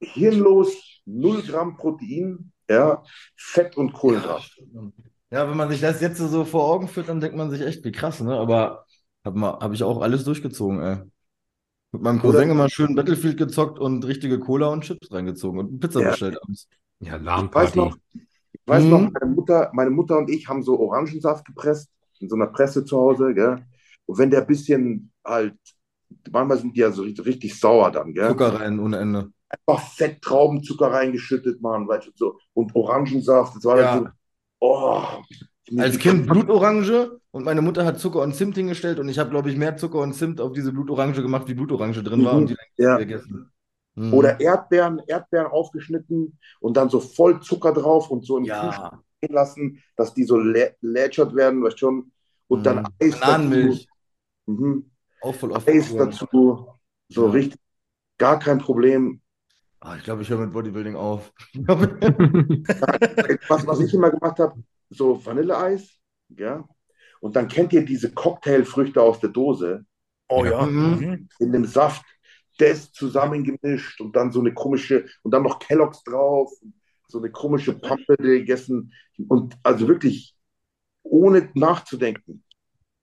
hirnlos, 0 Gramm Protein, ja, Fett und Kohlenhydrate. Ja, wenn man sich das jetzt so vor Augen führt, dann denkt man sich echt, wie krass, ne? Aber habe hab ich auch alles durchgezogen, ey. Mit meinem Cousin Oder- immer schön Battlefield gezockt und richtige Cola und Chips reingezogen und Pizza Ja. bestellt abends. Ja, Ich weiß noch, ich weiß Mhm. noch meine, Mutter, meine Mutter und ich haben so Orangensaft gepresst, in so einer Presse zu Hause, gell? Und wenn der bisschen halt, manchmal sind die ja so richtig, richtig sauer dann, gell? Zucker rein ohne Ende. einfach Fett Traubenzucker reingeschüttet, Mann, weißt du, so. Und Orangensaft, das war Ja. dann so, oh. Als Kind Blutorange und meine Mutter hat Zucker und Zimt hingestellt und ich habe, glaube ich, mehr Zucker und Zimt auf diese Blutorange gemacht, wie Blutorange drin war Mhm. und die dann Ja. gegessen. Mhm. Oder Erdbeeren, Erdbeeren aufgeschnitten und dann so voll Zucker drauf und so im Kühlschrank ja, stehen lassen, dass die so lä lätschert werden, weißt schon. Und dann Mhm. Eis Bananenmilch. dazu. Mhm. Auch voll oft. Eis früher. dazu. So Ja. richtig, gar kein Problem. Ah, ich glaube, ich höre mit Bodybuilding auf. *laughs* Was, was ich immer gemacht habe, so Vanilleeis, ja. Und dann kennt ihr diese Cocktailfrüchte aus der Dose. Oh Ja. Mhm. Mhm. in dem Saft, das zusammengemischt und dann so eine komische, und dann noch Kelloggs drauf, so eine komische Pampe gegessen. Und also wirklich ohne nachzudenken.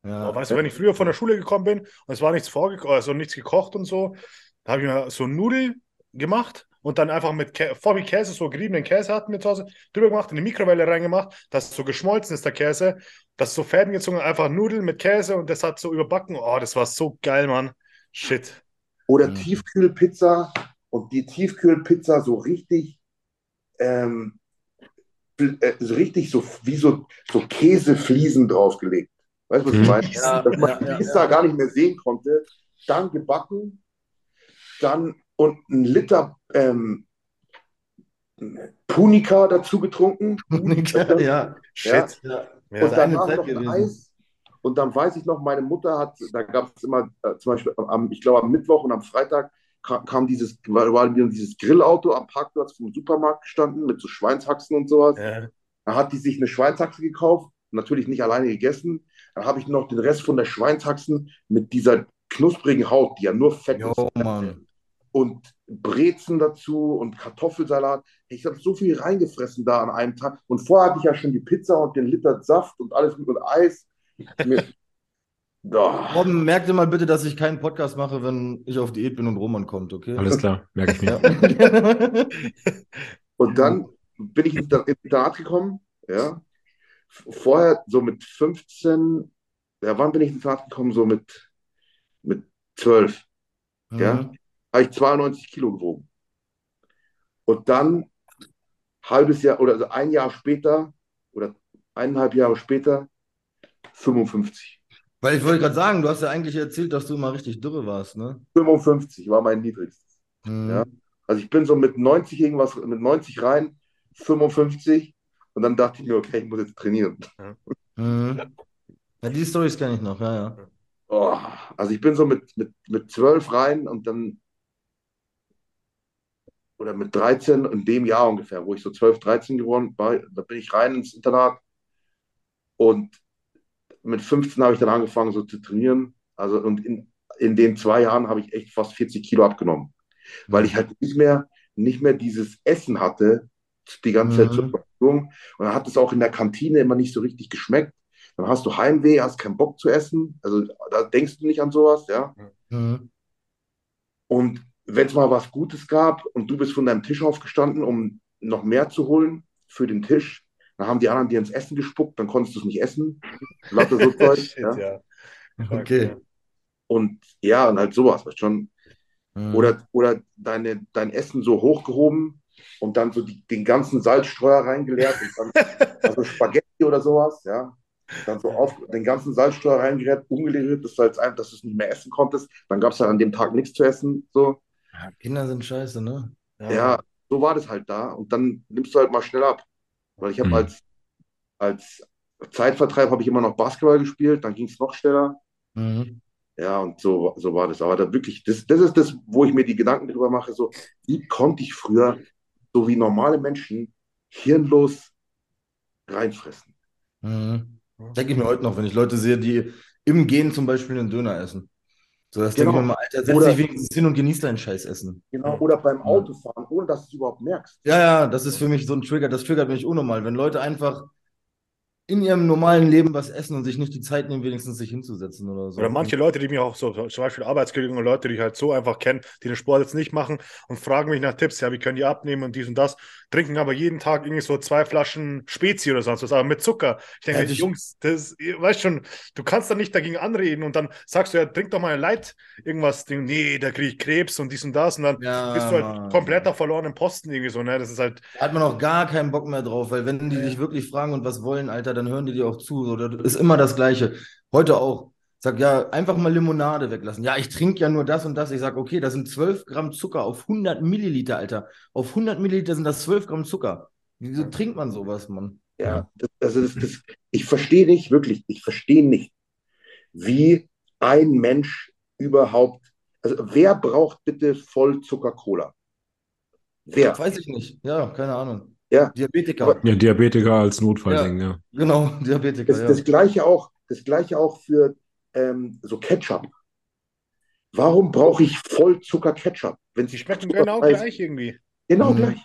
Ja. Weißt du, wenn ich früher von der Schule gekommen bin und es war nichts vorgekocht, also nichts gekocht und so, da habe ich mir so Nudeln gemacht und dann einfach mit Kä vor wie Käse, so geriebenen Käse hatten wir zu Hause, drüber gemacht, in die Mikrowelle reingemacht, dass so geschmolzen ist, der Käse. Das ist so Fäden gezogen, einfach Nudeln mit Käse und das hat so überbacken. Oh, das war so geil, Mann. Shit. Oder Mhm. Tiefkühlpizza und die Tiefkühlpizza so richtig, ähm, äh, so richtig so wie so, so Käsefliesen draufgelegt. Weißt du, was ich Mhm. meine? Ja, Dass man ja, die ja, Pizza ja. gar nicht mehr sehen konnte. Dann gebacken, dann und ein Liter ähm, Punika dazu getrunken. ja, ja. Shit. ja. Ja. Und ist danach noch ein. Eis. Und dann weiß ich noch, meine Mutter hat, da gab es immer, äh, zum Beispiel am, ich glaube am Mittwoch und am Freitag kam, kam dieses, war, dieses Grillauto am Parkplatz vom Supermarkt gestanden mit so Schweinshaxen und sowas. Ja. Da hat die sich eine Schweinshaxe gekauft, natürlich nicht alleine gegessen. Dann habe ich noch den Rest von der Schweinshaxen mit dieser knusprigen Haut, die ja nur Fett ist, Jo, Mann. und Brezen dazu und Kartoffelsalat. Ich habe so viel reingefressen da an einem Tag. Und vorher hatte ich ja schon die Pizza und den Liter Saft und alles mit und Eis. Mir, *laughs* oh, Robin, merk dir mal bitte, dass ich keinen Podcast mache, wenn ich auf Diät bin und Roman kommt, okay? Alles klar, merke ich mir. Ja. *laughs* und dann bin ich ins Internat gekommen. Ja. Vorher so mit 15, ja, wann bin ich ins Internat gekommen? So mit, mit 12. Ja. Habe ich 92 Kilo gewogen. Und dann halbes Jahr oder also ein Jahr später oder eineinhalb Jahre später 55. Weil ich wollte gerade sagen, du hast ja eigentlich erzählt, dass du immer richtig dürre warst, ne? 55 war mein niedrigstes. Mhm. Ja. Also ich bin so mit 90 irgendwas, mit 90 rein, 55 und dann dachte ich mir, okay, ich muss jetzt trainieren. Mhm. Ja, die Storys kenne ich noch, ja, ja. Oh, also ich bin so mit, mit, mit 12 rein und dann oder mit 13 in dem Jahr ungefähr, wo ich so 12, 13 geworden war, da bin ich rein ins Internat und mit 15 habe ich dann angefangen so zu trainieren. Also und in, in den zwei Jahren habe ich echt fast 40 Kilo abgenommen, weil ich halt nicht mehr, nicht mehr dieses Essen hatte, die ganze Zeit Mhm. zur Verfügung. Und dann hat es auch in der Kantine immer nicht so richtig geschmeckt. Dann hast du Heimweh, hast keinen Bock zu essen. Also da denkst du nicht an sowas, ja. Mhm. Und wenn es mal was Gutes gab und du bist von deinem Tisch aufgestanden, um noch mehr zu holen für den Tisch, dann haben die anderen dir ins Essen gespuckt, dann konntest du es nicht essen. Lauter so *laughs* Zeug, Shit, ja. ja. Okay. Und ja, und halt sowas, weißt schon. Mhm. Oder, oder deine, dein Essen so hochgehoben und dann so die, den ganzen Salzstreuer reingeleert und dann *laughs* also Spaghetti oder sowas, ja. Dann so auf den ganzen Salzstreuer reingeleert, umgeleert, dass du, halt einfach, dass du es nicht mehr essen konntest. Dann gab es dann an dem Tag nichts zu essen. So. Ja, Kinder sind scheiße, ne? Ja, so war das halt da. Und dann nimmst du halt mal schnell ab. Weil ich habe Mhm. als, als Zeitvertreib habe ich immer noch Basketball gespielt, dann ging es noch schneller. Mhm. Ja, und so, so war das. Aber da wirklich, das, das ist das, wo ich mir die Gedanken drüber mache, so, wie konnte ich früher, so wie normale Menschen, hirnlos reinfressen? Mhm. Denke ich mir heute noch, wenn ich Leute sehe, die im Gehen zum Beispiel einen Döner essen. So, das denke ich Genau. mir mal, Alter, setz Oder- dich wenigstens hin und genieß dein Scheißessen. Genau. Oder beim Autofahren, ohne dass du es überhaupt merkst. Ja, ja, das ist für mich so ein Trigger, das triggert mich unnormal, wenn Leute einfach in ihrem normalen Leben was essen und sich nicht die Zeit nehmen, wenigstens sich hinzusetzen oder so. Oder manche Leute, die mich auch so, zum Beispiel Arbeitskollegen und Leute, die ich halt so einfach kenne, die den Sport jetzt nicht machen und fragen mich nach Tipps, ja, wie können die abnehmen und dies und das, trinken aber jeden Tag irgendwie so zwei Flaschen Spezi oder sonst was, aber mit Zucker. Ich denke, Ja, das- Jungs, das, weißt schon, du kannst da nicht dagegen anreden und dann sagst du, ja, trink doch mal ein Light, irgendwas, Ding, nee, da kriege ich Krebs und dies und das und dann Ja, bist du halt Mann. komplett auf verlorenen Posten irgendwie so, ne, das ist halt, Da hat man auch gar keinen Bock mehr drauf, weil wenn die dich wirklich fragen und was wollen, Alter, dann hören die dir auch zu. Oder das ist immer das Gleiche. Heute auch. Sag ja, einfach mal Limonade weglassen. Ja, ich trinke ja nur das und das. Ich sag, okay, das sind 12 Gramm Zucker auf 100 Milliliter, Alter. Auf 100 Milliliter sind das 12 Gramm Zucker. Wieso trinkt man sowas, Mann? Ja, das, also das, das, ich verstehe nicht, wirklich, ich verstehe nicht, wie ein Mensch überhaupt, also wer braucht bitte Vollzucker-Cola? Wer? Weiß ich nicht. Ja, keine Ahnung. Ja. Diabetiker. Ja, Diabetiker als Notfallding, ja. Genau, *laughs* Diabetiker, Das, ja. das gleiche auch, das gleiche auch für ähm, so Ketchup. Warum brauche ich Vollzucker-Ketchup? Wenn die es schmecken genau ist? gleich irgendwie. Genau Mhm. gleich.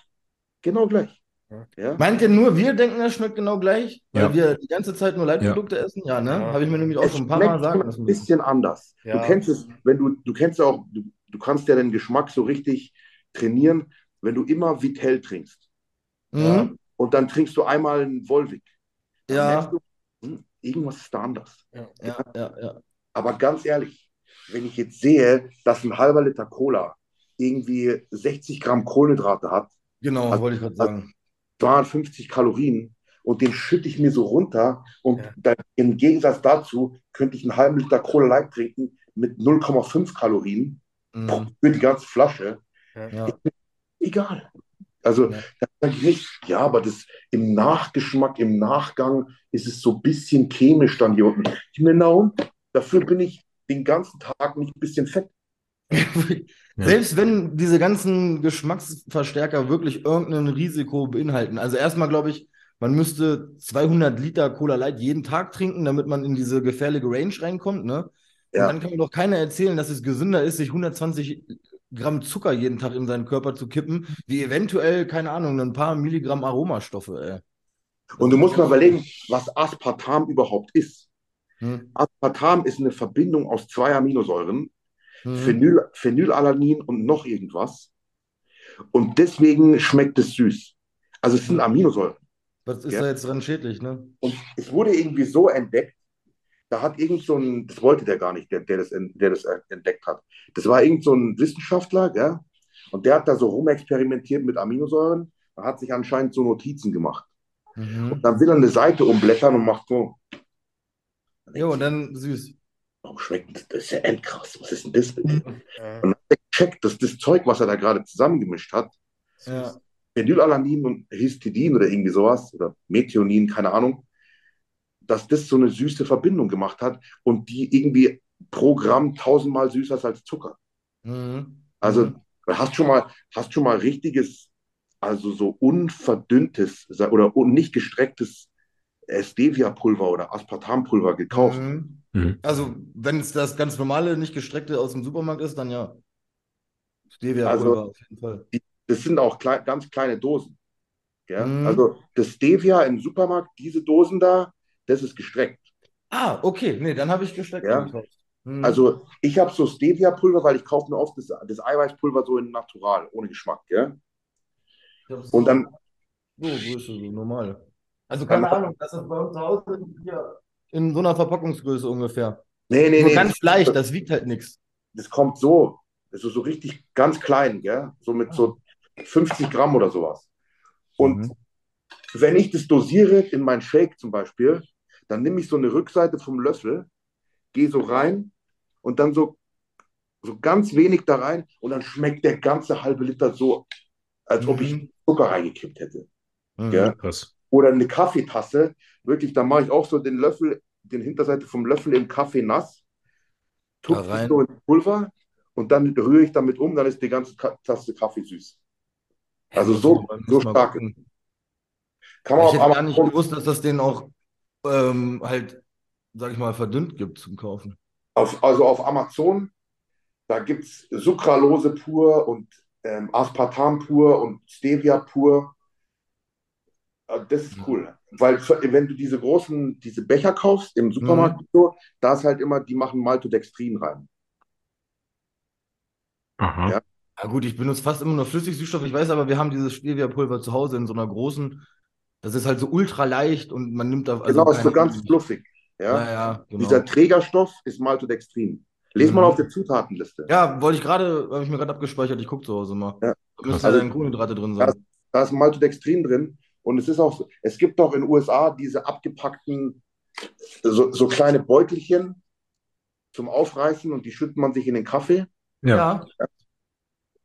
Genau gleich. Ja. Ja? Meint ihr nur, wir denken, das schmeckt genau gleich? Weil Ja. wir die ganze Zeit nur Leitprodukte essen? Ja, ne? Ja. Habe ich mir nämlich auch Es schon ein paar Mal sagen lassen. ein bisschen anders. Ja. Du kennst es, wenn du, du kennst ja auch, du, du kannst ja den Geschmack so richtig trainieren. wenn du immer Vitell trinkst Mhm. und dann trinkst du einmal einen Volvic, Ja, du, hm, irgendwas ist da anders. ja, ja, ja. Aber ganz ehrlich, wenn ich jetzt sehe, dass ein halber Liter Cola irgendwie 60 Gramm Kohlenhydrate hat, Genau, Also- wollte ich gerade sagen. 250 Kalorien und den schütte ich mir so runter und Ja. dann, im Gegensatz dazu könnte ich einen halben Liter Cola Light trinken mit 0,5 Kalorien Mhm. für die ganze Flasche. Ja. Egal. Also Ja. da sage ich nicht, ja, aber das im Nachgeschmack, im Nachgang ist es so ein bisschen chemisch dann hier unten. Ich mir, na und? Dafür bin ich den ganzen Tag nicht ein bisschen fett. *laughs* Selbst wenn diese ganzen Geschmacksverstärker wirklich irgendein Risiko beinhalten. Also erstmal glaube ich, man müsste 200 Liter Cola Light jeden Tag trinken, damit man in diese gefährliche Range reinkommt, ne? Und Ja. dann kann mir doch keiner erzählen, dass es gesünder ist, sich 120 Gramm Zucker jeden Tag in seinen Körper zu kippen, wie eventuell, keine Ahnung, ein paar Milligramm Aromastoffe, ey. Und du musst mal überlegen, was Aspartam überhaupt ist. Hm? Aspartam ist eine Verbindung aus zwei Aminosäuren, Hm? Phenyl, Phenylalanin und noch irgendwas. Und deswegen schmeckt es süß. Also es sind Aminosäuren. Was ist Ja. da jetzt dran schädlich, ne? Und es wurde irgendwie so entdeckt, da hat irgend so ein, das wollte der gar nicht, der, der, das, der das entdeckt hat. Das war irgend so ein Wissenschaftler, ja, und der hat da so rumexperimentiert mit Aminosäuren, und hat sich anscheinend so Notizen gemacht. Mhm. Dann will er eine Seite umblättern und macht so, Jo, und dann süß. warum schmeckt das? Das ist ja endkrass. Was ist denn das bitte? Ja. Und dann checkt, dass das Zeug, was er da gerade zusammengemischt hat, Ja. Phenylalanin und Histidin oder irgendwie sowas, oder Methionin, keine Ahnung, dass das so eine süße Verbindung gemacht hat und die irgendwie pro Gramm tausendmal süßer ist als Zucker. Mhm. Also Mhm. hast schon mal, hast schon mal richtiges, also so unverdünntes oder nicht gestrecktes Stevia-Pulver oder Aspartampulver gekauft. Mhm. Mhm. Also, wenn es das ganz normale, nicht gestreckte aus dem Supermarkt ist, dann ja. Stevia-Pulver Also- auf jeden Fall. Das sind auch klei ganz kleine Dosen. Ja? Mhm. Also das Stevia im Supermarkt, diese Dosen da, das ist gestreckt. Ah, okay. Nee, dann habe ich gestreckt Ja. Mhm. Also ich habe so Stevia-Pulver, weil ich kaufe mir oft das, das Eiweißpulver so in Natural, ohne Geschmack. Ja? Und dann, So, Größe, so normal. Also keine Ahnung, das ist bei uns zu Hause hier in so einer Verpackungsgröße ungefähr. nee, nee, Nur nee, ganz leicht, das wiegt halt nichts. das kommt so, das ist so richtig ganz klein, gell? so mit so 50 Gramm oder sowas. Und Mhm. wenn ich das dosiere in meinen Shake zum Beispiel, dann nehme ich so eine Rückseite vom Löffel, gehe so rein und dann so, so ganz wenig da rein und dann schmeckt der ganze halbe Liter so, als ob ich Mhm. Zucker reingekippt hätte. Mhm. Ja. Oder eine Kaffeetasse, wirklich, da mache ich auch so den Löffel, den Hinterseite vom Löffel im Kaffee nass, tupfe rein. so ins Pulver und dann rühre ich damit um, dann ist die ganze Tasse Kaffee süß. Also so, so stark. Kann man Ich auf hätte gar nicht gewusst, dass das den auch ähm, halt, sag ich mal, verdünnt gibt zum Kaufen. auf, also auf Amazon, da gibt es Sucralose pur und ähm, Aspartam pur und Stevia pur. Äh, Das ist cool, weil wenn du diese großen, diese Becher kaufst im Supermarkt, so, da ist halt immer, die machen Maltodextrin rein. Aha. Ja. Ja gut, ich benutze fast immer nur Flüssigsüßstoff. Ich weiß aber, wir haben dieses Stevia-Pulver zu Hause in so einer großen. Das ist halt so ultra leicht und man nimmt da also Genau, ist so ganz Ahnung. fluffig. Ja? Ja, ja, genau. Dieser Trägerstoff ist Maltodextrin. Lies mal Mhm. auf der Zutatenliste. Ja, wollte ich gerade, habe ich mir gerade abgespeichert. Ich gucke zu Hause mal. Ja. Da müssen Also- ja dann Kohlenhydrate drin sein. Da ist Maltodextrin drin und es ist auch so, es gibt doch in den USA diese abgepackten, so, so kleine Beutelchen zum Aufreißen und die schüttet man sich in den Kaffee. Ja. Ja.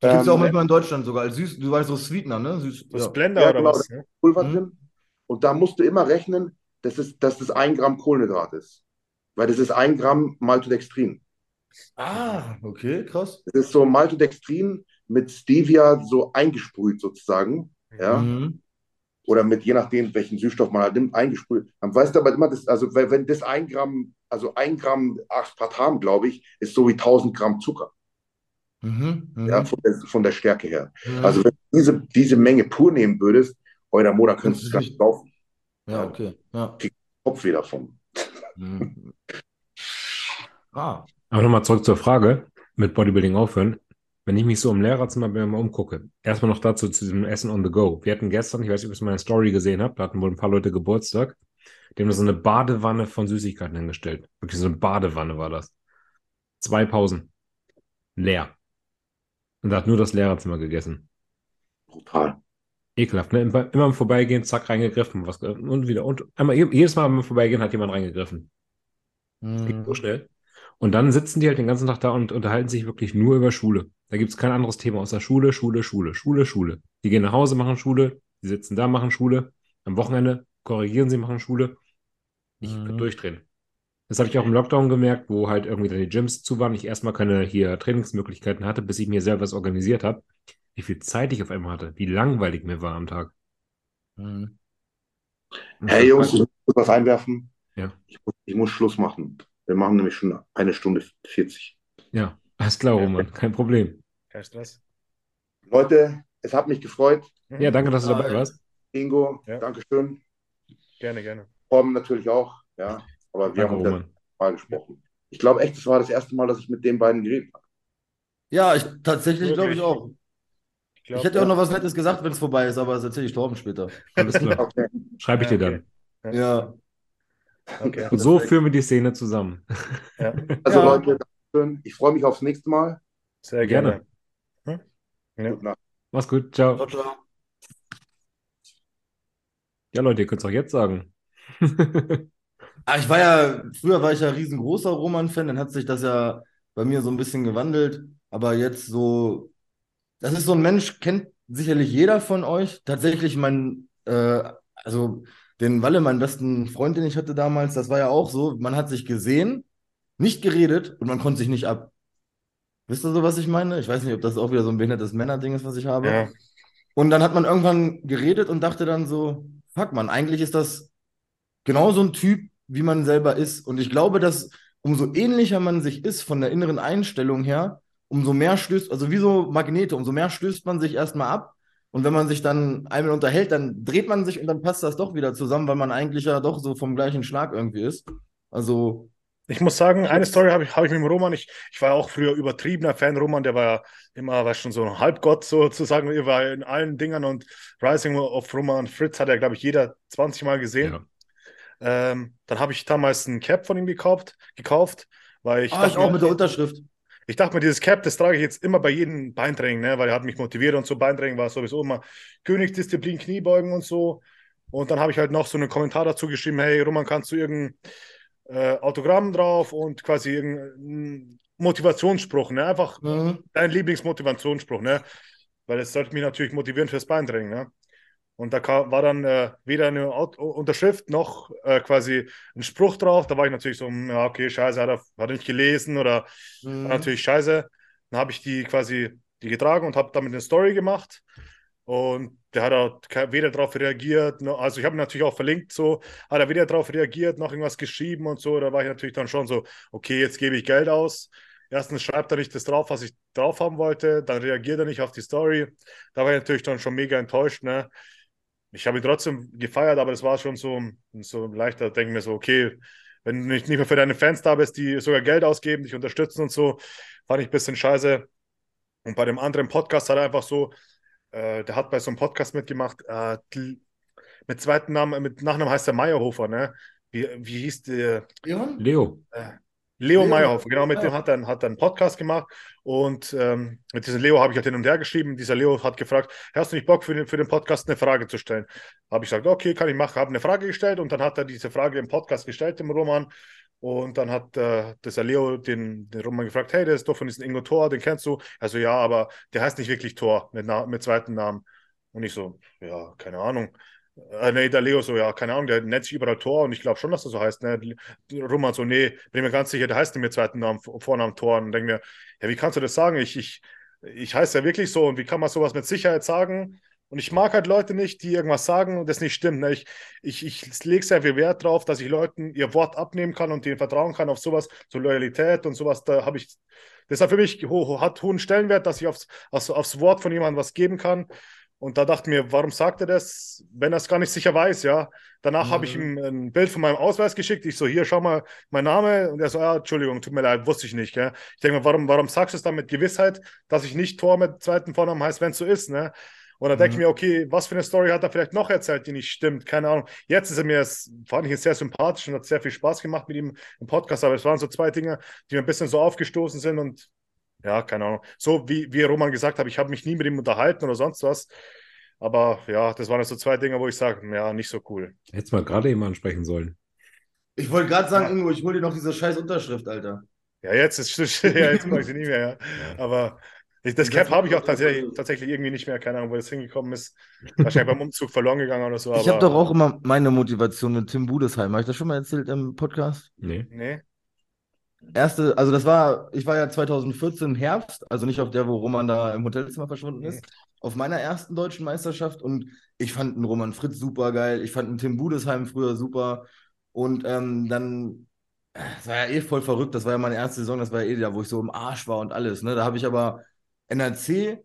Die gibt es ja auch Ähm, manchmal in Deutschland sogar als süß. Du weißt so Sweetener, ne? Süß. Das Ja. Blender Ja, oder genau. was? Ne? Pulver Mhm. Und da musst du immer rechnen, dass, es, dass das ein Gramm Kohlenhydrat ist. Weil das ist ein Gramm Maltodextrin. Ah, okay, krass. Das ist so Maltodextrin mit Stevia so eingesprüht sozusagen. Ja. Mhm. Oder mit, je nachdem, welchen Süßstoff man halt nimmt, eingesprüht. Man weiß aber immer, dass, also wenn wenn das ein Gramm, also ein Gramm Aspartam, glaube ich, ist so wie 1000 Gramm Zucker. Mhm. Mhm. Ja, von der, von der Stärke her. Mhm. Also wenn du diese, diese Menge pur nehmen würdest, euer Moda könntest du es gar nicht kaufen. ja, okay. Ja. Kopfweh davon. Mhm. *laughs* Ah. Aber nochmal zurück zur Frage, mit Bodybuilding aufhören. Wenn ich mich so im Lehrerzimmer bei mir mal umgucke, erstmal noch dazu zu diesem Essen on the go. Wir hatten gestern, ich weiß nicht, ob ihr es in meiner Story gesehen habt, da hatten wohl ein paar Leute Geburtstag. Die haben da so eine Badewanne von Süßigkeiten hingestellt. Wirklich so eine Badewanne war das. Zwei Pausen. Leer. Und da hat nur das Lehrerzimmer gegessen. Brutal. Ekelhaft, ne? Immer, immer im Vorbeigehen, zack, reingegriffen. Was, und wieder. Und einmal, jedes Mal beim Vorbeigehen hat jemand reingegriffen. Geht so Mhm. schnell. Und dann sitzen die halt den ganzen Tag da und unterhalten sich wirklich nur über Schule. Da gibt es kein anderes Thema außer Schule, Schule, Schule, Schule, Schule. Die gehen nach Hause, machen Schule, die sitzen da, machen Schule. Am Wochenende korrigieren sie, machen Schule. Ich Mhm. durchdrehen. Das habe ich auch im Lockdown gemerkt, wo halt irgendwie dann die Gyms zu waren, ich erstmal keine hier Trainingsmöglichkeiten hatte, bis ich mir selber was organisiert habe. Wie viel Zeit ich auf einmal hatte, wie langweilig mir war am Tag. Mhm. Hey Jungs, ich muss was einwerfen. Ja. Ich muss, ich muss Schluss machen. Wir machen nämlich schon eine Stunde 40. Ja, alles klar, Roman, kein Problem. Kein Stress. Leute, es hat mich gefreut. Mhm. Ja, danke, dass du dabei warst. Ingo, Ja. Dankeschön. Gerne, gerne. Torben natürlich auch. Ja, aber wir Danke, haben Roman. mal gesprochen. Ich glaube echt, das war das erste Mal, dass ich mit den beiden geredet habe. Ja, ich tatsächlich glaube ich auch. Ich glaub, Ich hätte auch noch was Nettes gesagt, wenn es vorbei ist, aber das erzähle ich Torben später. Alles klar. Okay. Schreibe ich dir dann. Ja. Okay. Und so führen wir die Szene zusammen. Ja, *laughs* Also Ja. Leute. Ich freue mich aufs nächste Mal. sehr Gerne. gerne. Hm? Ja. Gute Nacht. Mach's gut, ciao. Ciao, ciao. Ja, Leute, ihr könnt es auch jetzt sagen. *laughs* Ah, ich war ja, früher war ich ja riesengroßer Roman-Fan, dann hat sich das ja bei mir so ein bisschen gewandelt. Aber jetzt so, das ist so ein Mensch, kennt sicherlich jeder von euch. Tatsächlich mein, äh, also den Walle, meinen besten Freund, den ich hatte damals, das war ja auch so, man hat sich gesehen, nicht geredet und man konnte sich nicht ab. Wisst ihr so, was ich meine? Ich weiß nicht, ob das auch wieder so ein behindertes Männerding ist, was ich habe. Ja. Und dann hat man irgendwann geredet und dachte dann so, fuck man, eigentlich ist das genau so ein Typ, wie man selber ist. Und ich glaube, dass umso ähnlicher man sich ist von der inneren Einstellung her, umso mehr stößt, also wie so Magnete, umso mehr stößt man sich erstmal ab. Und wenn man sich dann einmal unterhält, dann dreht man sich und dann passt das doch wieder zusammen, weil man eigentlich ja doch so vom gleichen Schlag irgendwie ist. Also, Ich muss sagen, eine Story habe ich, habe ich mit dem Roman. Ich, ich war ja auch früher übertriebener Fan. Roman, der war ja immer, war schon so ein Halbgott sozusagen. Er war in allen Dingern und Rising of Roman Fritz hat er, glaube ich, jeder 20 Mal gesehen. Ja. Ähm, dann habe ich damals ein Cap von ihm gekauft, gekauft weil ich ah, ich auch mir, mit der Unterschrift. Ich dachte mir, dieses Cap, das trage ich jetzt immer bei jedem Beintraining, ne? weil er hat mich motiviert und so. Beintraining war sowieso immer Königsdisziplin, Kniebeugen und so. Und dann habe ich halt noch so einen Kommentar dazu geschrieben: Hey, Roman, kannst du irgendein äh, Autogramm drauf und quasi irgendein Motivationsspruch, ne? Einfach Mhm. dein Lieblingsmotivationsspruch, ne? Weil es sollte mich natürlich motivieren fürs Beintraining, ne? Und da kam, war dann äh, weder eine Aut Unterschrift noch äh, quasi ein Spruch drauf. Da war ich natürlich so, hm, ja, okay, scheiße, hat er, hat er nicht gelesen oder Mhm. natürlich scheiße. Dann habe ich die quasi die getragen und habe damit eine Story gemacht. Und der hat auch weder darauf reagiert, noch, also ich habe natürlich auch verlinkt, so, hat er weder darauf reagiert, noch irgendwas geschrieben und so. Da war ich natürlich dann schon so, okay, jetzt gebe ich Geld aus. Erstens schreibt er nicht das drauf, was ich drauf haben wollte, dann reagiert er nicht auf die Story. Da war ich natürlich dann schon mega enttäuscht, ne? Ich habe ihn trotzdem gefeiert, aber das war schon so, so leichter, denke mir so, okay, wenn du nicht, nicht mehr für deine Fans da bist, die sogar Geld ausgeben, dich unterstützen und so, fand ich ein bisschen scheiße. Und bei dem anderen Podcast hat er einfach so, äh, der hat bei so einem Podcast mitgemacht, äh, mit zweiten Namen, mit Nachnamen heißt er Meyerhofer, ne? Wie, wie hieß der? Leon? Leo. Leo Leo, Meyerhofer, genau, mit ja. dem hat er, hat er einen Podcast gemacht und ähm, mit diesem Leo habe ich halt hin und her geschrieben. Dieser Leo hat gefragt, hast du nicht Bock für den, für den Podcast eine Frage zu stellen? Habe ich gesagt, okay, kann ich machen, habe eine Frage gestellt und dann hat er diese Frage im Podcast gestellt, dem Roman. Und dann hat äh, dieser Leo den, den Roman gefragt, hey, der ist doch von diesem Ingo Thor, den kennst du? Also ja, aber der heißt nicht wirklich Thor mit, mit zweiten Namen. Und ich so, ja, keine Ahnung. Äh, nee, der Leo so, ja, keine Ahnung, der nennt sich überall Thor und ich glaube schon, dass er so heißt. Ne? Roman so, nee, bin mir ganz sicher, der heißt nicht mit zweiten Namen, Vornamen Thor. Und denke mir, ja, wie kannst du das sagen? Ich, ich, ich heiße ja wirklich so und wie kann man sowas mit Sicherheit sagen? Und ich mag halt Leute nicht, die irgendwas sagen und das nicht stimmt. Ne? Ich, ich, ich lege sehr viel Wert drauf, dass ich Leuten ihr Wort abnehmen kann und denen vertrauen kann auf sowas, so Loyalität und sowas. Da habe ich, das hat für mich ho hat hohen Stellenwert, dass ich aufs, aufs, aufs Wort von jemandem was geben kann. Und da dachte ich mir, warum sagt er das, wenn er es gar nicht sicher weiß, ja? Danach Mhm. habe ich ihm ein Bild von meinem Ausweis geschickt. Ich so, hier, schau mal, mein Name. Und er so, ah, Entschuldigung, tut mir leid, wusste ich nicht, gell? Ich denke mir, warum, warum sagst du es dann mit Gewissheit, dass ich nicht Tor mit zweiten Vornamen heißt, wenn es so ist, ne? Und dann denke ich Mhm. mir, okay, was für eine Story hat er vielleicht noch erzählt, die nicht stimmt? Keine Ahnung. Jetzt ist er mir, fand ich ihn sehr sympathisch und hat sehr viel Spaß gemacht mit ihm im Podcast. Aber es waren so zwei Dinge, die mir ein bisschen so aufgestoßen sind und ja, keine Ahnung. So wie, wie Roman gesagt hat, ich habe mich nie mit ihm unterhalten oder sonst was. Aber ja, das waren so zwei Dinge, wo ich sage, ja, nicht so cool. Hättest mal gerade eben ansprechen sollen. Ich wollte gerade sagen, Ja. Ingo, ich hol dir noch diese scheiß Unterschrift, Alter. Ja, jetzt ist *laughs* ja, jetzt mache ich sie nicht mehr, ja. Aber ich, das Das Cap habe ich auch tatsächlich, tatsächlich irgendwie nicht mehr. Keine Ahnung, wo das hingekommen ist. Wahrscheinlich beim Umzug verloren gegangen oder so. Ich habe doch auch immer meine Motivation mit Tim Budesheim. Habe ich das schon mal erzählt im Podcast? Nee. Nee. Erste, also das war, ich war ja 2014 im Herbst, also nicht auf der, wo Roman da im Hotelzimmer verschwunden ist, auf meiner ersten deutschen Meisterschaft und ich fand einen Roman Fritz super geil, ich fand einen Tim Budesheim früher super und ähm, dann, das war ja eh voll verrückt, das war ja meine erste Saison, das war ja eh da, wo ich so im Arsch war und alles, ne, da habe ich aber NRC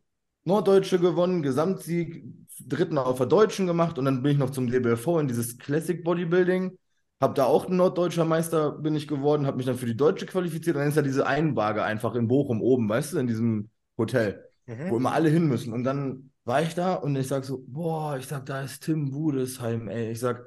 Norddeutsche gewonnen, Gesamtsieg, dritten auf der Deutschen gemacht und dann bin ich noch zum DBFV in dieses Classic Bodybuilding hab da auch ein norddeutscher Meister bin ich geworden, habe mich dann für die Deutsche qualifiziert. Und dann ist ja diese Einwaage einfach in Bochum oben, weißt du, in diesem Hotel, wo Mhm. immer alle hin müssen. Und dann war ich da und ich sag so, boah, ich sag, da ist Tim Budesheim, ey. Ich sag,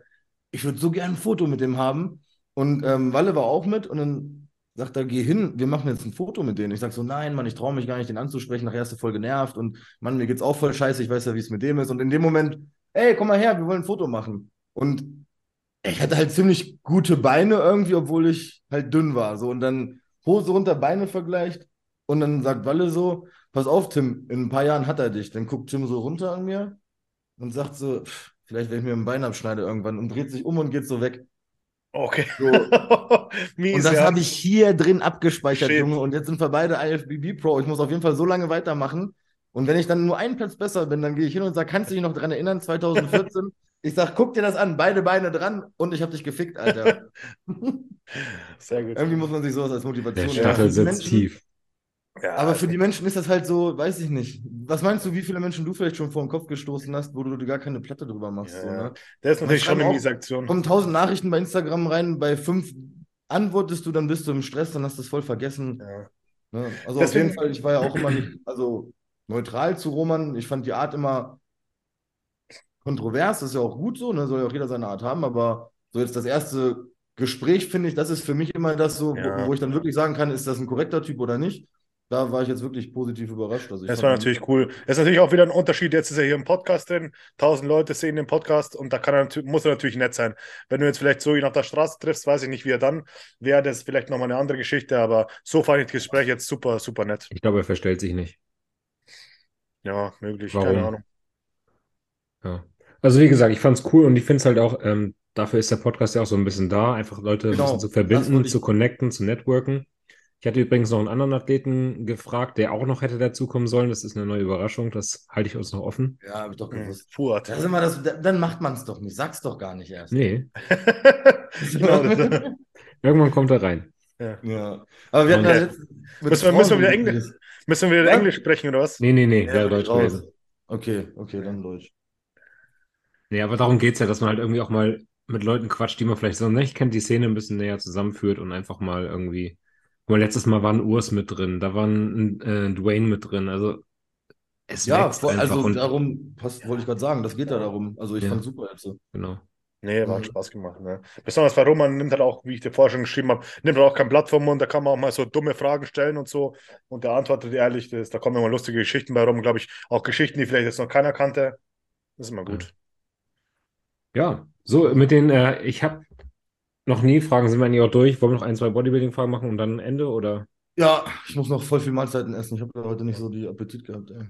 ich würde so gern ein Foto mit dem haben. Und ähm, Walle war auch mit und dann sagt er, geh hin, wir machen jetzt ein Foto mit denen. Ich sag so, nein, Mann, ich traue mich gar nicht, den anzusprechen. Nachher ist er voll genervt und Mann, mir geht's auch voll scheiße, ich weiß ja, wie es mit dem ist. Und in dem Moment, ey, komm mal her, wir wollen ein Foto machen. Und ich hatte halt ziemlich gute Beine irgendwie, obwohl ich halt dünn war. So, und dann Hose runter, Beine vergleicht. Und dann sagt Walle so: Pass auf, Tim, in ein paar Jahren hat er dich. Dann guckt Tim so runter an mir und sagt so: "Pff, Vielleicht, wenn ich mir ein Bein abschneide irgendwann und dreht sich um und geht so weg. Okay. So. *laughs* Mies, Und das ja. habe ich hier drin abgespeichert, Shit. Junge. Und jetzt sind wir beide IFBB Pro. Ich muss auf jeden Fall so lange weitermachen. Und wenn ich dann nur einen Platz besser bin, dann gehe ich hin und sage: Kannst du dich noch dran erinnern, *laughs* 2014? Ich sag: Guck dir das an, beide Beine dran und ich habe dich gefickt, Alter. *laughs* Sehr gut. Irgendwie muss man sich sowas als Motivation Der. Stachel sitzt Menschen- tief. Ja, Aber für die Menschen ist das halt so, weiß ich nicht. Was meinst du, wie viele Menschen du vielleicht schon vor den Kopf gestoßen hast, wo du dir gar keine Platte drüber machst? Ja, so, ne? der ist natürlich schon eine miese Aktion. Kommen tausend Nachrichten bei Instagram rein, bei fünf antwortest du, dann bist du im Stress, dann hast du es voll vergessen. Ja. Ne? Also Deswegen- auf jeden Fall, ich war ja auch immer nicht, also neutral zu Roman. Ich fand die Art immer kontrovers, das ist ja auch gut so, ne? Soll ja auch jeder seine Art haben, aber so jetzt das erste Gespräch, finde ich, das ist für mich immer das so, Ja. wo, wo ich dann wirklich sagen kann, ist das ein korrekter Typ oder nicht. Da war ich jetzt wirklich positiv überrascht. Also ich Das war natürlich cool. Das ist natürlich auch wieder ein Unterschied. Jetzt ist er hier im Podcast drin. Tausend Leute sehen den Podcast und da kann er, muss er natürlich nett sein. Wenn du jetzt vielleicht so ihn auf der Straße triffst, weiß ich nicht, wie er dann wäre. Das ist vielleicht nochmal eine andere Geschichte. Aber so fand ich das Gespräch jetzt super, super nett. Ich glaube, er verstellt sich nicht. Ja, möglich. Warum? Keine Ahnung. Ja. Also wie gesagt, ich fand's cool und ich finde es halt auch, ähm, dafür ist der Podcast ja auch so ein bisschen da, einfach Leute ein Genau, bisschen zu das verbinden, zu connecten, zu networken. Ich hatte übrigens noch einen anderen Athleten gefragt, der auch noch hätte dazukommen sollen. Das ist eine neue Überraschung, das halte ich uns noch offen. Ja, hab ich doch gewusst. Fuad. Das ist immer das, da- dann macht man es doch nicht. Sag's doch gar nicht erst. Nee, *laughs* genau, *laughs* irgendwann kommt er rein. Ja. Aber wir hatten ja letztens Müssen wir- müssen wir wieder Englisch- müssen wir wieder Ja. Englisch sprechen oder was? Nee, nee, nee, Ja, Deutsch gewesen. Okay, okay, dann Deutsch. Nee, aber darum geht's ja, dass man halt irgendwie auch mal mit Leuten quatscht, die man vielleicht so nicht kennt, die Szene ein bisschen näher zusammenführt und einfach mal irgendwie. Mal, letztes Mal war ein Urs mit drin, da war ein äh, Dwayne mit drin. Also es Ja, wächst einfach also und darum, passt, wollte ich gerade sagen, das geht ja darum. Also ich Ja. fand super jetzt. genau. Nee, war Mhm. Spaß gemacht. Ne? Besonders weil Roman nimmt halt auch, wie ich dir vorher schon geschrieben habe, nimmt halt auch kein Blatt vom Mund. Da kann man auch mal so dumme Fragen stellen und so. Und der antwortet ehrlich. Das, da kommen immer lustige Geschichten bei rum, glaube ich. Auch Geschichten, die vielleicht jetzt noch keiner kannte. Das ist immer gut. Ja, so mit den, äh, ich habe noch nie Fragen, sind wir eigentlich auch durch? Wollen wir noch ein, zwei Bodybuilding-Fragen machen und dann Ende oder? Ja, ich muss noch voll viel Mahlzeiten essen. Ich habe heute nicht so die Appetit gehabt. Ey.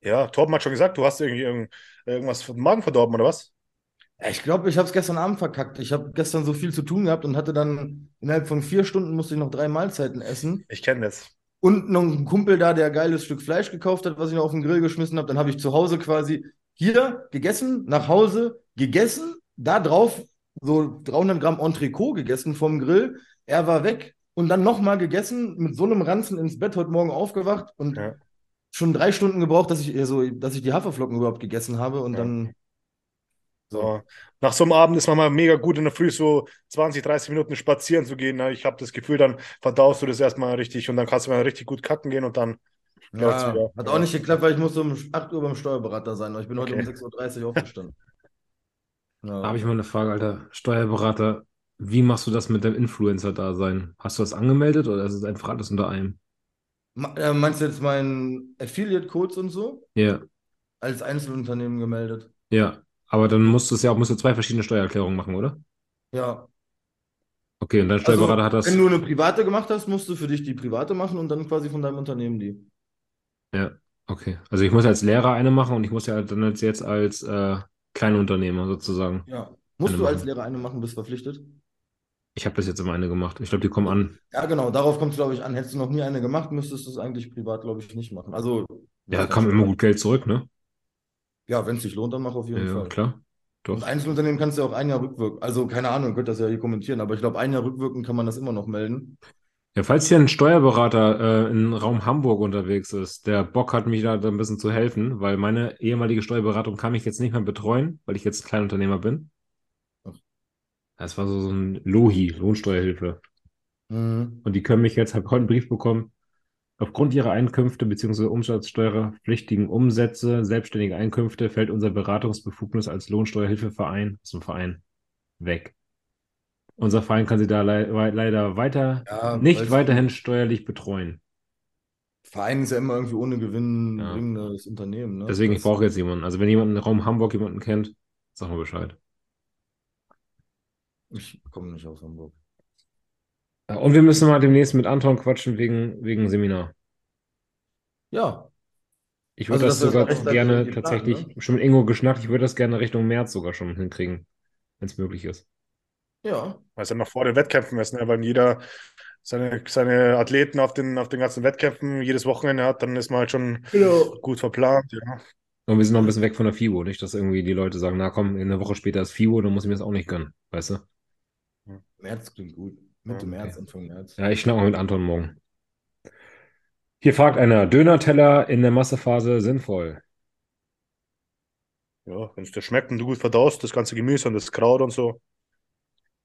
Ja, Torben hat schon gesagt, du hast irgendwie irgend, irgendwas vom Magen verdorben, oder was? Ich glaube, ich habe es gestern Abend verkackt. Ich habe gestern so viel zu tun gehabt und hatte dann innerhalb von vier Stunden musste ich noch drei Mahlzeiten essen. Ich kenne das. Und noch ein Kumpel da, der ein geiles Stück Fleisch gekauft hat, was ich noch auf den Grill geschmissen habe. Dann habe ich zu Hause quasi hier gegessen, nach Hause gegessen, da drauf so 300 Gramm Entrecot gegessen vom Grill. Er war weg und dann nochmal gegessen, mit so einem Ranzen ins Bett, heute Morgen aufgewacht und Ja. schon drei Stunden gebraucht, dass ich, also, dass ich die Haferflocken überhaupt gegessen habe und Ja. dann. So. Nach so einem Abend ist man mal mega gut in der Früh so 20, 30 Minuten spazieren zu gehen. ne? Ich habe das Gefühl, dann verdaust du das erstmal richtig und dann kannst du mal richtig gut kacken gehen und dann Ja, hat auch nicht geklappt, weil ich musste um 8 Uhr beim Steuerberater sein. Ich bin heute Okay. um 6.30 Uhr aufgestanden. Ja. Da habe ich mal eine Frage, Alter. Steuerberater, wie machst du das mit dem Influencer-Dasein? Hast du das angemeldet oder ist es einfach alles unter einem? Äh, Meinst du jetzt meinen Affiliate-Codes und so? Ja, Als Einzelunternehmen gemeldet? ja. Aber dann musst du es ja auch, musst du zwei verschiedene Steuererklärungen machen, oder? Ja. Okay, und dein Also, Steuerberater hat das. wenn du eine private gemacht hast, musst du für dich die private machen und dann quasi von deinem Unternehmen die. Ja, okay. Also ich muss als Lehrer eine machen und ich muss ja dann jetzt, jetzt als äh, Kleinunternehmer sozusagen. Ja. Musst Eine du als machen. Lehrer eine machen, bist verpflichtet? Ich habe das jetzt immer eine gemacht. Ich glaube, die kommen an. Ja, genau, darauf kommt es, glaube ich, an. Hättest du noch nie eine gemacht, müsstest du es eigentlich privat, glaube ich, nicht machen. Also, Ja, kam immer gut Geld zurück, ne? Ja, wenn es sich lohnt, dann mach auf jeden Ja, Fall. klar. Und Doch. Einzelunternehmen kannst du ja auch ein Jahr rückwirken. Also, keine Ahnung, ihr könnt das ja hier kommentieren, aber ich glaube, ein Jahr rückwirken kann man das immer noch melden. Ja, falls hier ein Steuerberater äh, im Raum Hamburg unterwegs ist, der Bock hat, mich da ein bisschen zu helfen, weil meine ehemalige Steuerberatung kann mich jetzt nicht mehr betreuen, weil ich jetzt Kleinunternehmer bin. Das war so, so ein LOHI, Lohnsteuerhilfe. Mhm. Und die können mich jetzt, habe heute einen Brief bekommen, aufgrund ihrer Einkünfte bzw. umsatzsteuerpflichtigen Umsätze, selbstständige Einkünfte, fällt unser Beratungsbefugnis als Lohnsteuerhilfeverein dem Verein weg. Unser Verein kann sie da wei- leider weiter, Ja, nicht weiterhin steuerlich betreuen. Verein ist ja immer irgendwie ohne Gewinn Ja. bringendes Unternehmen. Ne? Deswegen, ich Das- brauche jetzt jemanden. Also wenn jemand im Raum Hamburg jemanden kennt, sag mal Bescheid. Ich komme nicht aus Hamburg. Und wir müssen mal demnächst mit Anton quatschen wegen, wegen Seminar. Ja, Ich würde Also, das sogar das rechtzeitig gerne planen, tatsächlich, ne? schon mit Ingo geschnackt, ich würde das gerne Richtung März sogar schon hinkriegen, wenn es möglich ist. Ja. Weil es ja noch vor den Wettkämpfen ist, ne? Weil jeder seine, seine Athleten auf den, auf den ganzen Wettkämpfen jedes Wochenende hat, dann ist man halt schon Genau. gut verplant. Ja. Und wir sind noch ein bisschen weg von der FIBO, nicht, dass irgendwie die Leute sagen, na komm, eine Woche später ist FIBO, dann muss ich mir das auch nicht gönnen, weißt du? März klingt gut. Mitte Ja, März, okay. Anfang März. Ja, ich schnack mal mit Anton morgen. Hier fragt einer, Döner-Teller in der Massephase sinnvoll? Ja, wenn es dir schmeckt und du gut verdaust, das ganze Gemüse und das Kraut und so.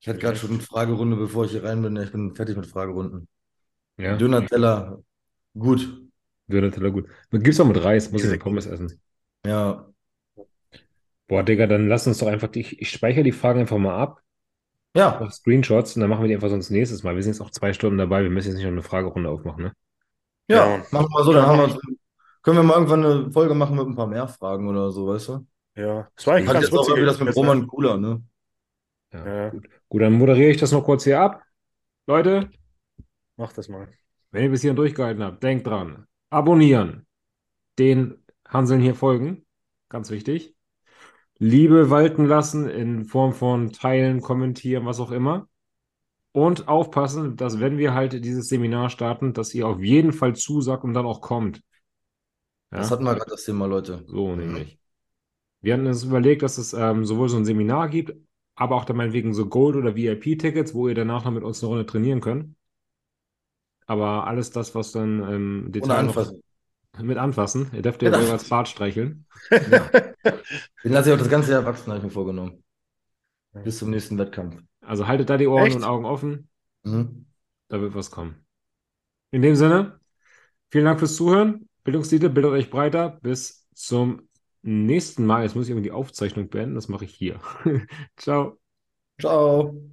Ich hatte gerade schon eine Fragerunde, bevor ich hier rein bin. Ich bin fertig mit Fragerunden. Ja, Döner-Teller, gut. Döner-Teller gut. Gibt's auch mit Reis, muss ich mit Pommes essen. Ja, Boah, Digga, dann lass uns doch einfach, ich, ich speichere die Fragen einfach mal ab, ja, auf Screenshots und dann machen wir die einfach sonst nächstes Mal. Wir sind jetzt auch zwei Stunden dabei, wir müssen jetzt nicht noch eine Fragerunde aufmachen, ne? ja. Ja. Machen wir mal so, dann haben wir, können wir mal irgendwann eine Folge machen mit ein paar mehr Fragen oder so, weißt du? Ja, das war eigentlich ganz jetzt auch witzig. irgendwie das mit Roman cooler, ne? Ja, Ja. gut. Gut, dann moderiere ich das noch kurz hier ab. Leute, Mach das mal. wenn ihr bis hierhin durchgehalten habt, denkt dran, abonnieren, den Hanseln hier folgen, ganz wichtig. Liebe walten lassen in Form von Teilen, Kommentieren, was auch immer. Und aufpassen, dass wenn wir halt dieses Seminar starten, dass ihr auf jeden Fall zusagt und dann auch kommt. Ja? Das hatten wir gerade das Thema, Leute. So nämlich. Wir hatten uns überlegt, dass es ähm, sowohl so ein Seminar gibt, aber auch dann meinetwegen so Gold- oder VIP-Tickets, wo ihr danach noch mit uns eine Runde trainieren könnt. Aber alles das, was dann im Ohne Detail noch anfassen. mit anfassen, ihr dürft ja sogar als Bart streicheln. *laughs* Den lasse ich auch das ganze Jahr wachsen, habe ich mir vorgenommen. Bis zum nächsten Wettkampf. Also haltet da die Ohren Echt? und Augen offen, Mhm. da wird was kommen. In dem Sinne, vielen Dank fürs Zuhören. Bildungsdienste, bildet euch breiter. Bis zum nächsten Mal. Jetzt muss ich irgendwie die Aufzeichnung beenden. Das mache ich hier. *laughs* Ciao. Ciao.